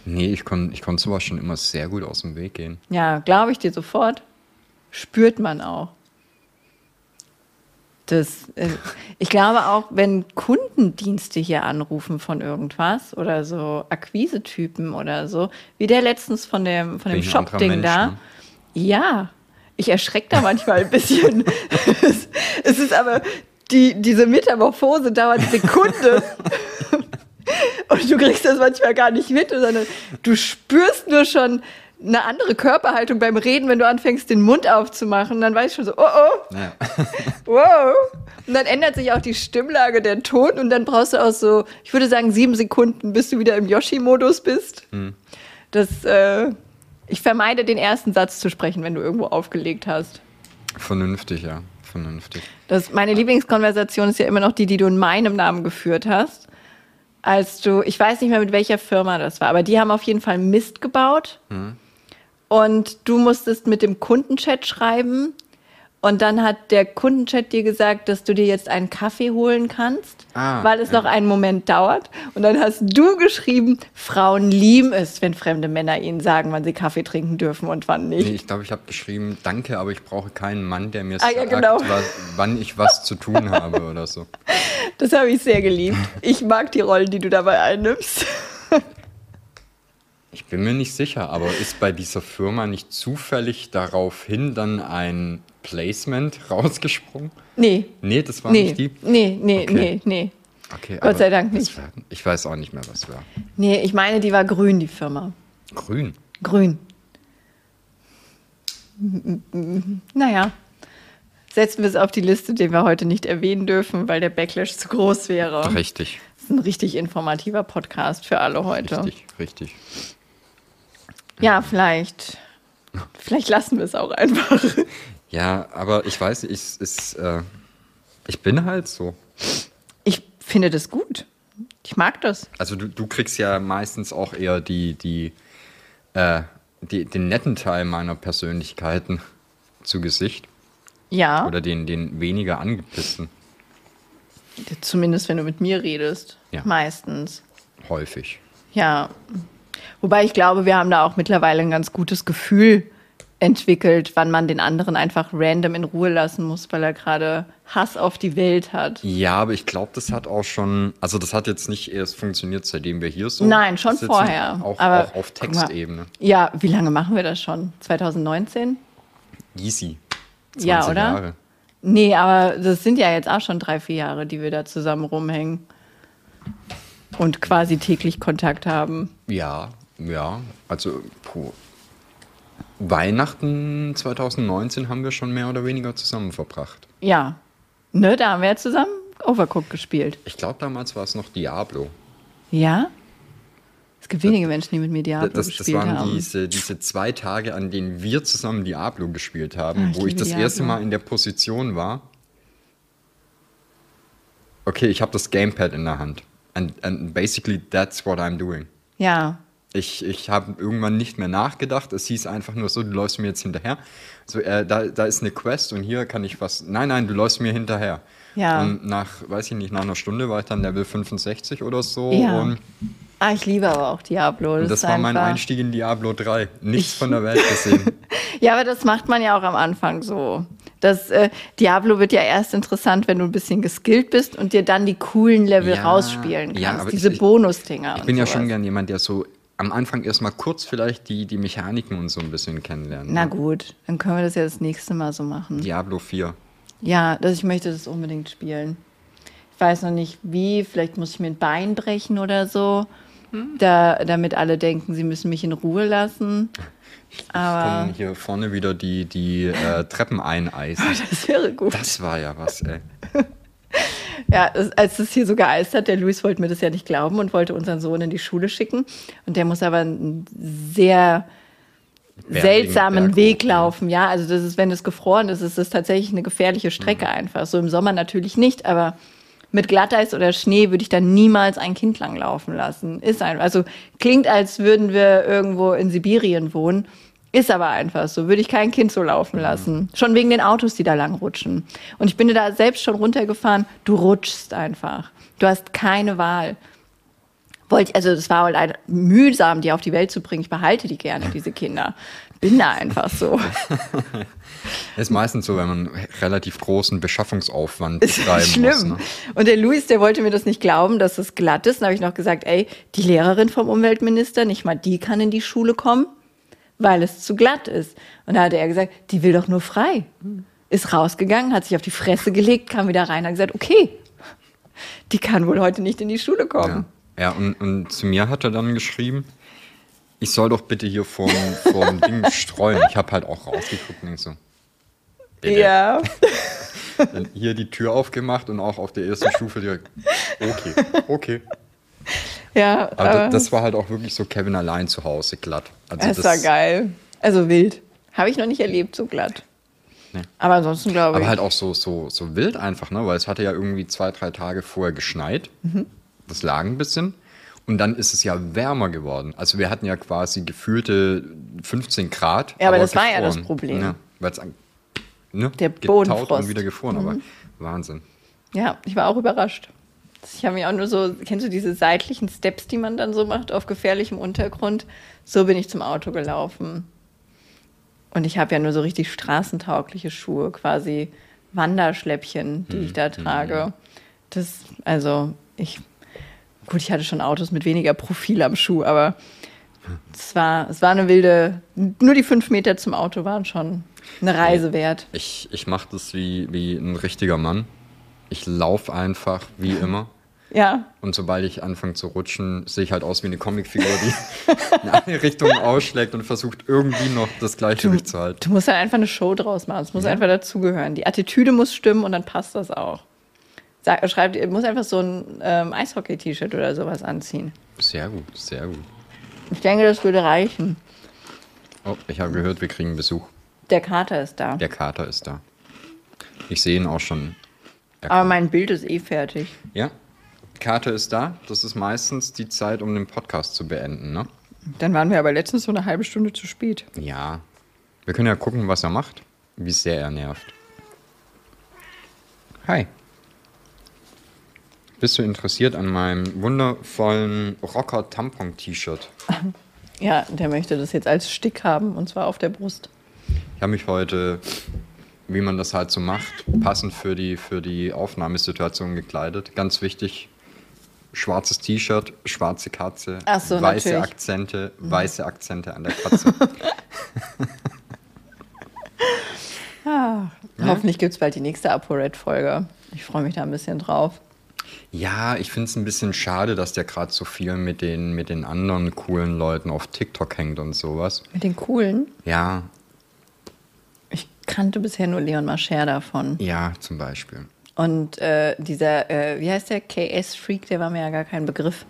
Nee, ich konnte ich konnt sowas schon immer sehr gut aus dem Weg gehen. Ja, glaube ich dir sofort. Spürt man auch. Das, äh, ich glaube auch, wenn Kundendienste hier anrufen von irgendwas oder so Akquisetypen oder so, wie der letztens von dem, von dem Shop-Ding da. ne? Ja, ich erschrecke da manchmal ein bisschen. es, es ist aber, die, diese Metamorphose dauert Sekunden. Und du kriegst das manchmal gar nicht mit, sondern du spürst nur schon eine andere Körperhaltung beim Reden, wenn du anfängst, den Mund aufzumachen. Dann weißt du schon so, oh oh, Naja. wow. Und dann ändert sich auch die Stimmlage, der Ton und dann brauchst du auch so, ich würde sagen, sieben Sekunden, bis du wieder im Yoshi-Modus bist. Das, äh, ich vermeide den ersten Satz zu sprechen, wenn du irgendwo aufgelegt hast. Vernünftig, ja. Vernünftig. Das, meine Lieblingskonversation ist ja immer noch die, die du in meinem Namen geführt hast. Als du, ich weiß nicht mehr mit welcher Firma das war, aber die haben auf jeden Fall Mist gebaut. Und du musstest mit dem Kundenchat schreiben. Und dann hat der Kundenchat dir gesagt, dass du dir jetzt einen Kaffee holen kannst, Ah, weil es ja. noch einen Moment dauert. Und dann hast du geschrieben, Frauen lieben es, wenn fremde Männer ihnen sagen, wann sie Kaffee trinken dürfen und wann nicht. Nee, ich glaube, ich habe geschrieben, danke, aber ich brauche keinen Mann, der mir Ah, ja, sagt, genau. was, wann ich was zu tun habe oder so. Das habe ich sehr geliebt. Ich mag die Rollen, die du dabei einnimmst. Ich bin mir nicht sicher, aber ist bei dieser Firma nicht zufällig daraufhin dann ein Placement rausgesprungen? Nee. Nee, das war Nee, nicht die. nee, nee, Okay. nee, nee. Okay, Gott sei Dank nicht. War, ich weiß auch nicht mehr, was war. Nee, ich meine, die war grün, die Firma. Grün. Grün. Naja, setzen wir es auf die Liste, den wir heute nicht erwähnen dürfen, weil der Backlash zu groß wäre. Richtig, Das ist ein richtig informativer Podcast für alle heute. richtig, richtig. Ja, vielleicht. Vielleicht lassen wir es auch einfach. Ja, aber ich weiß, nicht, ich, ist, äh, ich bin halt so. Ich finde das gut. Ich mag das. Also du, du kriegst ja meistens auch eher die, die, äh, die, den netten Teil meiner Persönlichkeiten zu Gesicht. Ja, Oder den, den weniger angepissten. zumindest wenn du mit mir redest. Ja. Meistens. Häufig. Ja. Wobei ich glaube, wir haben da auch mittlerweile ein ganz gutes Gefühl entwickelt, wann man den anderen einfach random in Ruhe lassen muss, weil er gerade Hass auf die Welt hat. Ja, aber ich glaube, das hat auch schon, also das hat jetzt nicht erst funktioniert, seitdem wir hier so Nein, schon sitzen, vorher. Auch, Aber auch auf mal. Textebene. Ja, wie lange machen wir das schon? 2019? Easy. 20 Ja, oder? Jahre. Nee, aber das sind ja jetzt auch schon drei, vier Jahre, die wir da zusammen rumhängen. Und quasi täglich Kontakt haben. Ja, ja. Also, puh. Weihnachten 2019 haben wir schon mehr oder weniger zusammen verbracht. Ja. Ne, da haben wir ja zusammen Overcooked gespielt. Ich glaube, damals war es noch Diablo. Ja? Es gibt wenige Menschen, die mit mir Diablo Das, das gespielt waren haben. diese, diese zwei Tage, an denen wir zusammen Diablo gespielt Ah, haben, ich wo ich das erste Diablo. Mal in der Position war. Okay, ich habe das Gamepad in der Hand. And, and basically that's what I'm doing. Ja. Ich, ich habe irgendwann nicht mehr nachgedacht. Es hieß einfach nur so, du läufst mir jetzt hinterher. So, äh, da, da ist eine Quest und hier kann ich was. Nein, nein, du läufst mir hinterher. Ja. Und nach, weiß ich nicht, nach einer Stunde war ich dann Level 65 oder so. Ja. Und, Ah, ich liebe aber auch Diablo. Das, das war mein Einstieg in Diablo 3. Nichts von der Welt gesehen. Ja, aber das macht man ja auch am Anfang so. Das äh, Diablo wird ja erst interessant, wenn du ein bisschen geskillt bist und dir dann die coolen Level Ja, rausspielen kannst. ja, Diese ich- Bonusdinger. Ich bin ja sowas. schon gern jemand, der so am Anfang erstmal kurz vielleicht die, die Mechaniken und so ein bisschen kennenlernt. Na ne? gut, dann können wir das ja das nächste Mal so machen. Diablo 4. Ja, das, ich möchte das unbedingt spielen. Ich weiß noch nicht wie, vielleicht muss ich mir ein Bein brechen oder so, Hm. da, damit alle denken, sie müssen mich in Ruhe lassen. Aber Kommen hier vorne wieder die, die äh, Treppen eineisen. das wäre gut. Das war ja was, ey. Ja, als das hier so geeist hat, der Luis wollte mir das ja nicht glauben und wollte unseren Sohn in die Schule schicken. Und der muss aber einen sehr Berg- seltsamen Berg Weg laufen. Ja, also das ist, wenn es gefroren ist, ist es tatsächlich eine gefährliche Strecke Mhm. einfach. So im Sommer natürlich nicht, aber mit Glatteis oder Schnee würde ich dann niemals ein Kind lang laufen lassen. Ist einfach, also klingt, als würden wir irgendwo in Sibirien wohnen. Ist aber einfach so. Würde ich kein Kind so laufen Mhm. lassen. Schon wegen den Autos, die da lang rutschen. Und ich bin da selbst schon runtergefahren. Du rutschst einfach. Du hast keine Wahl. wollte, also das war halt mühsam, die auf die Welt zu bringen. Ich behalte die gerne, diese Kinder. Bin da einfach so. Ist meistens so, wenn man relativ großen Beschaffungsaufwand Ist betreiben schlimm. muss. Ne? Und der Luis, der wollte mir das nicht glauben, dass es glatt ist. Dann habe ich noch gesagt, ey, die Lehrerin vom Umweltminister, nicht mal die kann in die Schule kommen, weil es zu glatt ist. Und da hat er gesagt, die will doch nur frei. Ist rausgegangen, hat sich auf die Fresse gelegt, kam wieder rein, hat gesagt, okay, die kann wohl heute nicht in die Schule kommen. Ja, ja und, und zu mir hat er dann geschrieben, ich soll doch bitte hier vorm, vorm Ding streuen. Ich habe halt auch rausgeguckt und so. bitte. Ja. Dann hier die Tür aufgemacht und auch auf der ersten Stufe direkt. Okay, okay. Ja, Aber das, das war halt auch wirklich so Kevin allein zu Hause glatt. Also das war geil. Also wild. Habe ich noch nicht erlebt, so glatt. Nee. Aber ansonsten glaube ich. Aber halt auch so, so, so wild einfach, ne? Weil es hatte ja irgendwie zwei, drei Tage vorher geschneit. Mhm. Das lag ein bisschen. Und dann ist es ja wärmer geworden. Also wir hatten ja quasi gefühlte 15 Grad. Ja, aber das war ja das gefroren. Problem. Ja, weil es ne, Der. Mhm. und wieder gefroren. Aber Wahnsinn. Ja, ich war auch überrascht. Ich habe mich auch nur so, kennst du diese seitlichen Steps, die man dann so macht auf gefährlichem Untergrund? So bin ich zum Auto gelaufen. Und ich habe ja nur so richtig straßentaugliche Schuhe, quasi Wanderschläppchen, die ich da trage. Das, also ich, gut, ich hatte schon Autos mit weniger Profil am Schuh, aber es war, es war eine wilde, nur die fünf Meter zum Auto waren schon eine Reise wert. Ich, ich mache das wie, wie ein richtiger Mann. Ich laufe einfach wie immer. Ja, Und sobald ich anfange zu rutschen, sehe ich halt aus wie eine Comicfigur, die in eine Richtung ausschlägt und versucht irgendwie noch das Gleichgewicht zu halten. Du musst halt einfach eine Show draus machen. Es muss einfach dazugehören. Die Attitüde muss stimmen und dann passt das auch. Sag, schreibt, ihr muss einfach so ein ähm, Eishockey-T-Shirt oder sowas anziehen. Sehr gut, sehr gut. Ich denke, das würde reichen. Oh, ich habe gehört, wir kriegen Besuch. Der Kater ist da. Der Kater ist da. Ich sehe ihn auch schon. Er Aber mein Bild ist eh fertig. ja, Kater ist da. Das ist meistens die Zeit, um den Podcast zu beenden, ne? Dann waren wir aber letztens so eine halbe Stunde zu spät. Ja. Wir können ja gucken, was er macht. Wie sehr er nervt. Hi. Bist du interessiert an meinem wundervollen Rocker-Tampon-T-Shirt? Ja, der möchte das jetzt als Stick haben und zwar auf der Brust. Ich habe mich heute, wie man das halt so macht, passend für die, für die Aufnahmesituation gekleidet. Ganz wichtig, schwarzes T-Shirt, schwarze Katze, so, weiße natürlich. Akzente, weiße Akzente an der Katze. Hoffentlich gibt es bald die nächste ApoRed-Folge. Ich freue mich da ein bisschen drauf. ja, ich finde es ein bisschen schade, dass der gerade so viel mit den, mit den anderen coolen Leuten auf TikTok hängt und sowas. Mit den coolen. Ja, kannte bisher nur Leon Mascher davon. ja, zum Beispiel. Und äh, dieser, äh, wie heißt der, KS-Freak, der war mir ja gar kein Begriff.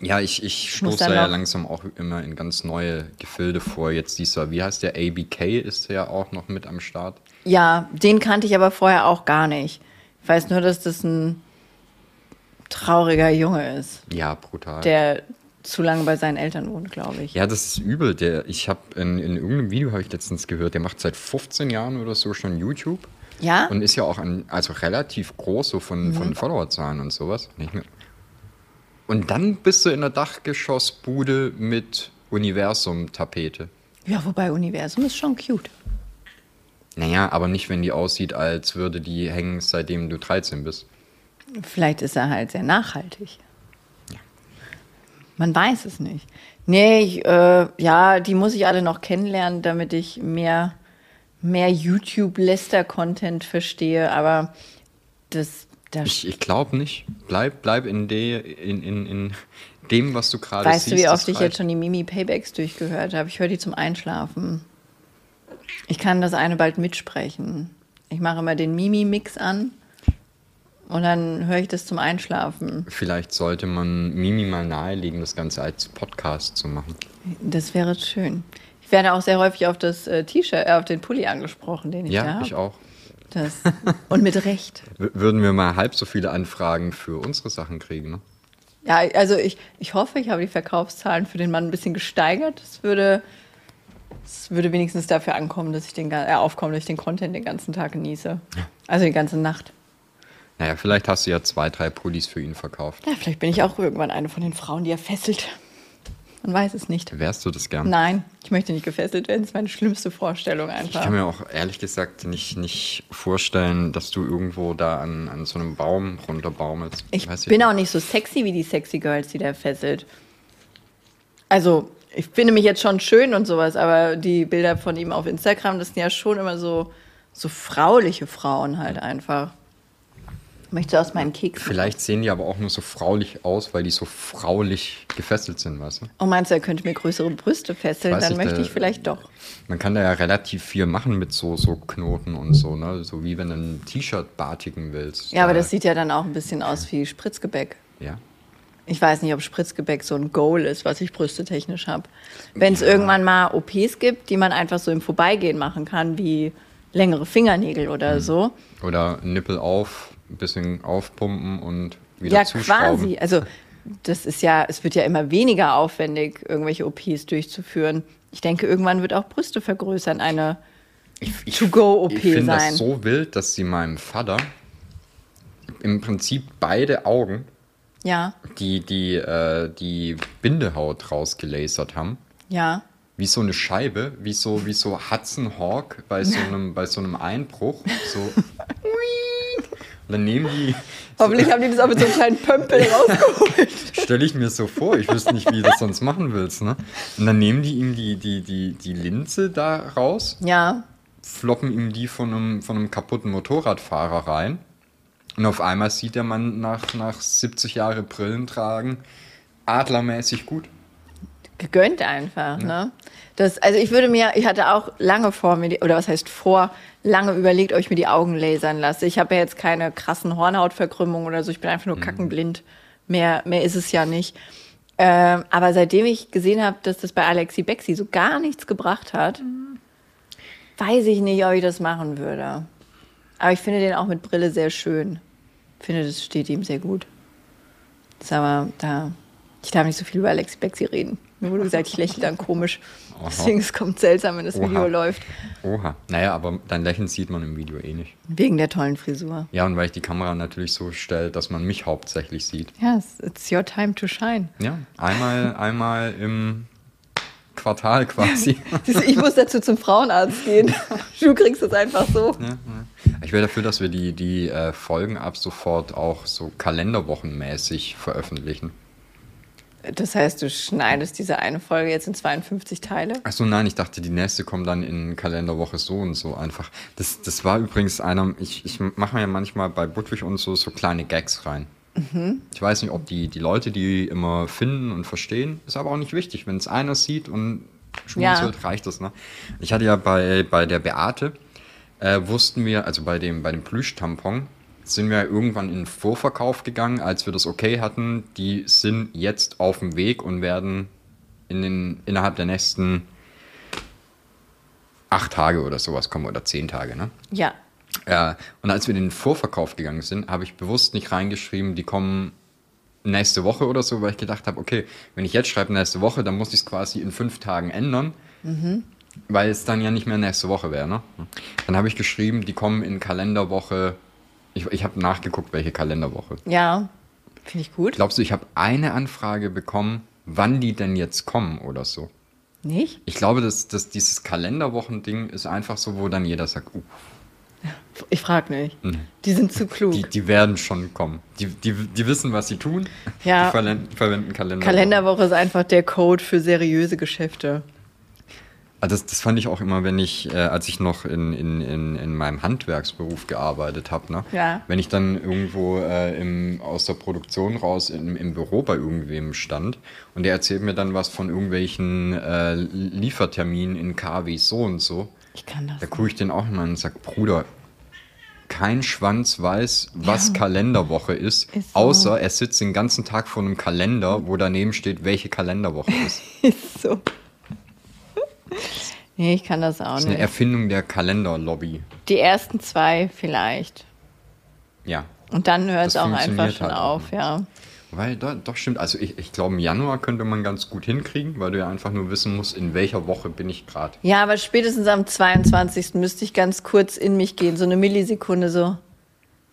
Ja, ich, ich stoße da ja langsam auch immer in ganz neue Gefilde vor. Jetzt dieser, wie heißt der, ABK ist ja auch noch mit am Start. Ja, den kannte ich aber vorher auch gar nicht. Ich weiß nur, dass das ein trauriger Junge ist, Ja, brutal. der zu lange bei seinen Eltern wohnt, glaube ich. ja, das ist übel. Der, ich habe in, in irgendeinem Video habe ich letztens gehört, der macht seit 15 Jahren oder so schon YouTube Ja? und ist ja auch ein, also relativ groß so von, Mhm. von Followerzahlen und sowas. Nicht mehr. Und dann bist du in der Dachgeschossbude mit Universum-Tapete. Ja, wobei Universum ist schon cute. Naja, aber nicht, wenn die aussieht, als würde die hängen, seitdem du 13 bist. Vielleicht ist er halt sehr nachhaltig. Man weiß es nicht. Nee, ich, äh, ja, die muss ich alle noch kennenlernen, damit ich mehr, mehr YouTube-Lester-Content verstehe. Aber das, das Ich, ich glaube nicht. Bleib, bleib in, de, in, in, in dem, was du gerade weißt siehst. du, wie oft ich reicht. jetzt schon die Mimi-Paybacks durchgehört habe? Ich höre die zum Einschlafen. Ich kann das eine bald mitsprechen. Ich mache immer den Mimi-Mix an und dann höre ich das zum Einschlafen. Vielleicht sollte man Mimi mal nahelegen, das Ganze als Podcast zu machen. Das wäre schön. Ich werde auch sehr häufig auf das äh, T-Shirt, äh, auf den Pulli angesprochen, den ich da Ja, habe. ich auch. Das, und mit Recht. Würden wir mal halb so viele Anfragen für unsere Sachen kriegen, ne? Ja, also ich, ich hoffe, ich habe die Verkaufszahlen für den Mann ein bisschen gesteigert. Es würde, es würde wenigstens dafür ankommen, dass ich den, äh, aufkommen, dass ich den Content den ganzen Tag genieße. Also die ganze Nacht. Naja, vielleicht hast du ja zwei, drei Pullis für ihn verkauft. Ja, vielleicht bin ich auch irgendwann eine von den Frauen, die er fesselt. Man weiß es nicht. Wärst du das gern? Nein, ich möchte nicht gefesselt werden. Das ist meine schlimmste Vorstellung Ich einfach. kann mir auch ehrlich gesagt nicht, nicht vorstellen, dass du irgendwo da an, an so einem Baum runterbaumelst. Ich Weiß bin auch nicht so sexy wie die sexy Girls, die der fesselt. Also, ich finde mich jetzt schon schön und sowas, aber die Bilder von ihm auf Instagram, das sind ja schon immer so, so frauliche Frauen halt einfach. Möchte aus meinen Keksen. Vielleicht sehen die aber auch nur so fraulich aus, weil die so fraulich gefesselt sind, weißt du? Oh, meinst du, er könnte mir größere Brüste fesseln? Dann ich, möchte der- ich vielleicht doch. Man kann da ja relativ viel machen mit so, so Knoten und so, ne? So wie wenn du ein T-Shirt batigen willst. Ja, aber Da- das sieht ja dann auch ein bisschen aus wie Spritzgebäck. Ja. Ich weiß nicht, ob Spritzgebäck so ein Goal ist, was ich brüstetechnisch habe. Wenn es irgendwann mal OPs gibt, die man einfach so im Vorbeigehen machen kann, wie längere Fingernägel oder so. Oder Nippel auf, ein bisschen aufpumpen und wieder Ja, zuschrauben. quasi. Also das ist ja, es wird ja immer weniger aufwendig, irgendwelche OPs durchzuführen. Ich denke, irgendwann wird auch Brüste vergrößern eine To-Go-OP Ich finde sein. das so wild, dass sie meinem Vater im Prinzip beide Augen ja, die, die, äh, die Bindehaut rausgelasert haben. ja. Wie so eine Scheibe, wie so, wie so Hudson Hawk bei so einem, bei so einem Einbruch. So. Und dann nehmen die, Hoffentlich haben die das auch mit so einem kleinen Pömpel rausgeholt. stelle ich mir so vor, ich wüsste nicht, wie du das sonst machen willst. Ne? Und dann nehmen die ihm die, die, die, die Linse da raus, Ja, floppen ihm die von einem, von einem kaputten Motorradfahrer rein. Und auf einmal sieht der Mann nach, nach 70 Jahre Brillen tragen adlermäßig gut. Gegönnt einfach, ne? Das, also ich würde mir, ich hatte auch lange vor mir, die, oder was heißt vor, lange überlegt, ob ich mir die Augen lasern lasse. Ich habe ja jetzt keine krassen Hornhautverkrümmungen oder so, ich bin einfach nur kackenblind. Mehr, mehr ist es ja nicht. Ähm, aber seitdem ich gesehen habe, dass das bei Alexi Bexi so gar nichts gebracht hat, weiß ich nicht, ob ich das machen würde. Aber ich finde den auch mit Brille sehr schön. Ich finde, das steht ihm sehr gut. Das ist aber da, ich darf nicht so viel über Alexi Bexi reden. Mir wurde gesagt, ich lächle dann komisch. Aha. Deswegen es kommt seltsam, wenn das Oha. Video läuft. Oha. Naja, aber dein Lächeln sieht man im Video eh nicht. Wegen der tollen Frisur. Ja, und weil ich die Kamera natürlich so stelle, dass man mich hauptsächlich sieht. Ja, it's, it's your time to shine. Ja, einmal, einmal im Quartal quasi. Du, Ich muss dazu zum Frauenarzt gehen. Du kriegst es einfach so. Ja, ja. Ich wäre dafür, dass wir die, die äh, Folgen ab sofort auch so kalenderwochenmäßig veröffentlichen. Das heißt, du schneidest diese eine Folge jetzt in 52 Teile? Achso, nein, ich dachte, die nächste kommt dann in Kalenderwoche so und so einfach. Das, das war übrigens einer, ich, ich mache mir ja manchmal bei Budwig und so so kleine Gags rein. Ich weiß nicht, ob die, die Leute die immer finden und verstehen, ist aber auch nicht wichtig. Wenn es einer sieht und schmunzelt, reicht das, ne? Ich hatte ja bei, bei der Beate, äh, wussten wir, also bei dem, bei dem Plüschtampon, sind wir irgendwann in den Vorverkauf gegangen, als wir das okay hatten. Die sind jetzt auf dem Weg und werden in den, innerhalb der nächsten acht Tage oder sowas kommen oder zehn Tage, ne? Ja. Äh, und als wir in den Vorverkauf gegangen sind, habe ich bewusst nicht reingeschrieben, die kommen nächste Woche oder so, weil ich gedacht habe, okay, wenn ich jetzt schreibe nächste Woche, dann muss ich es quasi in fünf Tagen ändern, weil es dann ja nicht mehr nächste Woche wäre. Ne? Dann habe ich geschrieben, die kommen in Kalenderwoche. Ich, ich habe nachgeguckt, welche Kalenderwoche. Ja. Finde ich gut. Glaubst du, ich habe eine Anfrage bekommen, wann die denn jetzt kommen oder so? Nicht? Ich glaube, dass, dass dieses Kalenderwochending ist einfach so, wo dann jeder sagt, uh, Ich frage nicht. Die sind zu klug. Die, die werden schon kommen. Die, die, die wissen, was sie tun. Ja. Die verwenden, verwenden Kalender. Kalenderwoche ist einfach der Code für seriöse Geschäfte. Ah, Das, das fand ich auch immer, wenn ich, äh, als ich noch in, in, in, in meinem Handwerksberuf gearbeitet habe, ne? Ja. wenn ich dann irgendwo äh, im, aus der Produktion raus im, im Büro bei irgendwem stand und der erzählt mir dann was von irgendwelchen äh, Lieferterminen in KW so und so, Ich kann das. da gucke ich den auch immer und sage, Bruder, kein Schwanz weiß, was Kalenderwoche ist, Ist so. außer er sitzt den ganzen Tag vor einem Kalender, wo daneben steht, welche Kalenderwoche ist. Ist so. Nee, ich kann das auch Das ist eine nicht. Erfindung der Kalenderlobby. Die ersten zwei vielleicht. Ja. Und dann hört es auch einfach schon halt auf, auch ja. Weil doch, doch stimmt. Also ich, ich glaube, im Januar könnte man ganz gut hinkriegen, weil du ja einfach nur wissen musst, in welcher Woche bin ich gerade. Ja, aber spätestens am 22. müsste ich ganz kurz in mich gehen, so eine Millisekunde so.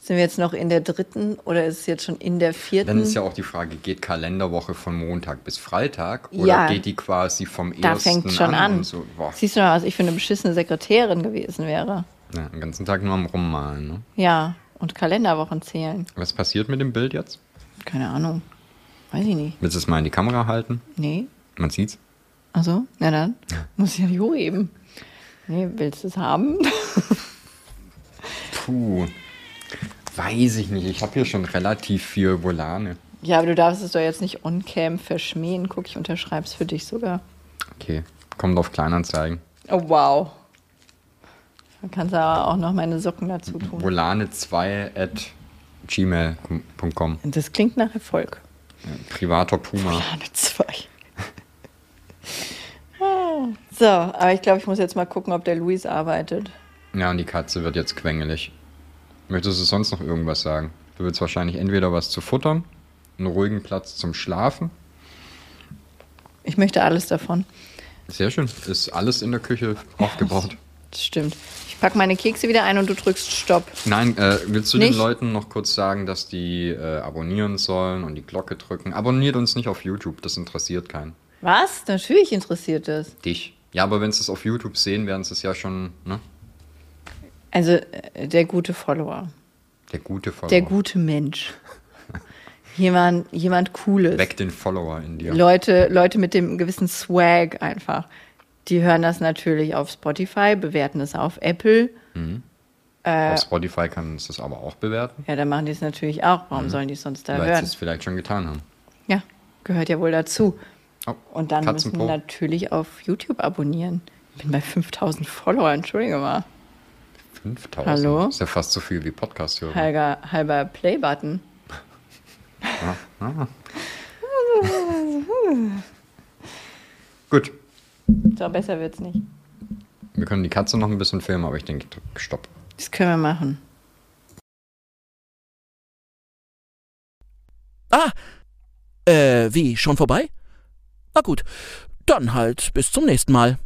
Sind wir jetzt noch in der dritten oder ist es jetzt schon in der vierten? Dann ist ja auch die Frage, geht Kalenderwoche von Montag bis Freitag oder Ja. geht die quasi vom da ersten fängt schon an. und so? Siehst du mal, was ich für eine beschissene Sekretärin gewesen wäre. Ja, den ganzen Tag nur am Rummalen. Ne? Ja, und Kalenderwochen zählen. Was passiert mit dem Bild jetzt? Keine Ahnung. Weiß ich nicht. Willst du es mal in die Kamera halten? Nee. Man sieht's. Also, na dann. Muss ich ja nicht hochheben. Nee, willst du es haben? Puh. Weiß ich nicht. Ich habe hier schon relativ viel Volane. ja, aber du darfst es doch jetzt nicht on-cam verschmähen. Guck, ich unterschreib's für dich sogar. Okay, kommt auf Kleinanzeigen. Oh, wow. Dann kannst du aber auch noch meine Socken dazu tun. Volane2 at gmail.com. Das klingt nach Erfolg. Privater Puma. Eine zwei. so, aber ich glaube, ich muss jetzt mal gucken, ob der Luis arbeitet. Ja, und die Katze wird jetzt quengelig. Möchtest du sonst noch irgendwas sagen? Du willst wahrscheinlich entweder was zu futtern, einen ruhigen Platz zum Schlafen. Ich möchte alles davon. Sehr schön. Ist alles in der Küche aufgebaut. Das stimmt. Ich packe meine Kekse wieder ein und du drückst Stopp. Nein, äh, willst du Nicht? den Leuten noch kurz sagen, dass die äh, abonnieren sollen und die Glocke drücken? Abonniert uns nicht auf YouTube, das interessiert keinen. Was? Natürlich interessiert das. Dich. Ja, aber wenn sie es auf YouTube sehen, werden sie es ja schon, ne? Also äh, der gute Follower, Der gute Follower. der gute Mensch. Jemand, jemand Cooles. Weck den Follower in dir. Leute, Leute mit dem gewissen Swag einfach. Die hören das natürlich auf Spotify, bewerten es auf Apple. auf Spotify kann es das aber auch bewerten, Ja, dann machen die es natürlich auch. Warum sollen die es sonst da weil sie hören? es vielleicht schon getan haben. Ja, gehört ja wohl dazu. Oh, Und dann müssen Katzenpo. natürlich auf YouTube abonnieren. Ich bin bei 5000 Follower, entschuldige mal. 5000. Hallo? Ist ja fast so viel wie Podcast-Hörer. Halber, halber Play-Button. Gut. So, besser wird's nicht. Wir können die Katze noch ein bisschen filmen, aber ich denke, Stopp. Das können wir machen. Ah, äh, wie, schon vorbei? Na gut, dann halt bis zum nächsten Mal.